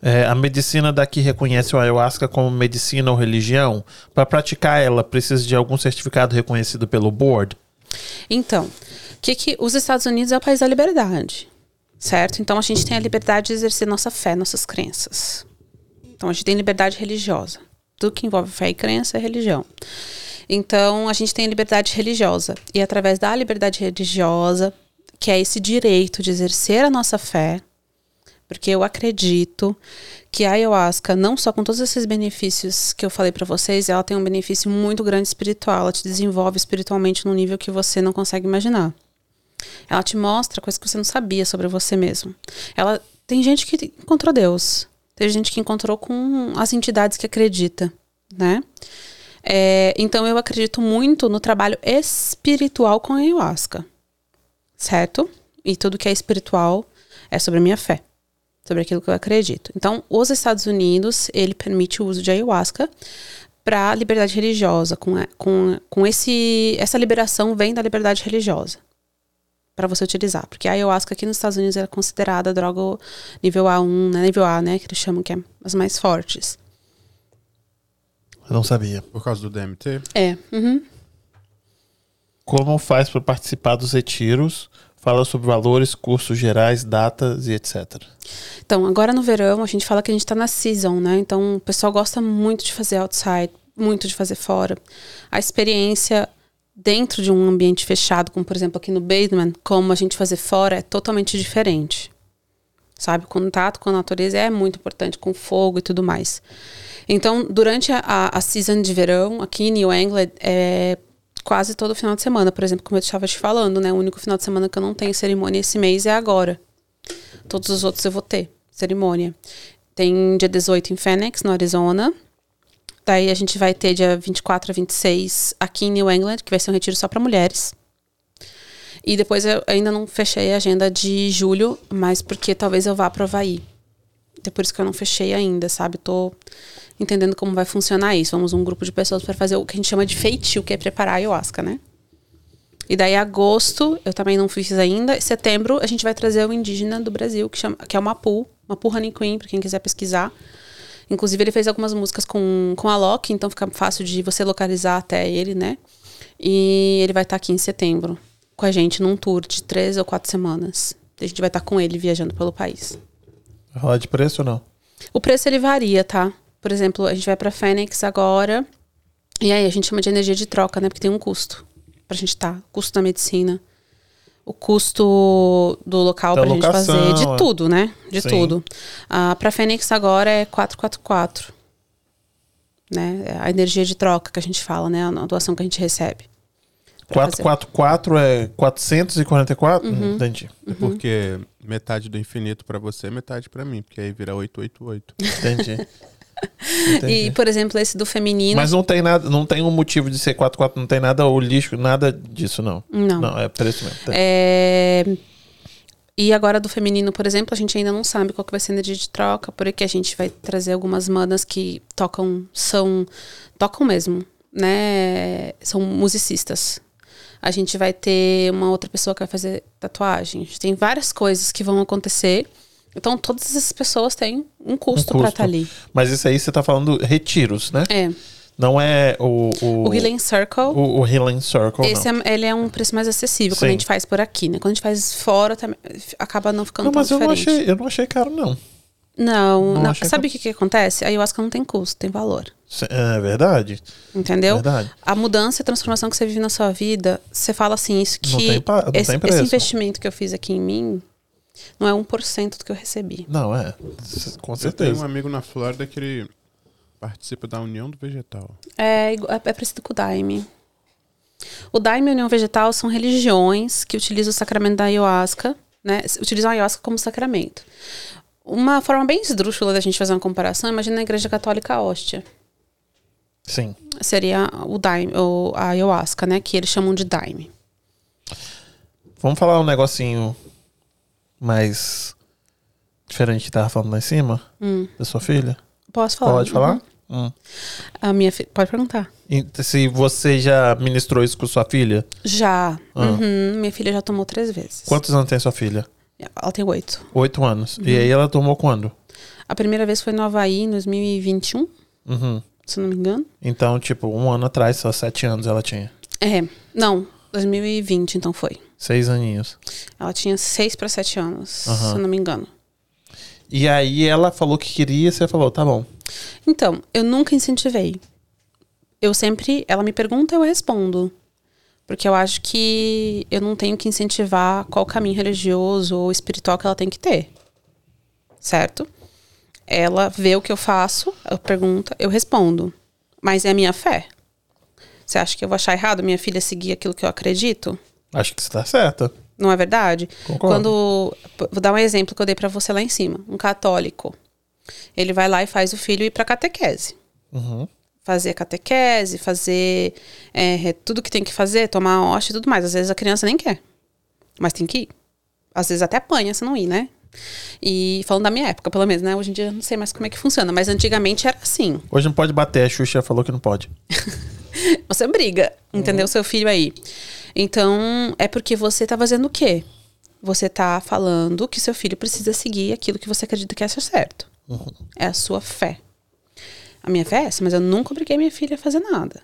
É, a medicina daqui reconhece o ayahuasca como medicina ou religião. Para praticar ela, precisa de algum certificado reconhecido pelo board? Então, que que os Estados Unidos é o país da liberdade, certo? Então a gente tem a liberdade de exercer nossa fé, nossas crenças. Então a gente tem liberdade religiosa. Tudo que envolve fé e crença é religião. Então a gente tem a liberdade religiosa e através da liberdade religiosa, que é esse direito de exercer a nossa fé, porque eu acredito que a ayahuasca, não só com todos esses benefícios que eu falei pra vocês, ela tem um benefício muito grande espiritual. Ela te desenvolve espiritualmente num nível que você não consegue imaginar. Ela te mostra coisas que você não sabia sobre você mesmo. Ela tem gente que encontrou Deus, tem gente que encontrou com as entidades que acredita, né? É, então eu acredito muito no trabalho espiritual com a ayahuasca, certo? E tudo que é espiritual é sobre a minha fé sobre aquilo que eu acredito. Então, os Estados Unidos, ele permite o uso de ayahuasca para liberdade religiosa, com, com, com esse essa liberação vem da liberdade religiosa para você utilizar, porque a ayahuasca aqui nos Estados Unidos é considerada droga nível A1, né, nível A, né, que eles chamam que é as mais fortes. Eu não sabia. Por causa do DMT? É, uhum. Como faz para participar dos retiros? Fala sobre valores, cursos gerais, datas e etc. Então, agora no verão, a gente fala que a gente tá na season, né? Então, o pessoal gosta muito de fazer outside, muito de fazer fora. A experiência dentro de um ambiente fechado, como por exemplo aqui no basement, como a gente fazer fora, é totalmente diferente. Sabe? O contato com a natureza é muito importante, com fogo e tudo mais. Então, durante a, a, season de verão, aqui em New England, é quase todo final de semana. Por exemplo, como eu estava te falando, né? O único final de semana que eu não tenho cerimônia esse mês é agora. Todos os outros eu vou ter cerimônia. Tem dia 18 em Phoenix, no Arizona. Daí a gente vai ter dia 24 a 26 aqui em New England, que vai ser um retiro só para mulheres. E depois eu ainda não fechei a agenda de julho, mas porque talvez eu vá para Havaí. É por isso que eu não fechei ainda, sabe? Tô entendendo como vai funcionar isso. Vamos um grupo de pessoas para fazer o que a gente chama de feitio, que é preparar a ayahuasca, né? E daí, agosto, eu também não fiz ainda. Em setembro, a gente vai trazer o indígena do Brasil, que, chama, que é o Mapu. Mapu Honey Queen, pra quem quiser pesquisar. Inclusive, ele fez algumas músicas com, com a Loki, então fica fácil de você localizar até ele, né? E ele vai estar aqui em setembro com a gente num tour de três ou quatro semanas. A gente vai estar com ele viajando pelo país. Vai falar de preço ou não? O preço ele varia, tá? Por exemplo, a gente vai pra Fênix agora. E aí a gente chama de energia de troca, né? Porque tem um custo pra gente estar. Custo da medicina. O custo do local Da pra gente locação, fazer. De é. tudo, né? De Sim. tudo. Ah, pra Fênix agora é 444. Né? É a energia de troca que a gente fala, né? A doação que a gente recebe. Pra fazer. 444 é 444? Uhum. Entendi. É porque metade do infinito pra você, metade pra mim, porque aí vira 888. Entendi. *laughs* Entendi. E, por exemplo, esse do feminino. Mas não tem nada, não tem um motivo de ser 44, não tem nada holístico, nada disso, não. Não. Não, é preço mesmo. Tem. É, E agora do feminino, por exemplo, a gente ainda não sabe qual que vai ser a energia de troca, porque a gente vai trazer algumas manas que tocam, são, tocam mesmo, né? São musicistas. A gente vai ter uma outra pessoa que vai fazer tatuagem. A gente tem várias coisas que vão acontecer. Então, todas essas pessoas têm um custo, Um pra custo. estar ali. Mas isso aí você tá falando retiros, né? É. Não é o. O, O Healing Circle, o, o Healing Circle. esse não. é, ele é um preço mais acessível quando a Sim. gente faz por aqui, né? Quando a gente faz fora, também, acaba não ficando Não, tão mas eu não, diferente. achei, eu não achei caro, não. Não, Não não. sabe o que- que, acontece? A ayahuasca não tem custo, tem valor. É verdade. Entendeu? Verdade. A mudança e a transformação que você vive na sua vida, você fala assim, isso que Não tem não esse, tem esse preço. investimento que eu fiz aqui em mim não é 1% do que eu recebi. Não, é. Com Eu tenho um certeza. amigo na Flórida que ele participa da União do Vegetal. É, é, é parecido com o Daime. O Daime e a União Vegetal são religiões que utilizam o sacramento da ayahuasca, né? Utilizam a ayahuasca como sacramento. Uma forma bem esdrúxula da gente fazer uma comparação, imagina a igreja católica a hóstia. Sim. Seria o Daime, ou a ayahuasca, né? Que eles chamam de Daime. Vamos falar um negocinho mais diferente que tava falando lá em cima? Hum. Da sua filha? Posso falar? Pode falar? Uhum. Hum. A minha filha. Pode perguntar. E se você já ministrou isso com sua filha, Já. Ah. Uhum, minha filha já tomou três vezes. quantos anos tem sua filha? Ela tem oito. Oito anos. E Uhum. aí ela tomou quando? A primeira vez foi no Havaí, em 2021, Uhum. se não me engano. Então, tipo, um ano atrás, só sete anos ela tinha. É, não, 2020 então foi. Seis aninhos. Ela tinha seis para sete anos, Aham. se eu não me engano. E aí ela falou que queria, você falou, tá bom. Então, eu nunca incentivei. Eu sempre, ela me pergunta, eu respondo. Porque eu acho que eu não tenho que incentivar qual caminho religioso ou espiritual que ela tem que ter. Certo? Ela vê o que eu faço, eu pergunto, eu respondo. Mas é a minha fé. Você acha que eu vou achar errado minha filha seguir aquilo que eu acredito? Acho que você tá certa. Não é verdade? Concordo. Quando. Vou dar um exemplo que eu dei pra você lá em cima. Um católico. Ele vai lá e faz o filho ir pra catequese. Uhum. Fazer catequese, fazer é, tudo que tem que fazer, tomar hóstia e tudo mais. Às vezes a criança nem quer. Mas tem que ir. Às vezes até apanha se não ir, né? E falando da minha época, pelo menos, né? Hoje em dia eu não sei mais como é que funciona. Mas antigamente era assim. Hoje não pode bater, a Xuxa falou que não pode. *laughs* Você briga, entendeu? Seu filho aí. Então, é porque você tá fazendo o quê? Você tá falando que seu filho precisa seguir aquilo que você acredita que é certo. É a sua fé. A minha fé é essa, mas eu nunca obriguei minha filha a fazer nada.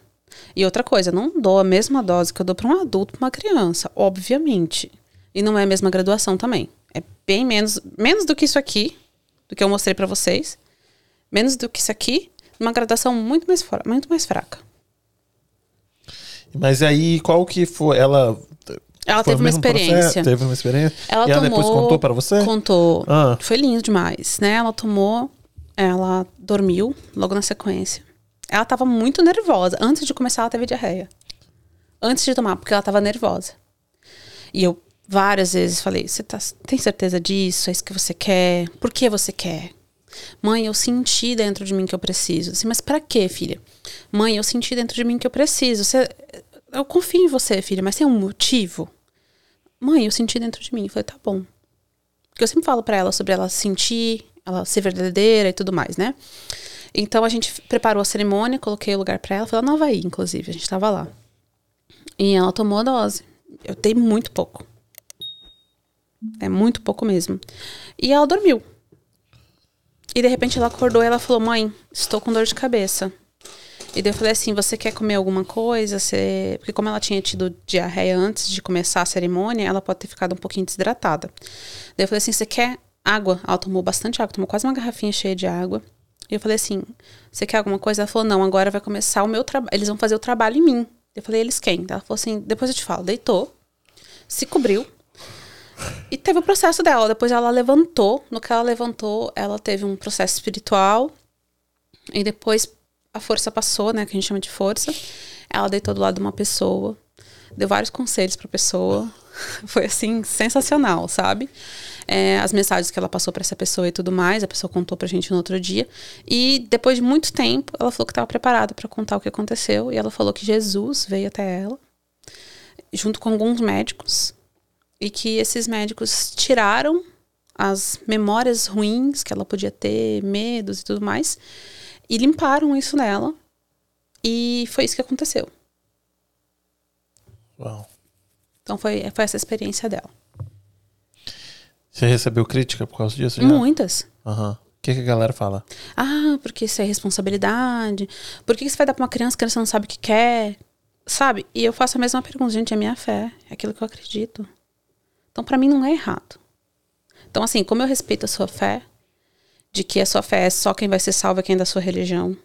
E outra coisa, não dou a mesma dose que eu dou para um adulto, para uma criança, obviamente. E não é a mesma graduação também. É bem menos, menos do que isso aqui, do que eu mostrei para vocês. Menos do que isso aqui, uma graduação muito mais, muito mais fraca. Mas aí, qual que foi? Ela. Ela foi teve uma mesmo processo? experiência. Teve uma experiência? Ela e ela tomou, depois contou pra você? Contou. Ah. Foi lindo demais, né? Ela tomou, ela dormiu logo na sequência. Ela tava muito nervosa. Antes de começar, ela teve diarreia. Antes de tomar, porque ela tava nervosa. E eu várias vezes falei: Você tá, tem certeza disso? É isso que você quer? Por que você quer? Mãe, eu senti dentro de mim que eu preciso. Assim, mas pra quê, filha? Mãe, eu senti dentro de mim que eu preciso. Você, eu confio em você, filha, mas tem um motivo? Mãe, eu senti dentro de mim. Eu falei, tá bom. Porque eu sempre falo pra ela sobre ela sentir, ela ser verdadeira e tudo mais, né? Então a gente preparou a cerimônia, coloquei o lugar pra ela, foi lá no Havaí, inclusive, a gente tava lá. E ela tomou a dose. Eu dei muito pouco. É muito pouco mesmo. E ela dormiu. E de repente ela acordou e ela falou: Mãe, estou com dor de cabeça. E daí eu falei assim: Você quer comer alguma coisa? Você... Porque, como ela tinha tido diarreia antes de começar a cerimônia, ela pode ter ficado um pouquinho desidratada. Daí eu falei assim: Você quer água? Ela tomou bastante água, tomou quase uma garrafinha cheia de água. E eu falei assim: Você quer alguma coisa? Ela falou: Não, agora vai começar o meu trabalho. Eles vão fazer o trabalho em mim. Eu falei: Eles quem? Ela falou assim: Depois eu te falo. Deitou, se cobriu. E teve o processo dela. Depois ela levantou. No que ela levantou, ela teve um processo espiritual. E depois a força passou, né? Que a gente chama de força. Ela deitou do lado de uma pessoa. Deu vários conselhos pra pessoa. *laughs* Foi assim, sensacional, sabe? É, as mensagens que ela passou pra essa pessoa e tudo mais. A pessoa contou pra gente no outro dia. E depois de muito tempo, ela falou que estava preparada pra contar o que aconteceu. E ela falou que Jesus veio até ela, junto com alguns médicos e que esses médicos tiraram as memórias ruins que ela podia ter, medos e tudo mais, e limparam isso nela. E foi isso que aconteceu. Uau. Então foi, foi essa experiência dela. Você recebeu crítica por causa disso? já? Muitas. Aham. O que, que a galera fala? Ah, porque isso é responsabilidade. Por que você vai dar pra uma criança que criança não sabe o que quer? Sabe? E eu faço a mesma pergunta, gente, é minha fé, é aquilo que eu acredito. Então, pra mim, não é errado. Então, assim, como eu respeito a sua fé, de que a sua fé é só quem vai ser salvo é quem é da sua religião,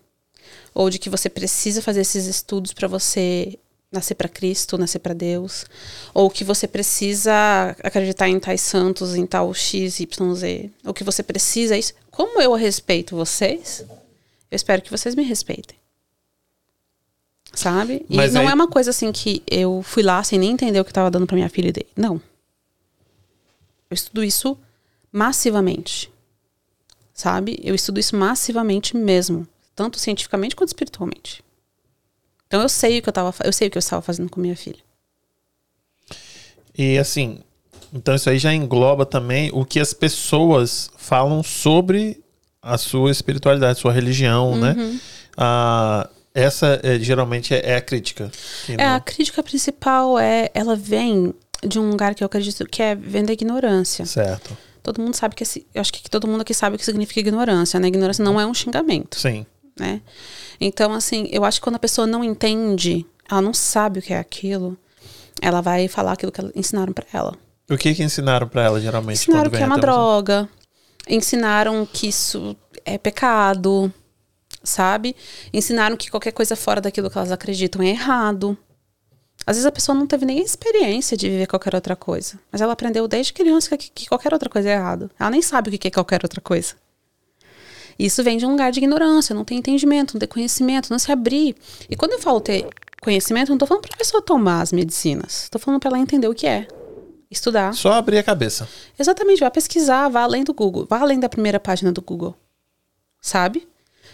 ou de que você precisa fazer esses estudos para você nascer para Cristo, nascer para Deus, ou que você precisa acreditar em tais santos, em tal X, Y, Z, ou que você precisa isso. Como eu respeito vocês, eu espero que vocês me respeitem. Sabe? E Mas não aí- é uma coisa assim que eu fui lá sem nem entender o que eu tava dando pra minha filha e dei. Não. Eu estudo isso massivamente. Sabe? Eu estudo isso massivamente mesmo, tanto cientificamente quanto espiritualmente. Então eu sei o que eu tava, eu sei o que eu estava fazendo com minha filha. E assim, então isso aí já engloba também o que as pessoas falam sobre a sua espiritualidade, sua religião, Uhum. né? Ah, essa é, geralmente é, é a crítica. É, não- a crítica principal é, ela vem de um lugar que eu acredito que é vem da ignorância. Certo. Todo mundo sabe que esse, eu acho que todo mundo aqui sabe o que significa ignorância, né? Ignorância não é um xingamento, Sim. né? Então, assim, eu acho que quando a pessoa não entende, ela não sabe o que é aquilo, ela vai falar aquilo que ensinaram pra ela. O que que ensinaram pra ela geralmente? Ensinaram que é uma droga. Ensinaram que isso é pecado, sabe? Ensinaram que qualquer coisa fora daquilo que elas acreditam é errado. Às vezes a pessoa não teve nem a experiência de viver qualquer outra coisa. Mas ela aprendeu desde criança que, que qualquer outra coisa é errado. Ela nem sabe o que é qualquer outra coisa. Isso vem de um lugar de ignorância, não tem entendimento, não tem conhecimento, não se abrir. E quando eu falo ter conhecimento, não tô falando pra pessoa tomar as medicinas. Tô falando pra ela entender o que é. Estudar. Só abrir a cabeça. Exatamente, vá pesquisar, vá além do Google, vá além da primeira página do Google. Sabe?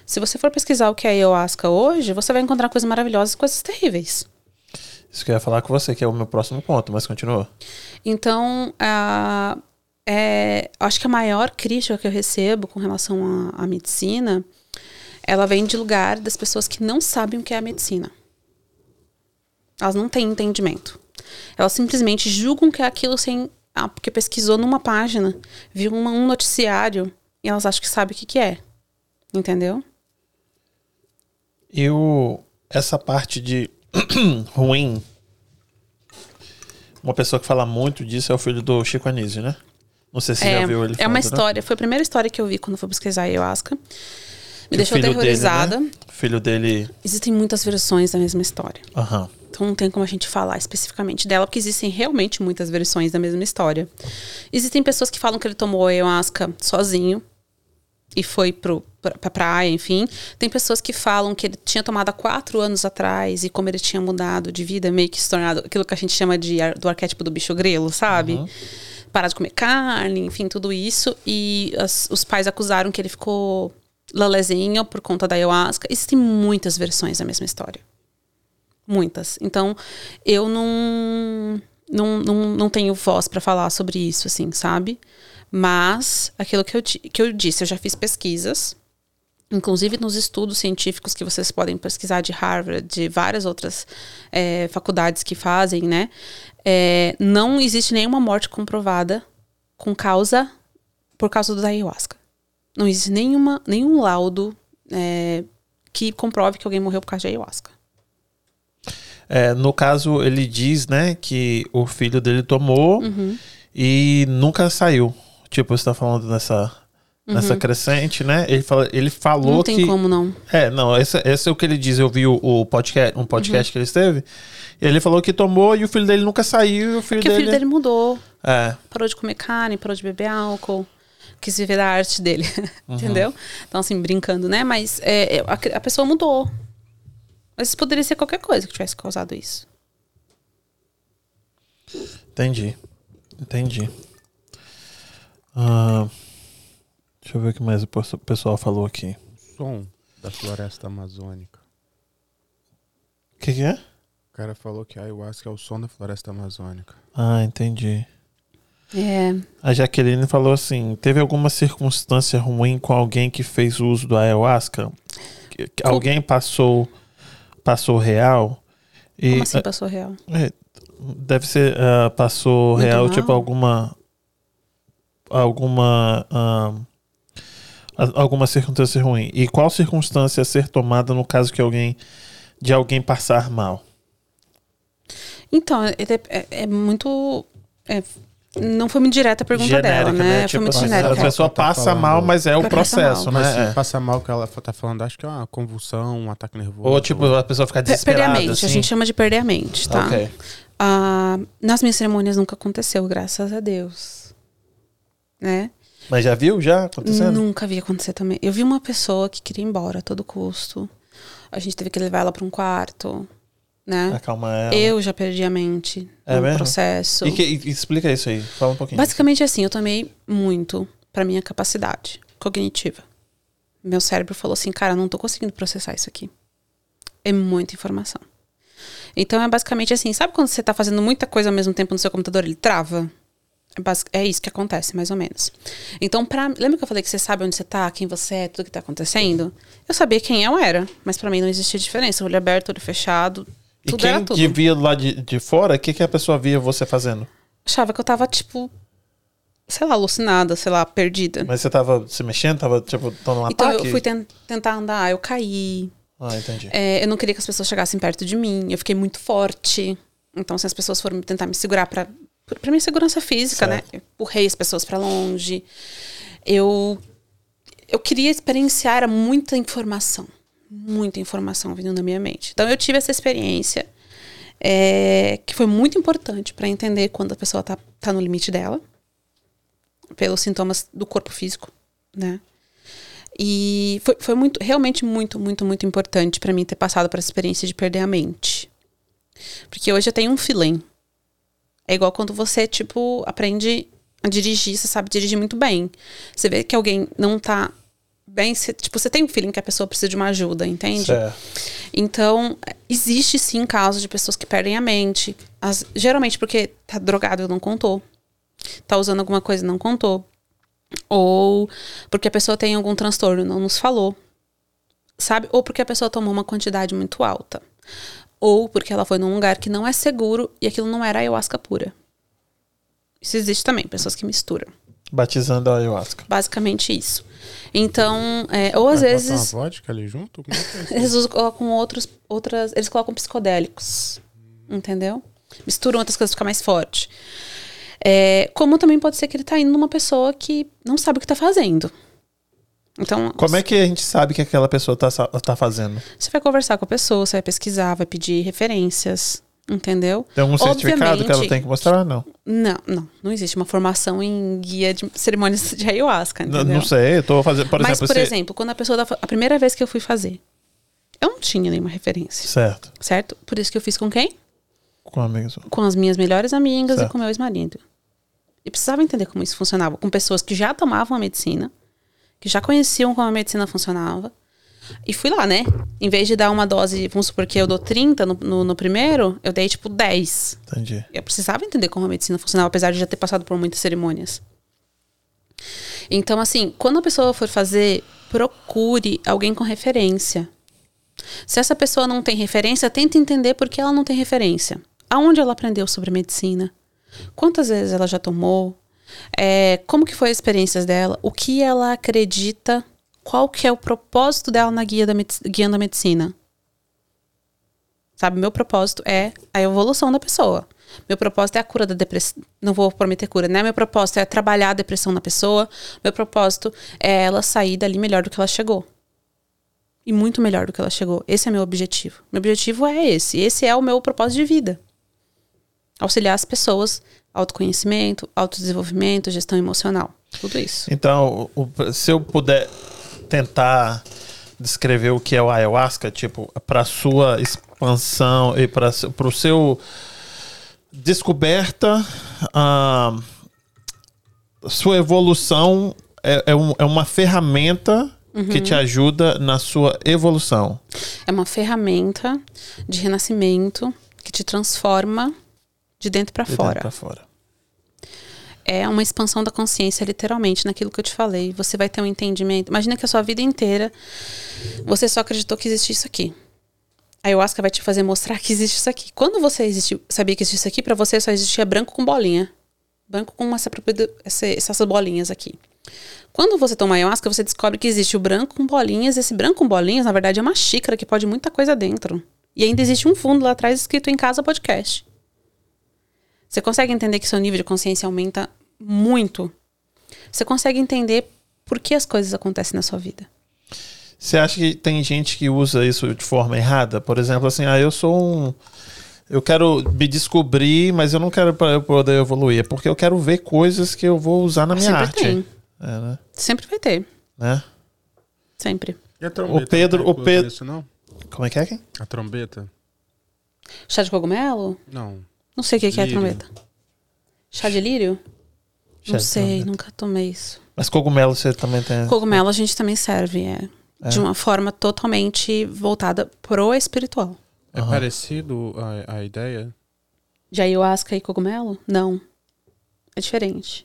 Se você for pesquisar o que é ayahuasca hoje, você vai encontrar coisas maravilhosas e coisas terríveis. Isso que eu ia falar com você, que é o meu próximo ponto, mas continua. Então, a, é, acho que a maior crítica que eu recebo com relação à, à medicina, ela vem de lugar das pessoas que não sabem o que é a medicina. Elas não têm entendimento. Elas simplesmente julgam que é aquilo sem. Ah, porque pesquisou numa página, viu uma- um noticiário e elas acham que sabe o que, que é. Entendeu? E o, essa parte de *clears throat* ruim, uma pessoa que fala muito disso é o filho do Chico Anísio, né? Não sei se você é, já viu ele é uma falando, né? história. Foi a primeira história que eu vi quando eu fui pesquisar ayahuasca. Me Que deixou aterrorizada. Dele, né? Filho dele. Existem muitas versões da mesma história. Aham. Então não tem como a gente falar especificamente dela, porque existem realmente muitas versões da mesma história. Existem pessoas que falam que ele tomou ayahuasca sozinho e foi pro, pra, pra praia, enfim. Tem pessoas que falam que ele tinha tomado há quatro anos atrás e como ele tinha mudado de vida, meio que se tornado aquilo que a gente chama de do arquétipo do bicho grelo, sabe? Parar de comer carne, enfim, tudo isso. E as- os pais acusaram que ele ficou lalezinho por conta da ayahuasca. Existem muitas versões da mesma história. Muitas. Então, eu não, não, não, não tenho voz para falar sobre isso, assim, sabe? Mas, aquilo que eu, que eu disse, eu já fiz pesquisas, inclusive nos estudos científicos que vocês podem pesquisar de Harvard, de várias outras eh, faculdades que fazem, né? Eh, não existe nenhuma morte comprovada com causa por causa do ayahuasca. Não existe nenhuma, nenhum laudo eh, que comprove que alguém morreu por causa de ayahuasca. É, no caso, ele diz, né, que o filho dele tomou Uhum. e nunca saiu. Tipo, você tá falando nessa, nessa crescente, né? Ele, fala, ele falou Uhum. Não tem que. como não. É, não, esse, esse é o que ele diz. Eu vi o, o podcast, um Uhum. podcast que ele esteve. Ele falou que tomou e o filho dele nunca saiu. O filho Porque o dele. filho dele mudou. É. Parou de comer carne, parou de beber álcool. Quis viver da arte dele. *laughs* Entendeu? Então, assim, brincando, né? Mas é, é, a, a pessoa mudou. Mas poderia ser qualquer coisa que tivesse causado isso. Entendi. Entendi. Ah, deixa eu ver o que mais o pessoal falou aqui. Som da floresta amazônica. O que, que é? O cara falou que a ayahuasca é o som da floresta amazônica. Ah, entendi. É. A Jaqueline falou assim: teve alguma circunstância ruim com alguém que fez uso do ayahuasca? Que- que Alguém passou passou real? E, Como assim passou real? é, deve ser ah, passou Muito real mal? tipo alguma alguma a- alguma circunstância ruim. E qual circunstância a ser tomada no caso que alguém de alguém passar mal? Então, é, é- é muito. é, não foi muito direta a pergunta dela, né? foi Tipo muito assim, genérica. a pessoa Tá passa falando. mal, mas é o Passa processo, mal. Né? se É. passar mal que ela tá falando, acho que é uma convulsão, um ataque nervoso. Ou tipo, a pessoa ficar Pe- Perder a desesperada. mente, assim. a gente chama de perder a mente, tá? Ok. Ah, nas minhas cerimônias nunca aconteceu, graças a Deus. Né? Mas já viu já acontecendo? Nunca vi acontecer também. Eu vi uma pessoa que queria ir embora a todo custo. A gente teve que levar ela para um quarto, né? Acalmar ela. Eu já perdi a mente É no mesmo? processo. E, que- e- explica isso aí. Fala um pouquinho. Basicamente assim, eu tomei muito para minha capacidade cognitiva. Meu cérebro falou assim, cara, não tô conseguindo processar isso aqui. É muita informação. Então é basicamente assim, sabe quando você tá fazendo muita coisa ao mesmo tempo no seu computador, ele trava? É, é isso que acontece, mais ou menos. Então, pra, lembra que eu falei que você sabe onde você tá, quem você é, tudo que tá acontecendo? Eu sabia quem eu era, mas para mim não existia diferença. Olho aberto, olho fechado, E tudo quem era tudo. que via lá de, de fora, o que, que a pessoa via você fazendo? Achava que eu tava, tipo, sei lá, alucinada, sei lá, perdida. Mas você tava se mexendo, tava tipo, dando um Então ataque? eu fui ten- tentar andar, eu caí. Ah, entendi. É, eu não queria que as pessoas chegassem perto de mim. Eu fiquei muito forte. Então, se as pessoas foram tentar me segurar pra, pra minha segurança física, Certo. né? Empurrei as pessoas pra longe. Eu, eu queria experienciar muita informação. Muita informação vindo na minha mente. Então, eu tive essa experiência é, que foi muito importante pra entender quando a pessoa tá, tá no limite dela. Pelos sintomas do corpo físico, né? E foi, foi muito, realmente muito, muito, muito importante pra mim ter passado por essa experiência de perder a mente. Porque hoje eu tenho um feeling. É igual quando você, tipo, aprende a dirigir, você sabe dirigir muito bem. Você vê que alguém não tá bem, você, tipo, você tem um feeling que a pessoa precisa de uma ajuda, entende? Certo. Então, existe sim casos de pessoas que perdem a mente. As- geralmente porque tá drogado e não contou. Tá usando alguma coisa e não contou. Ou porque a pessoa tem algum transtorno e não nos falou. Sabe? Ou porque a pessoa tomou uma quantidade muito alta. Ou porque ela foi num lugar que não é seguro e aquilo não era ayahuasca pura. Isso existe também, pessoas que misturam. Batizando a ayahuasca. Basicamente isso. Então, é, ou às Bota vezes. uma vodka ali junto? Como é que é isso? *laughs* Eles usam- colocam outros, outras. Eles colocam psicodélicos. Entendeu? Misturam outras coisas pra ficar mais forte. É, como também pode ser que ele tá indo numa pessoa que não sabe o que tá fazendo. Então, Como é que a gente sabe que aquela pessoa tá, sa- tá fazendo? você vai conversar com a pessoa, você vai pesquisar, vai pedir referências. Entendeu? Tem algum certificado que ela tem que mostrar? Não. Não, não. Não existe uma formação em guia de cerimônias de ayahuasca, entendeu? Não sei, eu tô fazendo, por Mas, exemplo, por se- exemplo, quando a pessoa. tá- A primeira vez que eu fui fazer, eu não tinha nenhuma referência, Certo. certo? Por isso que eu fiz com quem? Com amigos. com as minhas melhores amigas Certo. e com meu ex-marido. E precisava entender como isso funcionava. Com pessoas que já tomavam a medicina, que já conheciam como a medicina funcionava. E fui lá, né? Em vez de dar uma dose, vamos supor que eu dou 30 no, no, no primeiro, eu dei tipo 10. Entendi. Eu precisava entender como a medicina funcionava, apesar de já ter passado por muitas cerimônias. Então, assim, quando a pessoa for fazer, procure alguém com referência. Se essa pessoa não tem referência, tente entender por que ela não tem referência. Aonde ela aprendeu sobre medicina? Quantas vezes ela já tomou? É, como que foi as experiências dela? O que ela acredita? Qual que é o propósito dela na guia da medici- guiando a medicina? Sabe, meu propósito é a evolução da pessoa. Meu propósito é a cura da depressão. Não vou prometer cura, né? Meu propósito é trabalhar a depressão na pessoa. Meu propósito é ela sair dali melhor do que ela chegou. E muito melhor do que ela chegou. Esse é meu objetivo. Meu objetivo é esse. Esse é o meu propósito de vida. Auxiliar as pessoas, autoconhecimento, autodesenvolvimento, gestão emocional. Tudo isso. Então, o- se eu puder tentar descrever o que é o ayahuasca, tipo, para sua expansão e para o seu descoberta, ah, sua evolução é, é, um- é uma ferramenta que te ajuda na sua evolução. É uma ferramenta de renascimento que te transforma de dentro para de fora. pra fora. é uma expansão da consciência, literalmente, naquilo que eu te falei. Você vai ter um entendimento. Imagina que a sua vida inteira você só acreditou que existia isso aqui. A ayahuasca vai te fazer mostrar que existe isso aqui. Quando você existiu, sabia que existia isso aqui, pra você só existia branco com bolinha. Branco com essa- essas bolinhas aqui. Quando você toma ayahuasca, você descobre que existe o branco com bolinhas. Esse branco com bolinhas, na verdade, é uma xícara que pode muita coisa dentro. E ainda existe um fundo lá atrás escrito em casa podcast. Você consegue entender que seu nível de consciência aumenta muito. Você consegue entender por que as coisas acontecem na sua vida. Você acha que tem gente que usa isso de forma errada? Por exemplo, assim, ah, eu sou um. Eu quero me descobrir, mas eu não quero para eu poder evoluir. É porque eu quero ver coisas que eu vou usar na minha Sempre arte. tem. É, né? Sempre vai ter. Né? Sempre. E a trombeta? O Pedro- não o Pedro- nisso, não? Como é que é? Quem? A trombeta? Chá de cogumelo? Não. Não sei o que, que é trombeta. Chá de lírio? Chá não de sei, trombeta. nunca tomei isso. Mas cogumelo você também tem. Cogumelo a gente também serve, é. É. De uma forma totalmente voltada pro espiritual. É Aham. parecido a, a ideia? De ayahuasca e cogumelo? Não. É diferente.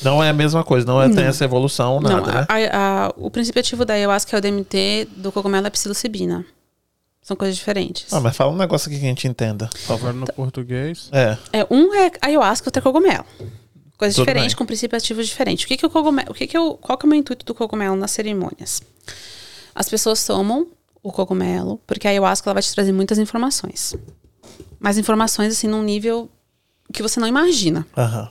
Não é a mesma coisa, não, é, tem Não. essa evolução, nada, não, né? a- a- o princípio ativo da ayahuasca é o DMT, do cogumelo é psilocibina. São coisas diferentes. Ah, mas fala um negócio aqui que a gente entenda. Agora no português. É. É, um é ayahuasca, outro é cogumelo. Coisas Tudo diferentes, bem. com princípio ativo diferente. O que que o cogumelo, o que que eu, qual que é o meu intuito do cogumelo nas cerimônias? As pessoas tomam o cogumelo, porque a ayahuasca ela vai te trazer muitas informações. Mas informações, assim, num nível que você não imagina. Aham.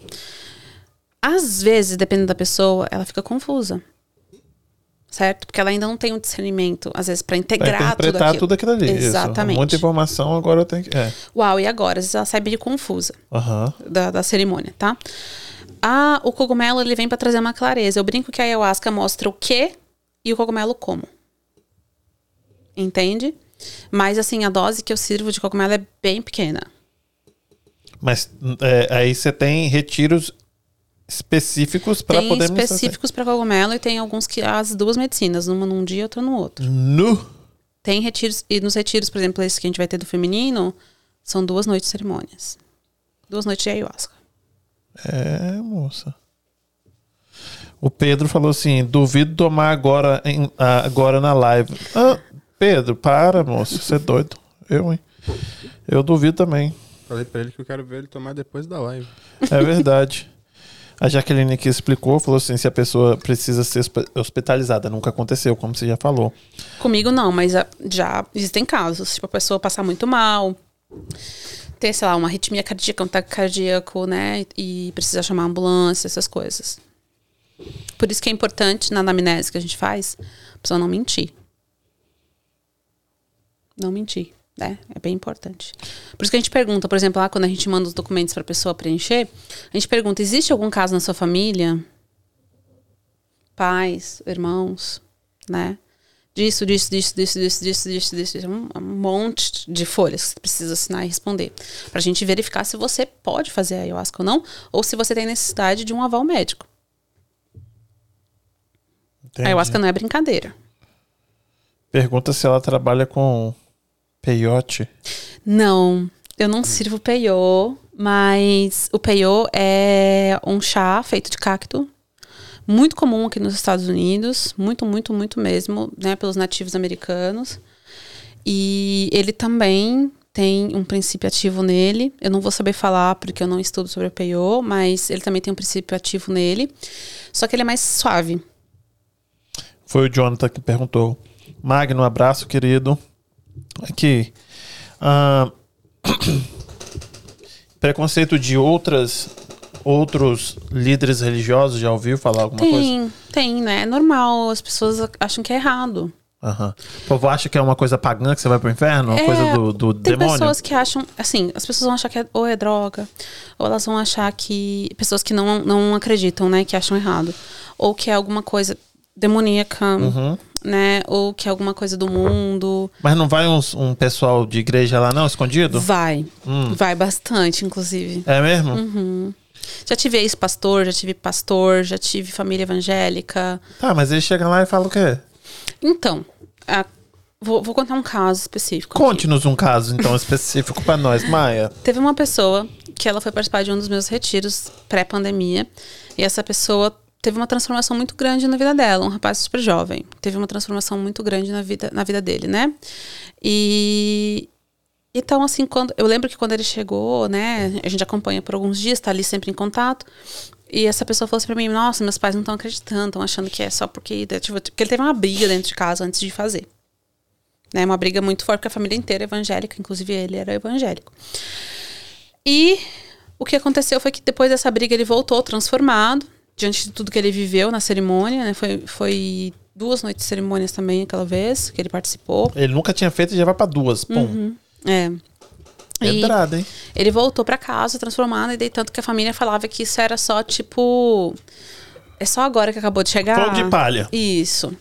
Às vezes, dependendo da pessoa, ela fica confusa. Certo? Porque ela ainda não tem um discernimento, às vezes, para Pra integrar tudo interpretar aquilo. tudo aquilo ali. isso. Exatamente. Muita informação, agora eu tenho que. É. Uau, e agora? Às vezes ela sai meio confusa. Aham. da, da cerimônia, tá? Ah, o cogumelo ele vem para trazer uma clareza. Eu brinco que a ayahuasca mostra o que e o cogumelo como. Entende? Mas assim, a dose que eu sirvo de cogumelo é bem pequena. Mas é, aí você tem retiros específicos para tem poder me específicos para cogumelo e tem alguns que as duas medicinas, uma num dia e outra no outro. Nu. Tem retiros e nos retiros, por exemplo, esse que a gente vai ter do feminino, são duas noites de cerimônias. Duas noites de ayahuasca. É, moça. O Pedro falou assim: duvido tomar agora, em- agora na live. Ah, Pedro, para, moço. Você é doido. Eu, hein? Eu duvido também. Falei pra ele que eu quero ver ele tomar depois da live. É verdade. A Jaqueline aqui explicou, falou assim: se a pessoa precisa ser hosp- hospitalizada, nunca aconteceu, como você já falou. Comigo não, mas ah, já existem casos. Tipo, a pessoa passar muito mal, ter, sei lá, uma arritmia cardíaca, um ataque cardíaco, né? E precisar chamar a ambulância, essas coisas. Por isso que é importante na anamnese que a gente faz, a pessoa não mentir. Não mentir, né? É bem importante. Por isso que a gente pergunta, por exemplo, lá quando a gente manda os documentos para a pessoa preencher, a gente pergunta: existe algum caso na sua família? Pais, irmãos, né? Disso, disso, disso, disso, disso, disso, disso, disso, disso. Um, um monte de folhas que você precisa assinar e responder. Pra gente verificar se você pode fazer a ayahuasca ou não, ou se você tem necessidade de um aval médico. Entendi. A ayahuasca não é brincadeira. Pergunta se ela trabalha com peiote. Não, eu não sirvo peiô, mas o peiô é um chá feito de cacto, muito comum aqui nos Estados Unidos, muito, muito, muito mesmo, né, pelos nativos americanos. E ele também tem um princípio ativo nele. Eu não vou saber falar porque eu não estudo sobre o peiô, mas ele também tem um princípio ativo nele. Só que ele é mais suave. Foi o Jonathan que perguntou. Magno, abraço, querido. Aqui. ah, *coughs* preconceito de outras outros líderes religiosos já ouviu falar alguma coisa? Tem, tem, né? É normal. As pessoas acham que é errado. Aham. O povo acha que é uma coisa pagã que você vai pro inferno? Uma É, coisa do, do Tem demônio? pessoas que acham, assim, as pessoas vão achar que é, ou é droga, ou elas vão achar que. Pessoas que não, não acreditam, né? Que acham errado. Ou que é alguma coisa demoníaca, Uhum. Né? Ou que é alguma coisa do mundo. Mas não vai uns- um pessoal de igreja lá não, escondido? Vai. Hum. Vai bastante, inclusive. É mesmo? Uhum. Já tive ex-pastor, já tive pastor, já tive família evangélica. Tá, mas eles chegam lá e falam o quê? Então, a- vou, vou contar um caso específico. Conte-nos um caso, então, específico pra nós, Maia. Teve uma pessoa que ela foi participar de um dos meus retiros pré-pandemia. E essa pessoa teve uma transformação muito grande na vida dela, um rapaz super jovem. Teve uma transformação muito grande na vida, na vida dele, né? E então assim, quando eu lembro que quando ele chegou, né, a gente acompanha por alguns dias, tá ali sempre em contato. E essa pessoa falou assim pra mim: Nossa, meus pais não estão acreditando, estão achando que é só porque. Tipo, porque ele teve uma briga dentro de casa antes de fazer. Né? Uma briga muito forte, porque a família inteira é evangélica, inclusive ele era evangélico. E o que aconteceu foi que depois dessa briga ele voltou transformado, diante de tudo que ele viveu na cerimônia, né? Foi, foi duas noites de cerimônias também aquela vez que ele participou. Ele nunca tinha feito e já vai pra duas. Pum. É. E Entrada, hein? ele voltou pra casa transformado, e daí tanto que a família falava que isso era só tipo. É só agora que acabou de chegar. Fogo de palha. Isso.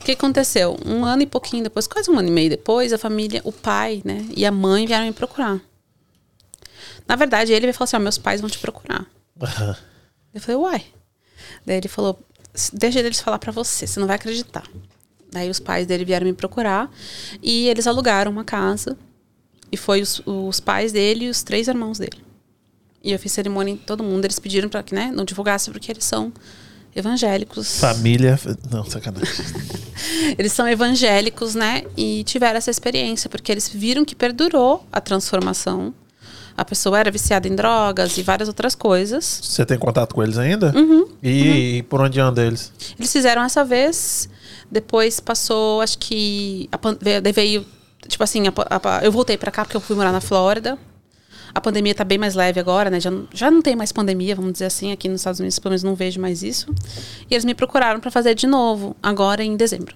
O que aconteceu? Um ano e pouquinho depois, quase um ano e meio depois, a família, o pai, né, e a mãe vieram me procurar. Na verdade, ele falou assim: ó, meus pais vão te procurar. *laughs* Eu falei, uai. Daí ele falou, deixa eles falar pra você, você não vai acreditar. Daí os pais dele vieram me procurar e eles alugaram uma casa. E foi os, os pais dele e os três irmãos dele. E eu fiz cerimônia em todo mundo. Eles pediram pra que né, não divulgasse porque eles são evangélicos. Família. Não, sacanagem. *laughs* Eles são evangélicos, né? E tiveram essa experiência, porque eles viram que perdurou a transformação. A pessoa era viciada em drogas e várias outras coisas. Você tem contato com eles ainda? Uhum, E, e por onde anda eles? Eles fizeram essa vez, depois passou, acho que. A, veio, tipo assim, a a eu voltei pra cá porque eu fui morar na Flórida. A pandemia tá bem mais leve agora, né? Já, não- já não tem mais pandemia, vamos dizer assim. Aqui nos Estados Unidos, pelo menos, não vejo mais isso. E eles me procuraram pra fazer de novo, agora em dezembro.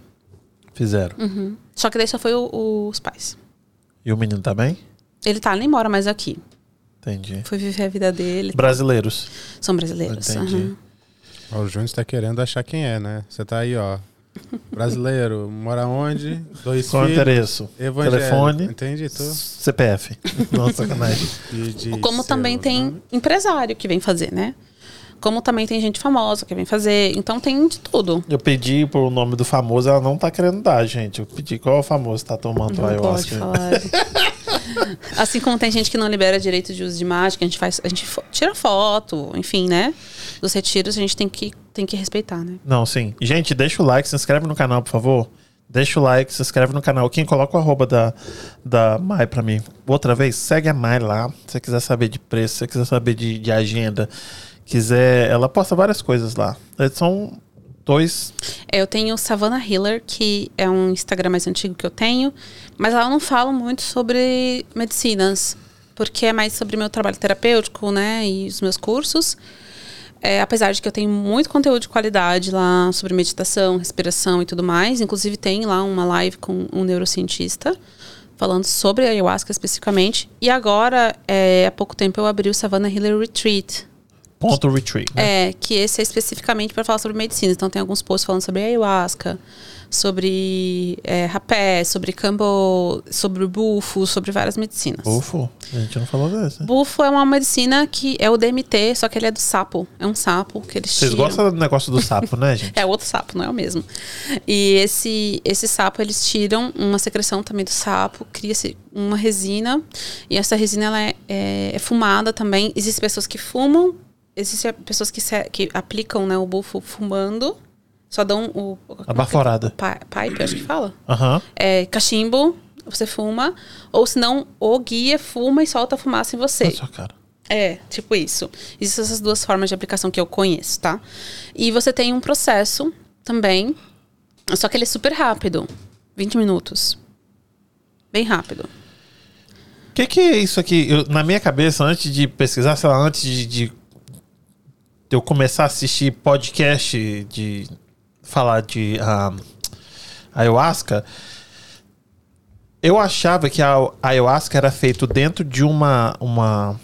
Fizeram. Uhum. Só que daí só foi o- os pais. E o menino tá bem? Ele tá, ele nem mora mais aqui. Entendi. Foi viver a vida dele. Brasileiros. São brasileiros. Entendi. Ó, o Júnior está querendo achar quem é, né? Você tá aí, ó. Brasileiro, mora onde? Dois Qual o filhos. endereço? Evangélico. Telefone. Entendi, tô. CPF. *laughs* Sacanagem. De, de Como também tem né? empresário que vem fazer, né? Como também tem gente famosa que vem fazer. Então tem de tudo. Eu pedi por o nome do famoso, ela não tá querendo dar, gente. Eu pedi qual é o famoso tá tomando Não pode ayahuasca. falar. *laughs* *laughs* assim como tem gente que não libera direito de uso de mágica, a gente faz, a gente tira foto, enfim, né? Dos retiros a gente tem que, tem que respeitar, né? Não, sim. Gente, deixa o like, se inscreve no canal, por favor. Deixa o like, se inscreve no canal. Quem coloca o arroba da, da Mai pra mim. Outra vez, segue a Mai lá. Se você quiser saber de preço, se você quiser saber de, de agenda, quiser. Ela posta várias coisas lá. São dois. É, Eu tenho Savannah Healer, que é um Instagram mais antigo que eu tenho, mas lá eu não falo muito sobre medicinas, porque é mais sobre meu trabalho terapêutico, né, e os meus cursos. É, apesar de que eu tenho muito conteúdo de qualidade lá sobre meditação, respiração e tudo mais. Inclusive tem lá uma live com um neurocientista falando sobre ayahuasca especificamente. E agora, é, há pouco tempo, eu abri o Savannah Healer Retreat, Ponto retreat. Né? é, que esse é especificamente para falar sobre medicina. Então tem alguns posts falando sobre ayahuasca, sobre é, rapé, sobre cambo, sobre bufo, sobre várias medicinas. Ufo, a gente não falou desse. né? Bufo é uma medicina que é o DMT, só que ele é do sapo. É um sapo que eles Vocês tiram. gostam do negócio do sapo, né, gente? *laughs* É outro sapo, não é o mesmo. E esse, esse sapo, eles tiram uma secreção também do sapo, cria-se uma resina. E essa resina ela é, é, é fumada também. Existem pessoas que fumam, existem pessoas que, se- que aplicam né, o bufo fumando. Só dão o. A baforada. Pi- Pipe, acho que fala. Aham. É, cachimbo, você fuma. Ou senão, o guia fuma e solta a fumaça em você. Só, cara. É, tipo isso. Existem essas duas formas de aplicação que eu conheço, tá? E você tem um processo também, só que ele é super rápido. 20 minutos. Bem rápido. O que, que é isso aqui? Eu- na minha cabeça, antes de pesquisar, sei lá, antes de, de eu começar a assistir podcast de falar de ah, ayahuasca, eu achava que a ayahuasca era feito dentro de uma uma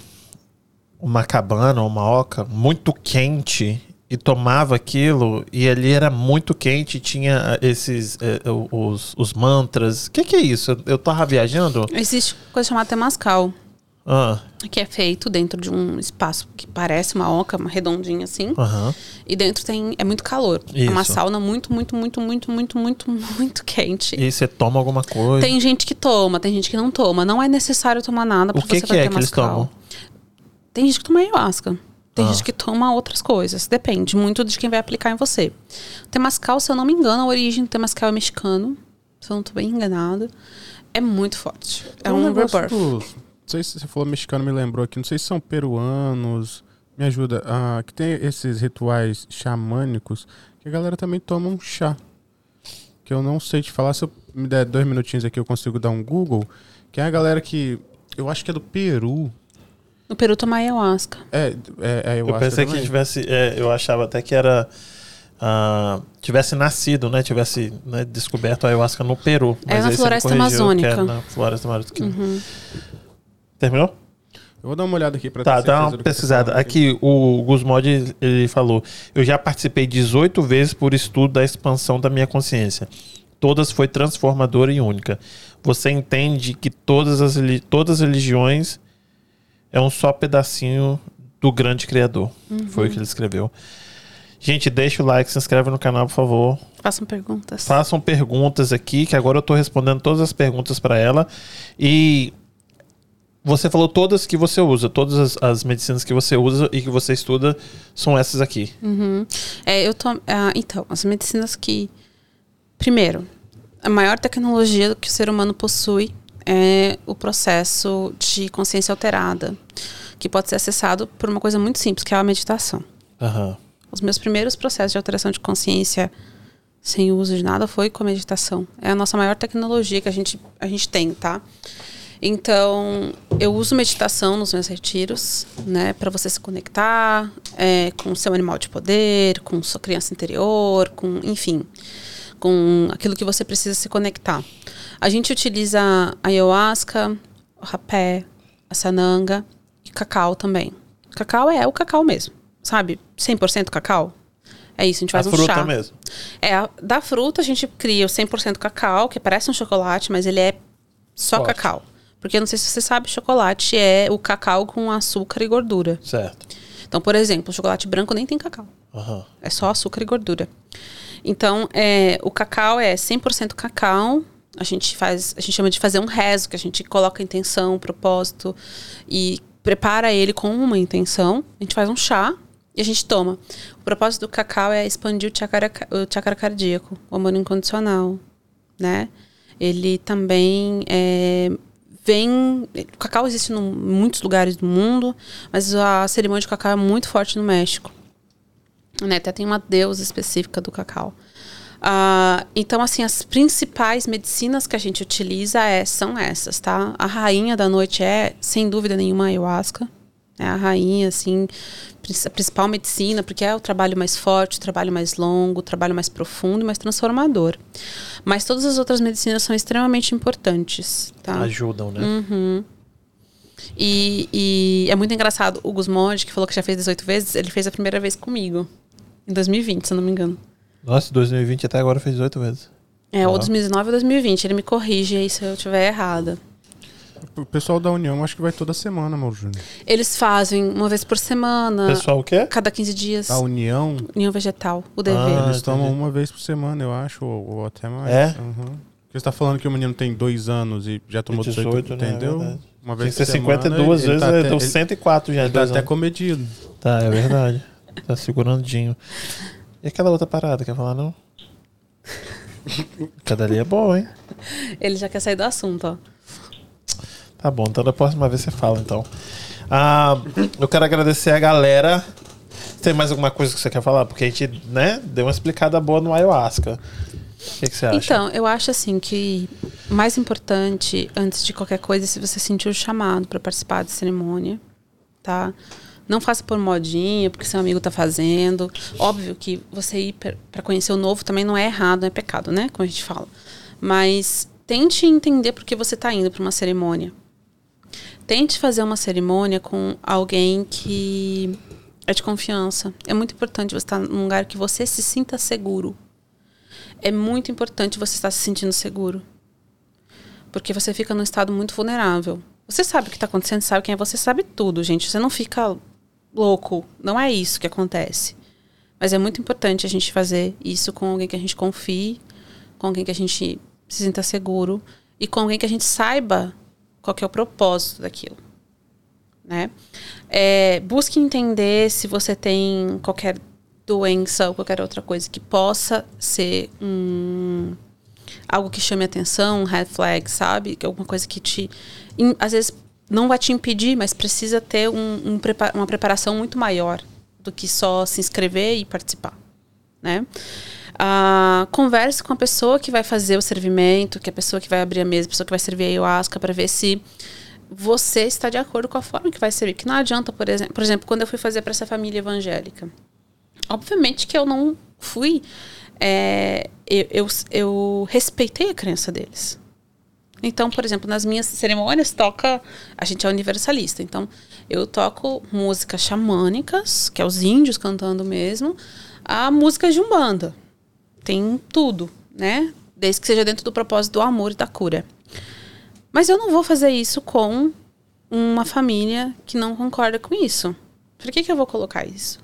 uma cabana, uma oca muito quente e tomava aquilo e ali era muito quente tinha ah, esses eh, os, os mantras. O que, que é isso? Eu, eu tava viajando? Existe coisa chamada temascal, Ah, que é feito dentro de um espaço que parece uma oca, uma redondinha assim. E dentro tem é muito calor. É uma Isso. sauna muito, muito, muito, muito, muito, muito, muito quente. E você toma alguma coisa. Tem gente que toma, tem gente que não toma. Não é necessário tomar nada porque que, você que vai é ter que eles tomam? Tem gente que toma ayahuasca. Tem Ah. gente que toma outras coisas. Depende muito de quem vai aplicar em você. O Temascal, se eu não me engano, a origem do Temascal é mexicano. Se eu não tô bem enganada. É muito forte. É Tem um, negócio rebirth. do- Não sei se você falou mexicano, me lembrou aqui. Não sei se são peruanos Me ajuda. Ah, que tem esses rituais xamânicos que a galera também toma um chá. Que eu não sei te falar. Se eu me der dois minutinhos aqui, eu consigo dar um Google. Que é a galera que. Eu acho que é do Peru. No Peru tomar ayahuasca. É, é, é Eu pensei que também. tivesse. é, eu achava até que era. ah, tivesse nascido, né? Tivesse né, descoberto a ayahuasca no Peru. É na floresta que amazônica. É na floresta amazônica. Terminou? Eu vou dar uma olhada aqui pra Tá, ter certeza dá uma que eu tô pesquisada. Aqui, o Gusmod, ele falou: Eu já participei 18 vezes por estudo da expansão da minha consciência. Todas foi transformadora e única. Você entende que todas as, todas as religiões é um só pedacinho do grande Criador. Foi o que ele escreveu. Gente, deixa o like, se inscreve no canal, por favor. Façam perguntas. Façam perguntas aqui, que agora eu tô respondendo todas as perguntas para ela. E você falou todas que você usa, todas as, as medicinas que você usa e que você estuda são essas aqui. Uhum. É, eu tô, ah, então, as medicinas que. Primeiro, a maior tecnologia que o ser humano possui é o processo de consciência alterada, que pode ser acessado por uma coisa muito simples, que é a meditação. Aham. Os meus primeiros processos de alteração de consciência sem uso de nada foi com a meditação. É a nossa maior tecnologia que a gente, a gente tem, tá? Então, eu uso meditação nos meus retiros, né, para você se conectar é, com o seu animal de poder, com sua criança interior, com, enfim, com aquilo que você precisa se conectar. A gente utiliza a ayahuasca, o rapé, a sananga e cacau também. Cacau é o cacau mesmo, sabe? 100% cacau. É isso, a gente A faz um fruta chá. mesmo. É, a- da fruta a gente cria o 100% cacau, que parece um chocolate, mas ele é só cacau. Porque eu não sei se você sabe, chocolate é o cacau com açúcar e gordura. Certo. Então, por exemplo, o chocolate branco nem tem cacau. Aham. É só açúcar e gordura. Então, é, o cacau é 100% cacau. A gente faz, a gente chama de fazer um rezo, que a gente coloca intenção, o propósito e prepara ele com uma intenção. A gente faz um chá e a gente toma. O propósito do cacau é expandir o chakra, o chakra cardíaco, o amor incondicional, né? Ele também é, vem. Cacau existe em muitos lugares do mundo, mas a cerimônia de cacau é muito forte no México né? Até tem uma deusa específica do cacau. Ah, então, assim, as principais medicinas que a gente utiliza é, são essas, tá? A rainha da noite é, sem dúvida nenhuma, a ayahuasca. É a rainha, assim, a principal medicina, porque é o trabalho mais forte, o trabalho mais longo, o trabalho mais profundo e mais transformador. Mas todas as outras medicinas são extremamente importantes, tá? Ajudam, né? Uhum. E, e é muito engraçado. O Gusmonde, que falou que já fez 18 vezes, ele fez a primeira vez comigo. Em 2020, se eu não me engano. Nossa, 2020 até agora fez 18 vezes. É, ou Ah. 2019 ou 2020. Ele me corrige aí se eu estiver errada. O pessoal da União acho que vai toda semana, Mauro Júnior. Eles fazem uma vez por semana, Pessoal, o quê? cada 15 dias. A União, União Vegetal, o DV. Ah, eles tomam entendi. uma vez por semana, eu acho, ou, ou até mais. É? Uhum. Você tá falando que o menino tem dois anos e já tomou 18, 18, né? entendeu? É. Uma Tinha vez que ser por semana, 52 ele vezes, tá até- deu ele- 104 já. Ele tá até anos. comedido. Tá, é verdade. tá segurandinho. E aquela outra parada, quer falar não? *laughs* Cada ali é bom, hein? Ele já quer sair do assunto, ó. Tá bom, então da próxima vez você fala, então. Ah, eu quero agradecer a galera. Tem mais alguma coisa que você quer falar? Porque a gente, né, deu uma explicada boa no ayahuasca. O que, que você acha? Então, eu acho assim que mais importante, antes de qualquer coisa, é se você sentir o chamado para participar da cerimônia, tá? Não faça por modinha, porque seu amigo tá fazendo. Óbvio que você ir para conhecer o novo também não é errado, não é pecado, né? Como a gente fala. Mas tente entender por que você tá indo para uma cerimônia. Tente fazer uma cerimônia com alguém que é de confiança. É muito importante você estar num lugar que você se sinta seguro é muito importante você estar se sentindo seguro. Porque você fica num estado muito vulnerável. Você sabe o que está acontecendo, sabe quem é você, sabe tudo, gente. Você não fica louco. Não é isso que acontece. Mas é muito importante a gente fazer isso com alguém que a gente confie, com alguém que a gente se sinta seguro e com alguém que a gente saiba qual que é o propósito daquilo. Né? É, busque entender se você tem qualquer doença ou qualquer outra coisa que possa ser um, algo que chame atenção, um red flag, sabe? É alguma coisa que te. às vezes não vai te impedir, mas precisa ter um, um uma preparação muito maior do que só se inscrever e participar, né? Ah, converse com a pessoa que vai fazer o servimento, que é a pessoa que vai abrir a mesa, a pessoa que vai servir a ayahuasca, para ver se você está de acordo com a forma que vai servir. Que não adianta, por exemplo, por exemplo quando eu fui fazer para essa família evangélica. Obviamente que eu não fui. é, eu, eu, eu respeitei a crença deles. Então, por exemplo, nas minhas cerimônias toca. A gente é universalista. Então, eu toco músicas xamânicas, que é os índios cantando mesmo, a músicas de Umbanda. Tem tudo, né? Desde que seja dentro do propósito do amor e da cura. Mas eu não vou fazer isso com uma família que não concorda com isso. Por que, que eu vou colocar isso?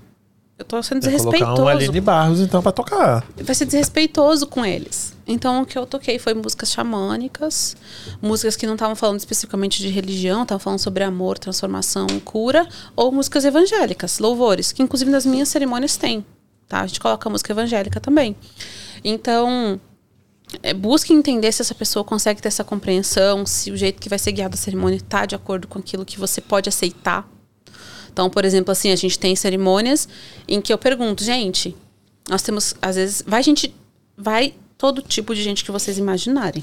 Eu tô sendo que colocar desrespeitoso. um Aline Barros, então, pra tocar. Vai ser desrespeitoso com eles. Então, o que eu toquei foi músicas xamânicas, músicas que não estavam falando especificamente de religião, estavam falando sobre amor, transformação, cura, ou músicas evangélicas, louvores, que inclusive nas minhas cerimônias tem. Tá? A gente coloca música evangélica também. Então, é, busque entender se essa pessoa consegue ter essa compreensão, se o jeito que vai ser guiada a cerimônia está de acordo com aquilo que você pode aceitar. Então, por exemplo, assim, a gente tem cerimônias em que eu pergunto, gente, nós temos, às vezes, vai gente, vai todo tipo de gente que vocês imaginarem.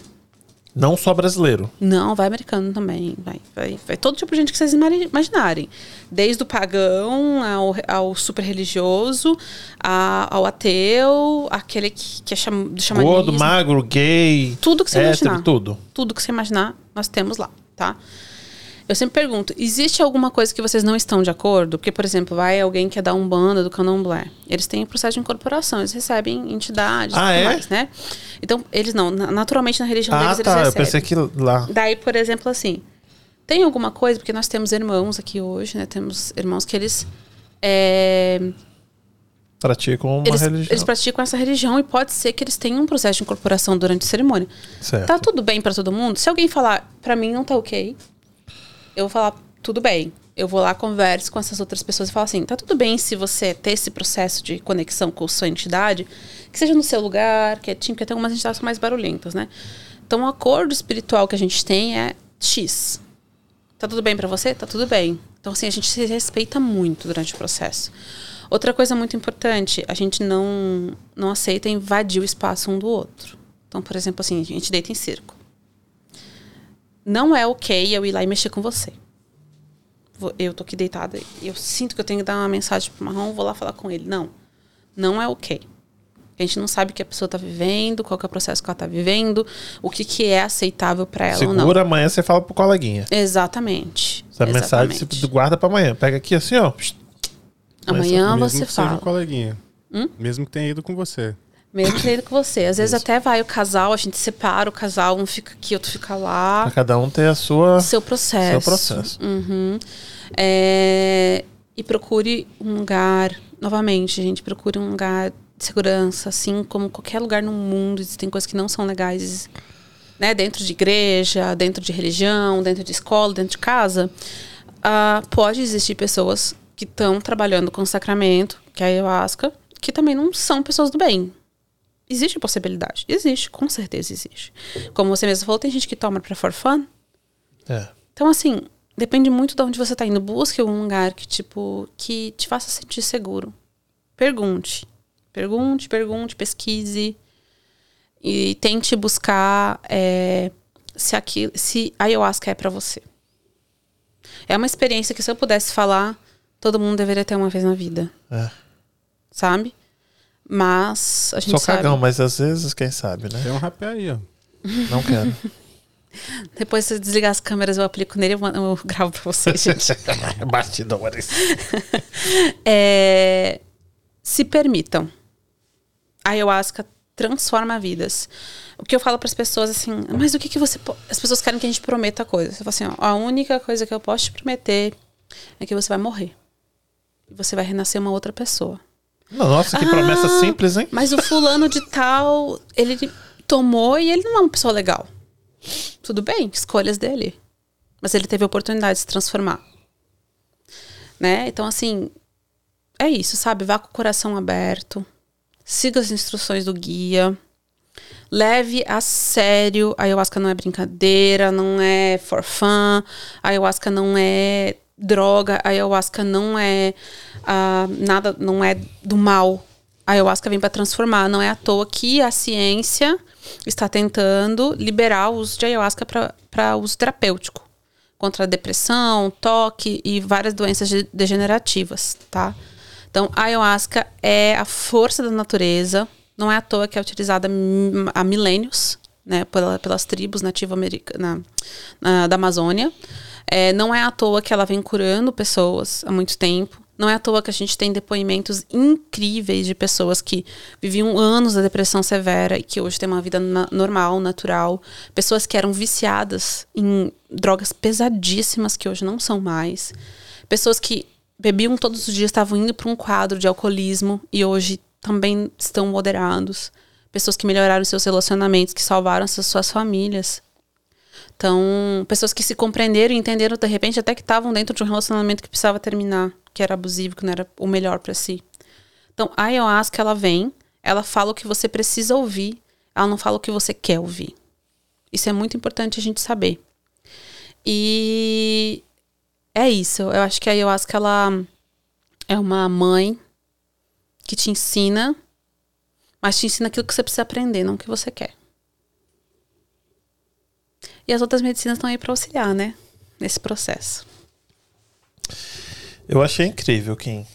Não só brasileiro. Não, vai americano também, vai, vai, vai todo tipo de gente que vocês imaginarem. Desde o pagão ao, ao super religioso, a- ao ateu, aquele que, que é cham, do xamanismo. Gordo, magro, gay. Tudo que você hétero, imaginar. tudo. Tudo que você imaginar, nós temos lá, tá? Eu sempre pergunto, existe alguma coisa que vocês não estão de acordo? Porque, por exemplo, vai alguém que é da Umbanda, do Candomblé. Eles têm o processo de incorporação, eles recebem entidades e Ah, tudo é? mais, né? Então, eles não. na- Naturalmente, na religião Ah, deles, eles tá. Eu recebem. pensei que lá. Daí, por exemplo, assim, tem alguma coisa, porque nós temos irmãos aqui hoje, né? Temos irmãos que eles. é, Praticam uma eles, religião. eles praticam essa religião e pode ser que eles tenham um processo de incorporação durante a cerimônia. Certo. Tá tudo bem pra todo mundo? Se alguém falar, pra mim não tá ok, eu vou falar, tudo bem. Eu vou lá, converso com essas outras pessoas e falo assim: tá tudo bem se você ter esse processo de conexão com sua entidade, que seja no seu lugar, quietinho, porque tem algumas entidades mais barulhentas, né? Então, o acordo espiritual que a gente tem é X. Tá tudo bem pra você? Tá tudo bem. Então, assim, a gente se respeita muito durante o processo. Outra coisa muito importante, a gente não, não aceita invadir o espaço um do outro. Então, por exemplo, assim, a gente deita em círculo. Não é ok eu ir lá e mexer com você. Eu tô aqui deitada e eu sinto que eu tenho que dar uma mensagem pro Marrom, vou lá falar com ele. Não. Não é ok. A gente não sabe o que a pessoa tá vivendo, qual que é o processo que ela tá vivendo, o que, que é aceitável para ela ou não. Segura amanhã, você fala pro coleguinha. Exatamente. Essa mensagem Exatamente. você guarda pra amanhã. Pega aqui assim, ó. Amanhã Mesmo você que seja um fala. coleguinha. Hum? Mesmo que tenha ido com você. Mesmo que ele com você. Às vezes até vai o casal, a gente separa o casal, um fica aqui, outro fica lá. Pra cada um ter a sua. Seu processo. Seu processo. Uhum. É, e procure um lugar, novamente, gente, procure um lugar de segurança, assim como qualquer lugar no mundo. Existem coisas que não são legais, né? Dentro de igreja, dentro de religião, dentro de escola, dentro de casa. Ah, pode existir pessoas que estão trabalhando com sacramento, que é a ayahuasca, que também não são pessoas do bem. Existe possibilidade. Existe, com certeza existe. Como você mesmo falou, tem gente que toma pra for fun. É. Então, assim, depende muito de onde você tá indo. Busque um lugar que, tipo, que te faça sentir seguro. Pergunte. Pergunte, pergunte, pesquise. E tente buscar é, se, aquilo, se a ayahuasca é pra você. É uma experiência que, se eu pudesse falar, todo mundo deveria ter uma vez na vida. É. Sabe? Mas a gente Sou sabe. cagão, mas às vezes, quem sabe, né? Tem um rapé aí, ó. Não quero. *laughs* Depois, se eu desligar as câmeras, eu aplico nele e eu, eu gravo pra vocês, gente. *laughs* Bastidores. *laughs* É, se permitam. A ayahuasca transforma vidas. O que eu falo para as pessoas assim, mas o que, que você. po-" As pessoas querem que a gente prometa coisas. Eu falo assim, ó, a única coisa que eu posso te prometer é que você vai morrer. E você vai renascer uma outra pessoa. Nossa, que Ah, promessa simples, hein? Mas o fulano de tal, ele tomou e ele não é uma pessoa legal. Tudo bem, escolhas dele. Mas ele teve a oportunidade de se transformar. Né? Então, assim, é isso, sabe? Vá com o coração aberto. Siga as instruções do guia. Leve a sério. A ayahuasca não é brincadeira, não é for fun. A ayahuasca não é droga. A ayahuasca não é ah, nada, não é do mal. A ayahuasca vem para transformar. Não é à toa que a ciência está tentando liberar o uso de ayahuasca para uso terapêutico contra a depressão, toque e várias doenças de- degenerativas, tá? Então, a ayahuasca é a força da natureza. Não é à toa que é utilizada há milênios, né, pela- pelas tribos nativo-americanas da Amazônia. É, não é à toa que ela vem curando pessoas há muito tempo. Não é à toa que a gente tem depoimentos incríveis de pessoas que viviam anos da depressão severa e que hoje têm uma vida na- normal, natural. Pessoas que eram viciadas em drogas pesadíssimas que hoje não são mais. Pessoas que bebiam todos os dias, estavam indo para um quadro de alcoolismo e hoje também estão moderados. Pessoas que melhoraram seus relacionamentos, que salvaram suas, suas famílias. Então, pessoas que se compreenderam e entenderam de repente até que estavam dentro de um relacionamento que precisava terminar, que era abusivo, que não era o melhor para si. Então, a ayahuasca ela vem, ela fala o que você precisa ouvir, ela não fala o que você quer ouvir. Isso é muito importante a gente saber. E é isso. Eu acho que a ayahuasca ela é uma mãe que te ensina, mas te ensina aquilo que você precisa aprender, não o que você quer. E as outras medicinas estão aí para auxiliar, né? Nesse processo. Eu achei incrível, Kim.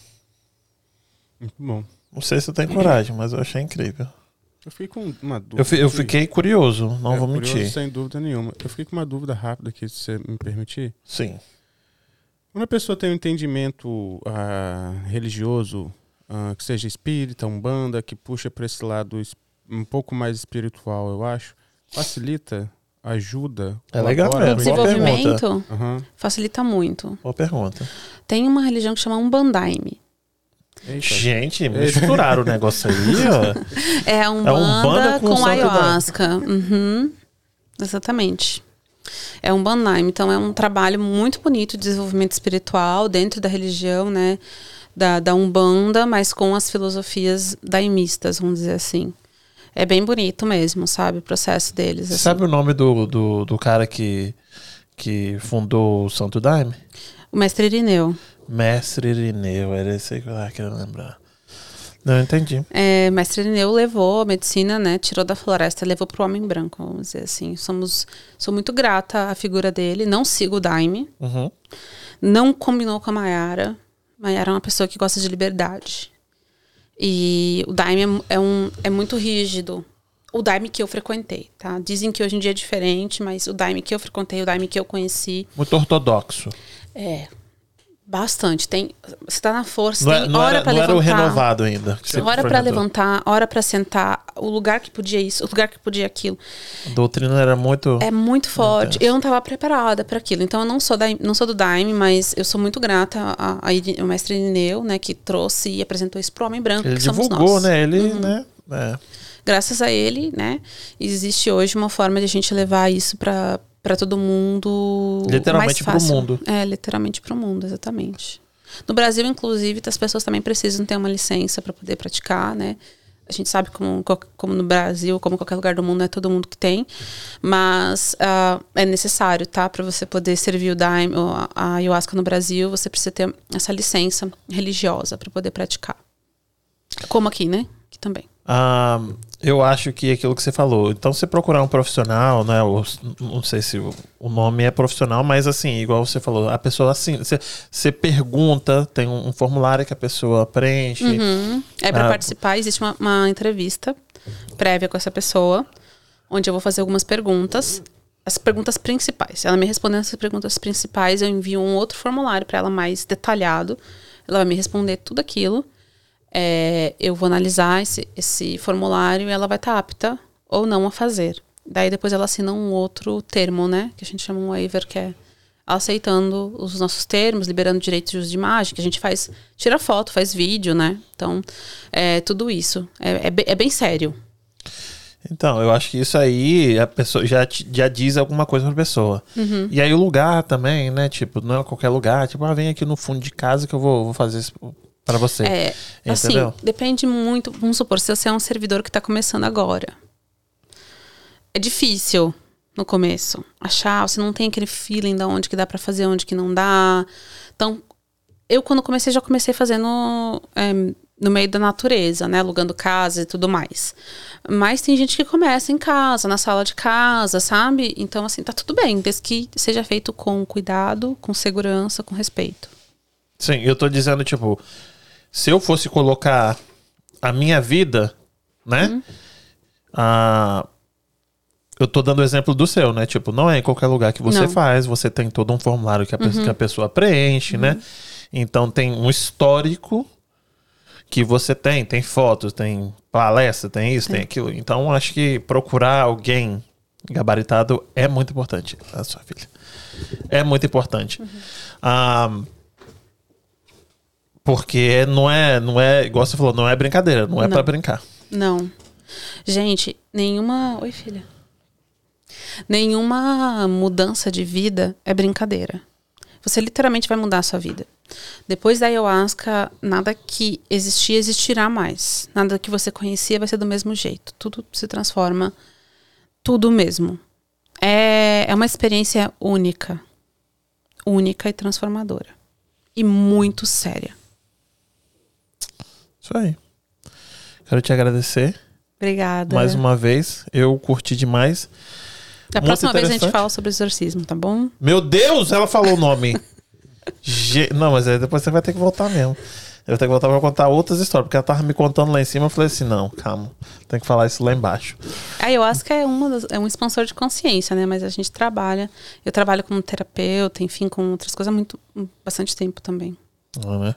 Muito bom. Não sei se eu tenho coragem, mas eu achei incrível. Eu fiquei com uma dúvida. Eu, fi- eu fiquei curioso, não É, vou curioso, mentir. Sem dúvida nenhuma. Eu fiquei com uma dúvida rápida aqui, se você me permitir. Sim. Quando a pessoa tem um entendimento ah, religioso, ah, que seja espírita, umbanda, que puxa para esse lado um pouco mais espiritual, eu acho, facilita, ajuda. É legal mesmo. isso? Desenvolvimento Aham. facilita muito. Boa pergunta. Tem uma religião que chama Umbandaime. Eita. Gente, misturaram o negócio aí, ó. *laughs* É a Umbanda, Umbanda com com, ayahuasca. Uhum. Exatamente. É um Bandaime. Então é um trabalho muito bonito de desenvolvimento espiritual dentro da religião, né? Da, da Umbanda, mas com as filosofias daimistas, vamos dizer assim. É bem bonito mesmo, sabe? O processo deles. Você assim. sabe o nome do, do, do cara que, que fundou o Santo Daime? O mestre Irineu. Mestre Irineu, era esse aí que eu querendo lembrar. Não, entendi. É, mestre Irineu levou a medicina, né? Tirou da floresta, levou para o homem branco, vamos dizer assim. Somos, sou muito grata à figura dele. Não sigo o Daime. Uhum. Não combinou com a Mayara. Mayara é uma pessoa que gosta de liberdade. E o Daime é, é um, é muito rígido. O Daime que eu frequentei, tá? Dizem que hoje em dia é diferente, mas o Daime que eu frequentei, o Daime que eu conheci, Muito ortodoxo. é bastante. Tem, você tá na força, Não, é- tem não hora era, pra não era o levantar. renovado ainda. Hora frequentou. levantar, hora pra sentar, o lugar que podia isso, o lugar que podia aquilo. A doutrina era muito. É muito forte. Intenso. Eu não estava preparada para aquilo. Então eu não sou da, não sou do Daime, mas eu sou muito grata a- ao mestre Irineu, né, que trouxe e apresentou isso pro homem branco, Ele que somos divulgou, nós. Uhum. né? Ele, né? É. Graças a ele, né, existe hoje uma forma de a gente levar isso para para todo mundo Literalmente mais pro fácil. mundo. É, literalmente pro mundo, exatamente. No Brasil, inclusive, as pessoas também precisam ter uma licença para poder praticar, né? A gente sabe como, co- como no Brasil, como em qualquer lugar do mundo, não é todo mundo que tem. Mas ah, é necessário, tá? Para você poder servir o daime, ou a, a ayahuasca no Brasil, você precisa ter essa licença religiosa para poder praticar. Como aqui, né? Aqui também. Ah, eu acho que é aquilo que você falou. Então, você procurar um profissional, né? ou- não sei se o, nome é profissional, mas assim, igual você falou, a pessoa assim, você, você pergunta, tem um, um formulário que a pessoa preenche. Uhum. É para Ah. participar, existe uma, uma entrevista prévia com essa pessoa, onde eu vou fazer algumas perguntas. As perguntas principais. Ela me respondendo essas perguntas principais, eu envio um outro formulário para ela mais detalhado. Ela vai me responder tudo aquilo. É, eu vou analisar esse, esse formulário e ela vai estar apta ou não a fazer. Daí depois ela assina um outro termo, né? Que a gente chama um waiver, que é aceitando os nossos termos, liberando direitos de uso de imagem, que a gente faz, tira foto, faz vídeo, né? Então, é tudo isso. É, é, be- é bem sério. Então, eu acho que isso aí a pessoa já, já diz alguma coisa pra pessoa. Uhum. E aí o lugar também, né? Tipo, não é qualquer lugar. Tipo, ah, vem aqui no fundo de casa que eu vou, vou fazer isso pra você. É, assim, Entendeu? depende muito. Vamos supor, se você é um servidor que está começando agora. é difícil no começo. Achar, você não tem aquele feeling da onde que dá pra fazer, onde que não dá. Então, eu quando comecei, já comecei fazendo é, no meio da natureza, né? Alugando casa e tudo mais. Mas tem gente que começa em casa, na sala de casa, sabe? Então, assim, tá tudo bem, desde que seja feito com cuidado, com segurança, com respeito. Sim, eu tô dizendo, tipo, se eu fosse colocar a minha vida, né? Uhum. Ah, eu tô dando o exemplo do seu, né? Tipo, não é em qualquer lugar que você Não. faz, você tem todo um formulário que a, pe- que a pessoa preenche, né? Então tem um histórico que você tem, tem fotos, tem palestra, tem isso, tem aquilo. Então acho que procurar alguém gabaritado é muito importante, a sua filha. É muito importante. Ah, porque não é, não é, igual você falou, não é brincadeira, não é pra brincar. Não. Gente, nenhuma. Oi, filha. Nenhuma mudança de vida é brincadeira. Você literalmente vai mudar a sua vida. Depois da ayahuasca, nada que existia existirá mais. Nada que você conhecia vai ser do mesmo jeito. Tudo se transforma. Tudo mesmo. É, é uma experiência única. Única e transformadora. E muito séria. Isso aí. Quero te agradecer Obrigada. mais uma vez. Eu curti demais. Da Muito próxima vez a gente fala sobre exorcismo, tá bom? Meu Deus, ela falou o nome. *laughs* Ge- Não, mas aí depois você vai ter que voltar mesmo. Eu vou ter que voltar pra contar outras histórias, porque ela tava me contando lá em cima. Eu falei assim: não, calma, tem que falar isso lá embaixo. A ayahuasca é, uma das- é um expansor de consciência, né? Mas a gente trabalha. Eu trabalho como terapeuta, enfim, com outras coisas há muito, bastante tempo também. Não, né?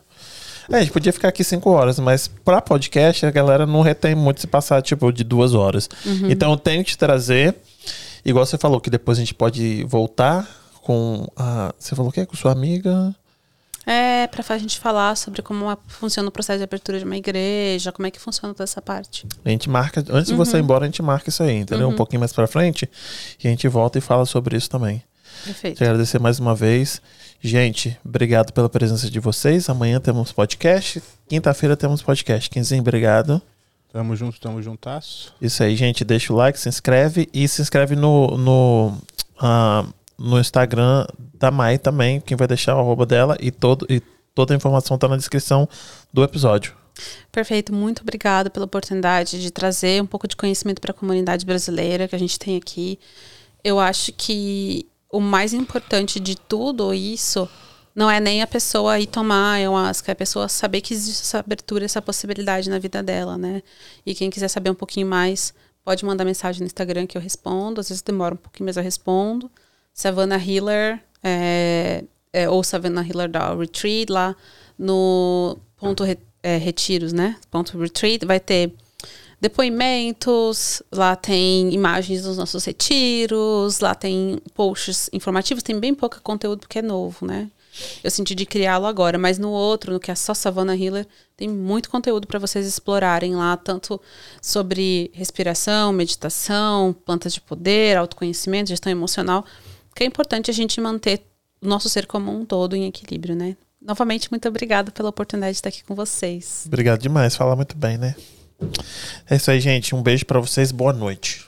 É, a gente podia ficar aqui cinco horas, mas pra podcast a galera não retém muito se passar, tipo, de duas horas. Uhum. Então eu tenho que te trazer, igual você falou, que depois a gente pode voltar com a. Você falou o quê? Com sua amiga? É pra a gente falar sobre como funciona o processo de abertura de uma igreja, como é que funciona toda essa parte. A gente marca, antes de você ir embora, a gente marca isso aí, entendeu? Um pouquinho mais pra frente. E a gente volta e fala sobre isso também. Perfeito. Te agradecer mais uma vez. Gente, obrigado pela presença de vocês. Amanhã temos podcast. Quinta-feira temos podcast. Quinzinho, obrigado. Tamo junto, tamo juntasso. Isso aí, gente. Deixa o like, se inscreve e se inscreve no, no, ah, no Instagram da Mai também. Quem vai deixar o arroba dela e, todo, e toda a informação tá na descrição do episódio. Perfeito, muito obrigada pela oportunidade de trazer um pouco de conhecimento para a comunidade brasileira que a gente tem aqui. Eu acho que o mais importante de tudo isso não é nem a pessoa ir tomar ayahuasca, é a pessoa saber que existe essa abertura, essa possibilidade na vida dela, né? E quem quiser saber um pouquinho mais, pode mandar mensagem no Instagram que eu respondo. Às vezes demora um pouquinho, mas eu respondo. Savannah Healer, é, é, ou Savannah Healer da Retreat, lá no ponto re- é, retiros, né? Ponto retreat, vai ter depoimentos, lá tem imagens dos nossos retiros, lá tem posts informativos, tem bem pouco conteúdo porque é novo, né? Eu senti de criá-lo agora, mas no outro, no que é só Savannah Healer, tem muito conteúdo para vocês explorarem lá, tanto sobre respiração, meditação, plantas de poder, autoconhecimento, gestão emocional, que é importante a gente manter o nosso ser como um todo em equilíbrio, né? Novamente, muito obrigada pela oportunidade de estar aqui com vocês. Obrigado demais. Fala muito bem, né? É isso aí, gente. Um beijo pra vocês. Boa noite.